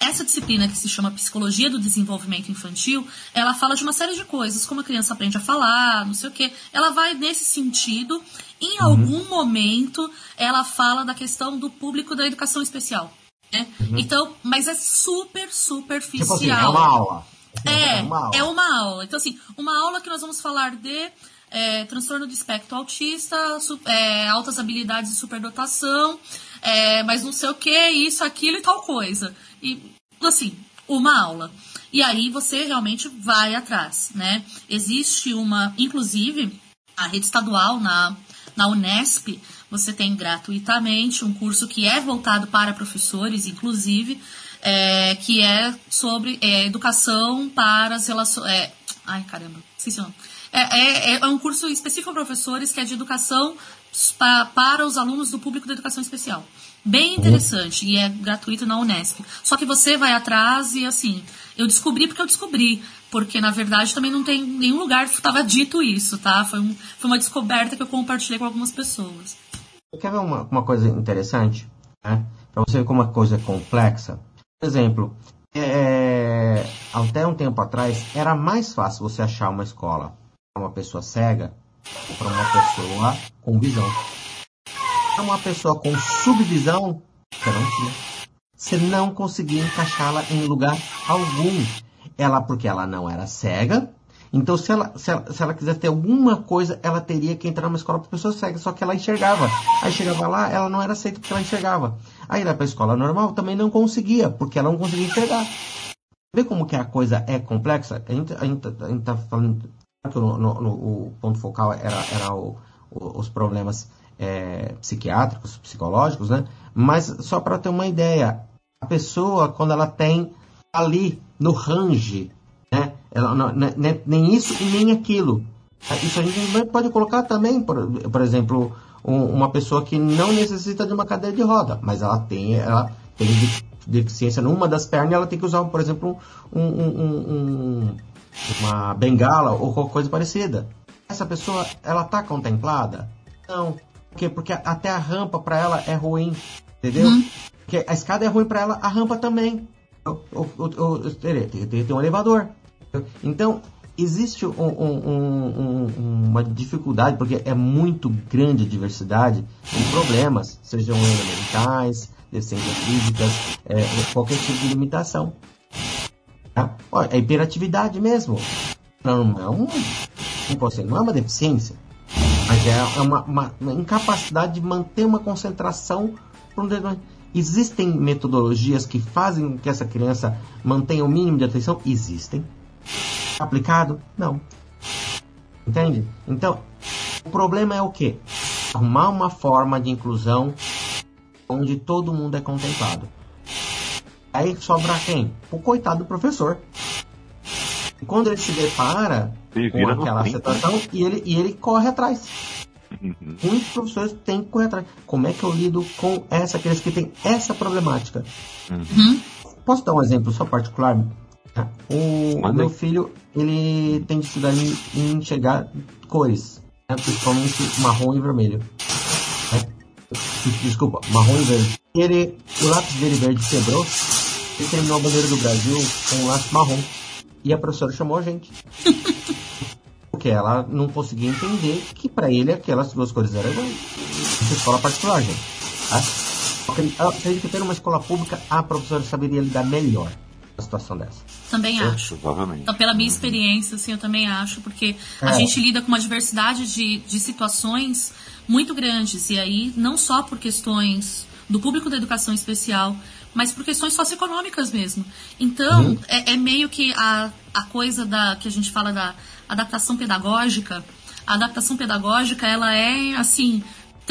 Essa disciplina que se chama Psicologia do Desenvolvimento Infantil, ela fala de uma série de coisas, como a criança aprende a falar, não sei o quê. Ela vai nesse sentido. Em uhum. algum momento, ela fala da questão do público da educação especial. Né? Uhum. Então, mas é super superficial. Tipo assim, é uma aula. É, é uma aula. é uma aula. Então, assim, uma aula que nós vamos falar de é, transtorno do espectro autista, su, é, altas habilidades de superdotação, é, mas não sei o que, isso, aquilo e tal coisa. E, assim, uma aula. E aí você realmente vai atrás, né? Existe uma, inclusive, a rede estadual na, na Unesp, você tem gratuitamente um curso que é voltado para professores, inclusive, é, que é sobre é, educação para as relações. É, ai, caramba, esqueci o nome. É, é, é, um curso específico para professores que é de educação pa, para os alunos do público da educação especial. Bem interessante e é gratuito na Unesp. Só que você vai atrás e assim, eu descobri porque eu descobri. Porque na verdade também não tem nenhum lugar que estava dito isso, tá? Foi, um, foi uma descoberta que eu compartilhei com algumas pessoas. Quer ver uma, uma coisa interessante? Né? Para você ver como a coisa é complexa. Por exemplo, é, até um tempo atrás era mais fácil você achar uma escola para uma pessoa cega ou para uma pessoa com visão. Para uma pessoa com subvisão, você não tinha. Você não conseguia encaixá-la em lugar algum. Ela, porque ela não era cega, então, se ela, se ela, se ela quiser ter alguma coisa, ela teria que entrar numa escola para pessoas cegas, só que ela enxergava. Aí chegava lá, ela não era aceita porque ela enxergava. Aí ela para a escola normal também não conseguia, porque ela não conseguia enxergar. Vê como que a coisa é complexa? A gente, a gente, a gente tá falando que no, no, no, o ponto focal era, era o, o, os problemas é, psiquiátricos, psicológicos, né? Mas só para ter uma ideia, a pessoa, quando ela tem ali no range? Ela, não, nem, né, né, nem isso e nem aquilo. Isso a gente pode colocar também, por, por exemplo, um, uma pessoa que não necessita de uma cadeira de roda, mas ela tem, ela tem deficiência numa das pernas, ela tem que usar, por exemplo, um, um, uma bengala ou qualquer coisa parecida. Essa pessoa, ela está contemplada? Não. Por quê? Porque até a rampa para ela é ruim, entendeu? Uhum. Porque a escada é ruim para ela, a rampa também. Tem um elevador. Então, existe um, um, um, uma dificuldade, porque é muito grande a diversidade de problemas, sejam elementais, deficiências físicas, é, qualquer tipo de limitação. Tá? Olha, é hiperatividade mesmo. Não, não é, não é uma deficiência, mas é uma, uma, uma incapacidade de manter uma concentração Existem metodologias que fazem com que essa criança mantenha o mínimo de atenção? Existem. Aplicado? Não. Entende? Então, o problema é o quê? Arrumar uma forma de inclusão onde todo mundo é contemplado. Aí sobra quem? O coitado do professor. E quando ele se depara com aquela situação, e ele, e ele corre atrás. Uhum. Muitos professores têm que correr atrás. Como é que eu lido com essa criança que tem essa problemática? Uhum. Posso dar um exemplo só particular? O, o meu filho, ele tem dificuldade em enxergar cores, né? principalmente marrom e vermelho. Né? Desculpa, marrom e verde. Ele, o lápis dele verde quebrou, ele terminou a bandeira do Brasil com um lápis marrom. E a professora chamou a gente. [LAUGHS] Porque ela não conseguia entender que para ele aquelas duas cores eram iguais. Isso é escola particular, gente. Tá? Acredito que ter uma escola pública, a professora saberia lidar melhor a situação dessa. Também acho. Provavelmente. Então, pela minha experiência, assim, eu também acho, porque é. a gente lida com uma diversidade de, de situações muito grandes. E aí, não só por questões do público da educação especial, mas por questões socioeconômicas mesmo. Então, uhum. é, é, meio que a, a coisa da que a gente fala da adaptação pedagógica. A adaptação pedagógica, ela é, assim,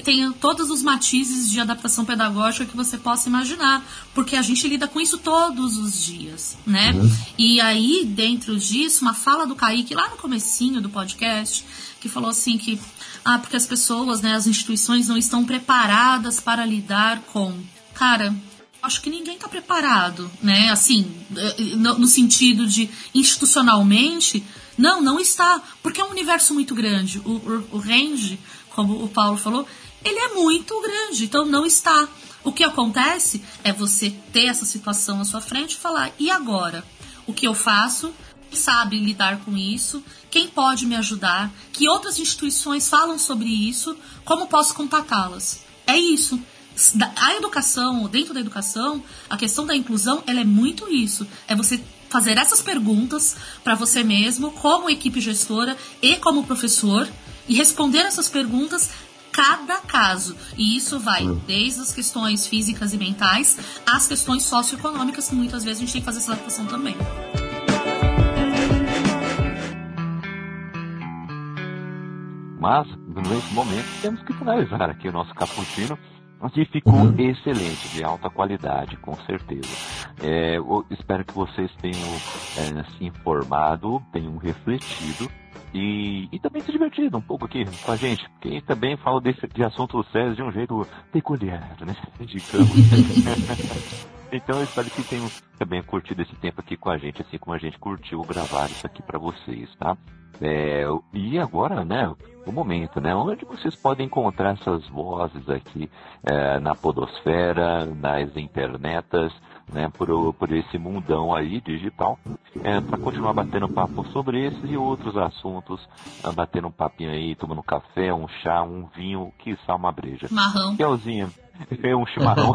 tem todos os matizes de adaptação pedagógica que você possa imaginar, porque a gente lida com isso todos os dias, né? Uhum. E aí, dentro disso, uma fala do Kaique lá no comecinho do podcast, que falou assim que ah, porque as pessoas, né, as instituições não estão preparadas para lidar com. Cara, acho que ninguém está preparado, né? Assim, eh, no, no sentido de institucionalmente, não, não está, porque é um universo muito grande. O, o, o range, como o Paulo falou, ele é muito grande, então não está. O que acontece é você ter essa situação à sua frente e falar: e agora? O que eu faço? Quem sabe lidar com isso? Quem pode me ajudar? Que outras instituições falam sobre isso? Como posso contatá-las? É isso. A educação, dentro da educação, a questão da inclusão, ela é muito isso. É você fazer essas perguntas para você mesmo, como equipe gestora e como professor, e responder essas perguntas cada caso. E isso vai hum. desde as questões físicas e mentais às questões socioeconômicas, que muitas vezes a gente tem que fazer essa adaptação também. Mas, nesse momento, temos que finalizar aqui o nosso cappuccino que ficou uhum. excelente, de alta qualidade, com certeza. É, espero que vocês tenham é, se informado, tenham refletido e, e também se divertido um pouco aqui com a gente, porque também fala desse, de assuntos sérios de um jeito peculiar, né? [LAUGHS] Digamos. [LAUGHS] Então eu espero que tenham também curtido esse tempo aqui com a gente, assim como a gente curtiu gravar isso aqui para vocês, tá? É, e agora, né, o momento, né, onde vocês podem encontrar essas vozes aqui é, na podosfera, nas internetas, né, por, por esse mundão aí digital, é, para continuar batendo papo sobre esses e outros assuntos, é, batendo um papinho aí, tomando um café, um chá, um vinho, quiçá uma breja. Marrão. Kelzinha, é [LAUGHS] um chimarrão.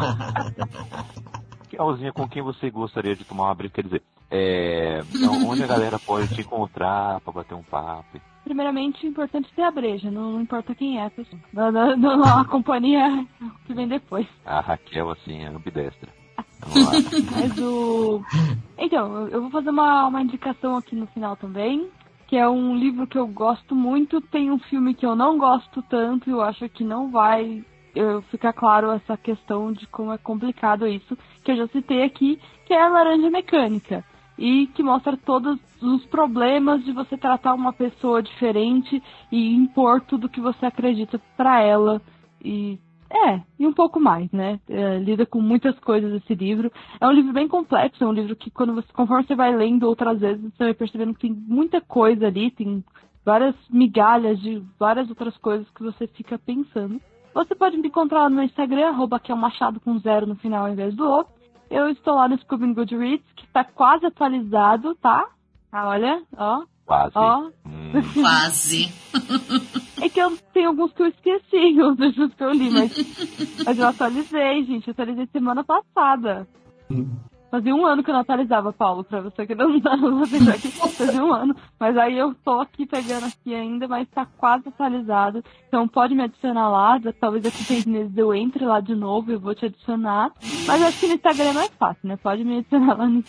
[LAUGHS] Kelzinha, com quem você gostaria de tomar uma breja? Quer dizer, é, onde a galera pode te encontrar para bater um papo? Primeiramente, é importante ter a breja, não, não importa quem é a pessoa. Não, não, não, a companhia que vem depois. A Raquel, assim, é ambidestra. Mas o. Então, eu vou fazer uma, uma indicação aqui no final também. Que é um livro que eu gosto muito. Tem um filme que eu não gosto tanto. E eu acho que não vai eu, ficar claro essa questão de como é complicado isso. Que eu já citei aqui. Que é a Laranja Mecânica. E que mostra todos os problemas de você tratar uma pessoa diferente e impor tudo que você acredita para ela. E é, e um pouco mais, né? É, lida com muitas coisas esse livro. É um livro bem complexo, é um livro que quando você, conforme você vai lendo outras vezes, você vai percebendo que tem muita coisa ali, tem várias migalhas de várias outras coisas que você fica pensando. Você pode me encontrar no meu Instagram, arroba que é um machado com zero no final ao invés do outro. Eu estou lá no Scooby Goodreads, que está quase atualizado, tá? Ah, olha, ó. Quase. Ó. Hum. Quase. É que eu tenho alguns que eu esqueci, [LAUGHS] os livros que eu li, mas, mas eu atualizei, gente. Eu atualizei semana passada. Fazia um ano que eu não atualizava, Paulo, pra você que não [LAUGHS] tá você aqui. Fazia um ano. Mas aí eu tô aqui pegando aqui ainda, mas tá quase atualizado. Então pode me adicionar lá. Talvez daqui seis meses eu entre lá de novo e eu vou te adicionar. Mas acho que no Instagram é mais fácil, né? Pode me adicionar lá no,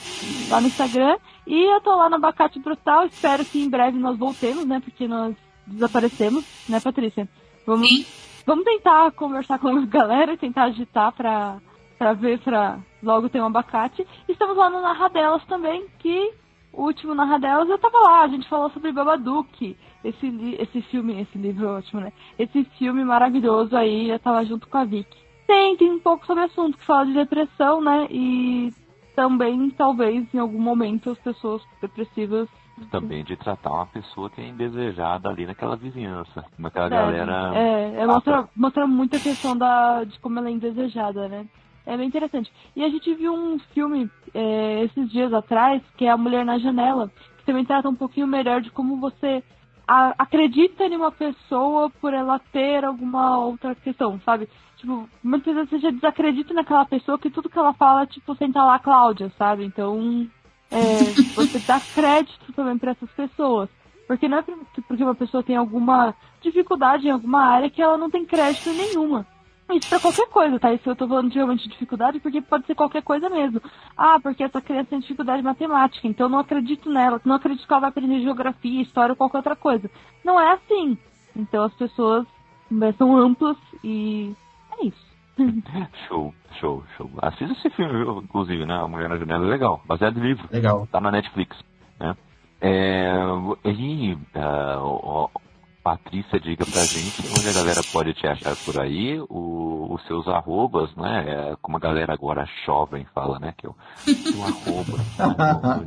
lá no Instagram. E eu tô lá no Abacate Brutal. Espero que em breve nós voltemos, né? Porque nós desaparecemos, né, Patrícia? Vamos, Sim. vamos tentar conversar com a galera e tentar agitar pra, pra ver, pra logo ter um abacate. Estamos lá no Narradelas também, que o último Narradelas eu tava lá, a gente falou sobre Babadook, esse, esse filme, esse livro é ótimo, né? Esse filme maravilhoso aí, eu tava junto com a Vicky. Tem, tem um pouco sobre o assunto, que fala de depressão, né? E também, talvez, em algum momento, as pessoas depressivas Também de tratar uma pessoa que é indesejada ali naquela vizinhança. Naquela Deve. galera. É, é mostra, mostra muito a questão da, de como ela é indesejada, né? É bem interessante. E a gente viu um filme é, esses dias atrás, que é A Mulher na Janela, que também trata um pouquinho melhor de como você a- acredita em uma pessoa por ela ter alguma outra questão, sabe? Tipo, muitas vezes você já desacredita naquela pessoa que tudo que ela fala, tipo, senta lá Cláudia, sabe? Então, é, [LAUGHS] você dá crédito também para essas pessoas. Porque não é porque uma pessoa tem alguma dificuldade em alguma área que ela não tem crédito nenhuma. Isso pra qualquer coisa, tá? Isso eu tô falando de realmente dificuldade porque pode ser qualquer coisa mesmo. Ah, porque essa criança tem dificuldade em matemática, então eu não acredito nela, não acredito que ela vai aprender geografia, história ou qualquer outra coisa. Não é assim. Então as pessoas né, são amplas e é isso. [LAUGHS] Show, show, show. Assista esse filme, viu? inclusive, né? A Mulher na Janela é legal. Baseado em livro. Legal. Tá na Netflix. Né? É, e ó, Patrícia, diga pra gente onde a galera pode te achar por aí, o- os seus arrobas, né? É, como a galera agora jovem fala, né? Que é o, arroba,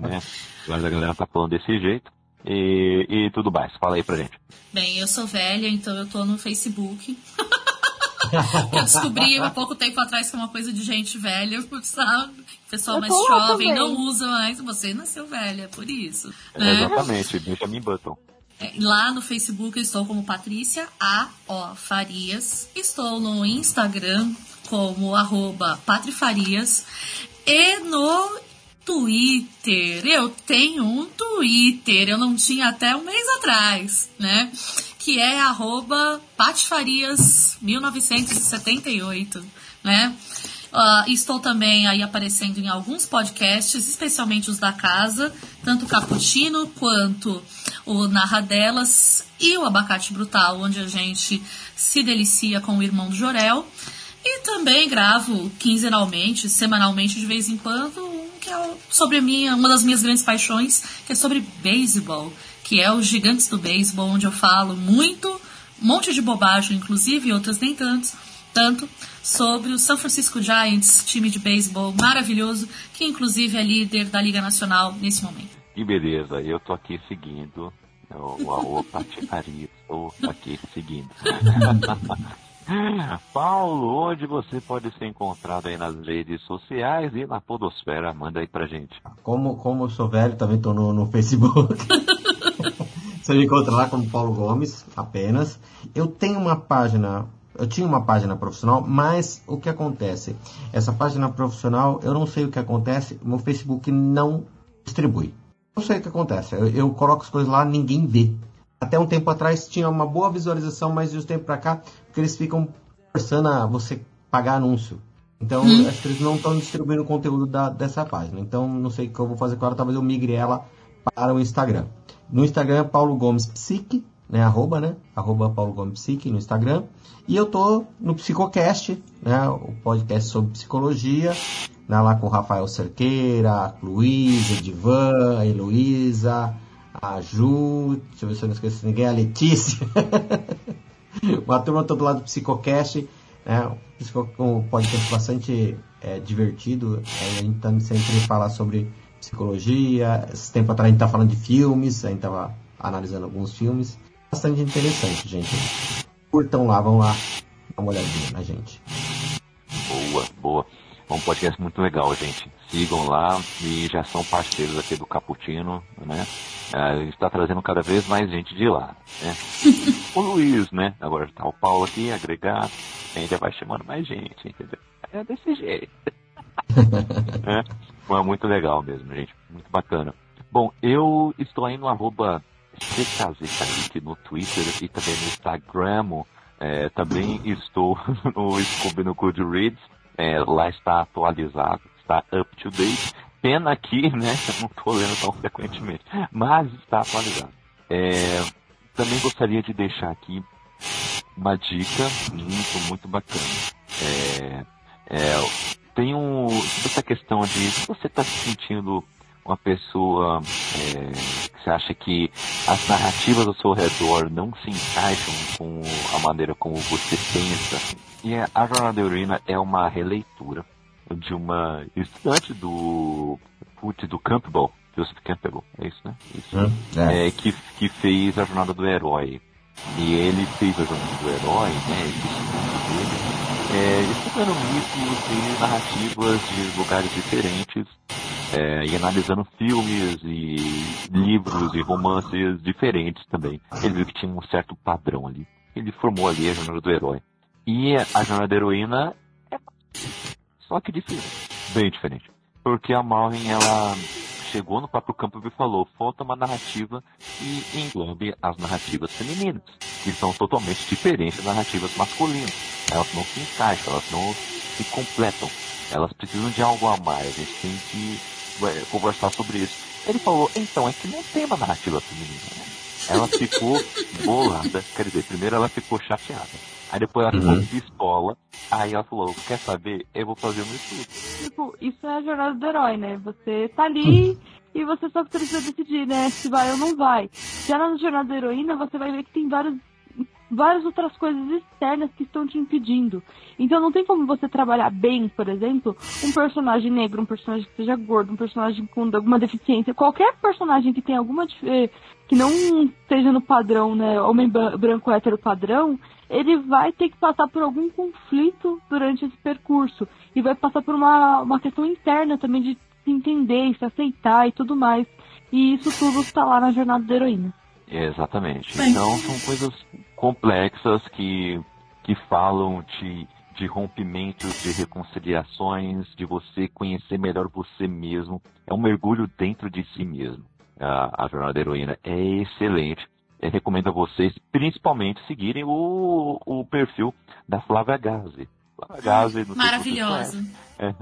né? Mas a galera tá falando desse jeito. E, e tudo mais. Fala aí pra gente. Bem, eu sou velha, então eu tô no Facebook. [LAUGHS] eu descobri há pouco tempo atrás que é uma coisa de gente velha, sabe? O pessoal Eu mais jovem também. não usa mais. Você nasceu velha, por isso. É, né? exatamente, Benjamin Button. Lá no Facebook eu estou como Patrícia A. O. Farias. Estou no Instagram como arroba Patrifarias. E no Twitter. Eu tenho um Twitter. Eu não tinha até um mês atrás, né? Que é arroba Patifarias 1978, né? Ah, estou também aí aparecendo em alguns podcasts, especialmente os da casa, tanto o Cappuccino quanto o Narradelas e o Abacate Brutal, onde a gente se delicia com o irmão do Jorel. E também gravo quinzenalmente, semanalmente, de vez em quando, um que é sobre a minha, uma das minhas grandes paixões, que é sobre beisebol, que é os Gigantes do Beisebol, onde eu falo muito, um monte de bobagem, inclusive, outras nem tantos, portanto, sobre o San Francisco Giants, time de beisebol maravilhoso, que inclusive é líder da Liga Nacional nesse momento. Que beleza, eu tô aqui seguindo o, o Patifaria, estou aqui seguindo. [LAUGHS] Paulo, onde você pode ser encontrado aí nas redes sociais e na podosfera? Manda aí pra gente. Como, como eu sou velho, também tô no, no Facebook. [LAUGHS] você me encontra lá como Paulo Gomes, apenas. Eu tenho uma página, eu tinha uma página profissional, mas o que acontece? Essa página profissional, eu não sei o que acontece, meu Facebook não distribui. Não sei o que acontece. Eu, eu coloco as coisas lá, ninguém vê. Até um tempo atrás tinha uma boa visualização, mas de um tempo para cá, porque eles ficam forçando a você pagar anúncio. Então, hum. acho que eles não estão distribuindo o conteúdo da, dessa página. Então, não sei o que eu vou fazer com ela. Talvez eu migre ela para o Instagram. No Instagram é Paulo Gomes Psique, né? Arroba, né? Arroba Paulo Gomes Psique no Instagram. E eu tô no Psicocast, né? O podcast sobre psicologia. Né? Lá com o Rafael Cerqueira, a Luísa, Divan, a Heloísa, a Ju, deixa eu ver se eu não esqueço ninguém, a Letícia. [LAUGHS] Uma turma todo lado do Psicocast, né? Um podcast bastante é, divertido. É, a gente também sempre fala sobre psicologia. Esse tempo atrás a gente tá falando de filmes, a gente tava analisando alguns filmes. Bastante interessante, gente. Curtam lá, vão lá dar uma olhadinha na gente. Boa, boa. É um podcast muito legal, gente. Sigam lá e já são parceiros aqui do Caputino, né? É, está trazendo cada vez mais gente de lá, né? [LAUGHS] o Luiz, né? Agora tá o Paulo aqui, agregado, ainda vai chamando mais gente, entendeu? É desse jeito. [LAUGHS] é, é muito legal mesmo, gente. Muito bacana. Bom, eu estou aí no arroba no Twitter e também no Instagram. É, também estou [LAUGHS] no Scooby no Good Reads é, lá está atualizado, está up to date. Pena que, né, [LAUGHS] não estou lendo tão frequentemente, mas está atualizado. É, também gostaria de deixar aqui uma dica muito, muito bacana. É, é, tem um, essa questão de se você está se sentindo uma pessoa é, que você acha que as narrativas ao seu redor não se encaixam com a maneira como você pensa. E a Jornada da Heroína é uma releitura de uma estudante do putz, do Campbell, Joseph Campbell, é isso, né? Isso. Hum, é. é. que, que fez a Jornada do Herói. E ele fez a Jornada do Herói, né? É, estudando mitos e narrativas de lugares diferentes é, e analisando filmes e livros e romances diferentes também. Ele viu que tinha um certo padrão ali. Ele formou ali a jornada do herói. E a jornada da heroína é só que diferente, bem diferente. Porque a Malvin, ela chegou no próprio campo e falou, falta uma narrativa que englobe as narrativas femininas, que são totalmente diferentes das narrativas masculinas. Elas não se encaixam, elas não se completam. Elas precisam de algo a mais. A gente tem que conversar sobre isso. Ele falou, então, é que não tem uma narrativa feminina. Né? Ela ficou bolada, quer dizer, primeiro ela ficou chateada. Aí depois ela uhum. ficou pistola. Aí ela falou, quer saber? Eu vou fazer um estudo. Tipo, isso é a jornada do herói, né? Você tá ali uhum. e você só precisa decidir, né? Se vai ou não vai. Já na jornada da heroína, você vai ver que tem vários várias outras coisas externas que estão te impedindo. Então não tem como você trabalhar bem, por exemplo, um personagem negro, um personagem que seja gordo, um personagem com alguma deficiência, qualquer personagem que tenha alguma eh, que não esteja no padrão, né, homem branco hétero padrão, ele vai ter que passar por algum conflito durante esse percurso e vai passar por uma, uma questão interna também de se entender, se aceitar e tudo mais. E isso tudo está lá na jornada da heroína. Exatamente. Então são coisas complexas que, que falam de, de rompimentos, de reconciliações, de você conhecer melhor você mesmo. É um mergulho dentro de si mesmo. A, a Jornada da Heroína é excelente. Eu recomendo a vocês, principalmente, seguirem o, o perfil da Flávia Gazi. Flávia Gazi Maravilhosa. É,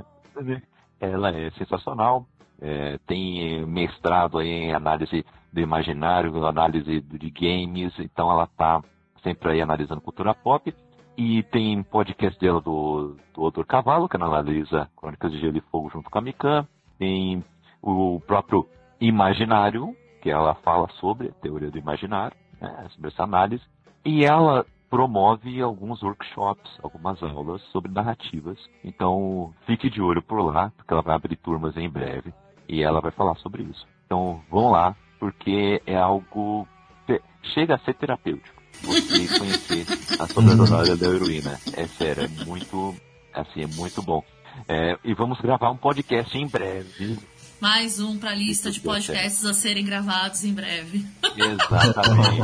ela é sensacional. É, tem mestrado em análise do imaginário, análise de games, então ela está sempre aí analisando cultura pop. E tem podcast dela do, do Outro Cavalo, que analisa Crônicas de Gelo e Fogo junto com a Mikan. Tem o próprio Imaginário, que ela fala sobre a teoria do imaginário, né, sobre essa análise. E ela promove alguns workshops, algumas aulas sobre narrativas. Então, fique de olho por lá, porque ela vai abrir turmas em breve e ela vai falar sobre isso. Então, vão lá, porque é algo chega a ser terapêutico. Você conhecer a sobrenatural da heroína. É sério, é muito, assim, é muito bom. É, e vamos gravar um podcast em breve. Mais um para a lista de podcasts a serem gravados em breve. Exatamente.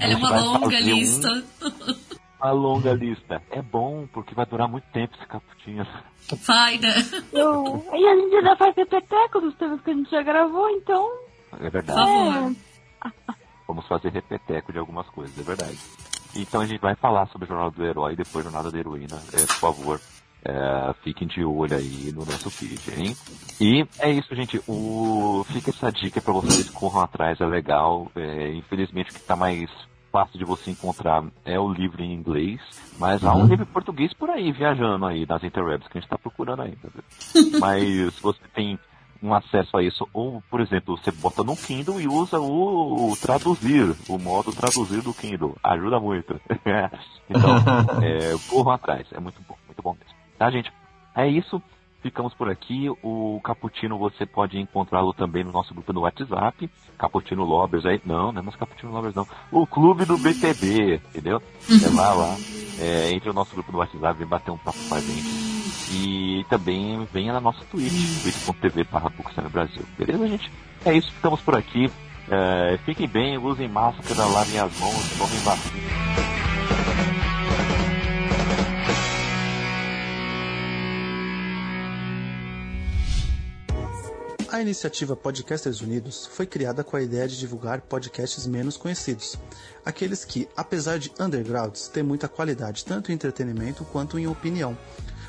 Ela [LAUGHS] é uma longa lista. Um, uma longa lista. É bom, porque vai durar muito tempo esse caputinho. Vai, né? Eu... E a gente ainda faz repeteco dos temas que a gente já gravou, então. É verdade. Por favor. Vamos fazer repeteco de algumas coisas, é verdade. Então a gente vai falar sobre Jornada do Herói e depois Jornada da Heroína. É, por favor, é, fiquem de olho aí no nosso feed, hein? E é isso, gente. O... Fica essa dica para vocês corram atrás, é legal. É, infelizmente o que está mais fácil de você encontrar é o livro em inglês, mas uhum. há um livro em português por aí, viajando aí nas interwebs, que a gente está procurando ainda. [LAUGHS] mas você tem um acesso a isso. Ou, por exemplo, você bota no Kindle e usa o, o traduzir, o modo traduzir do Kindle. Ajuda muito. [LAUGHS] então, [LAUGHS] é, corram atrás. É muito, muito bom mesmo. Tá, gente? É isso. Ficamos por aqui. O Caputino você pode encontrá-lo também no nosso grupo no WhatsApp. Caputino Lovers aí. Não, não é mais Caputino Lovers não. O Clube do BTB, entendeu? É lá, lá. É, entre o nosso grupo no WhatsApp, vem bater um papo com a gente. E também venha na nossa Twitch, twitch.tv barra Brasil. Beleza, gente? É isso, ficamos por aqui. É, fiquem bem, usem máscara, lavem as mãos, tomem vacina. A iniciativa Podcasters Unidos foi criada com a ideia de divulgar podcasts menos conhecidos, aqueles que, apesar de undergrounds, têm muita qualidade tanto em entretenimento quanto em opinião.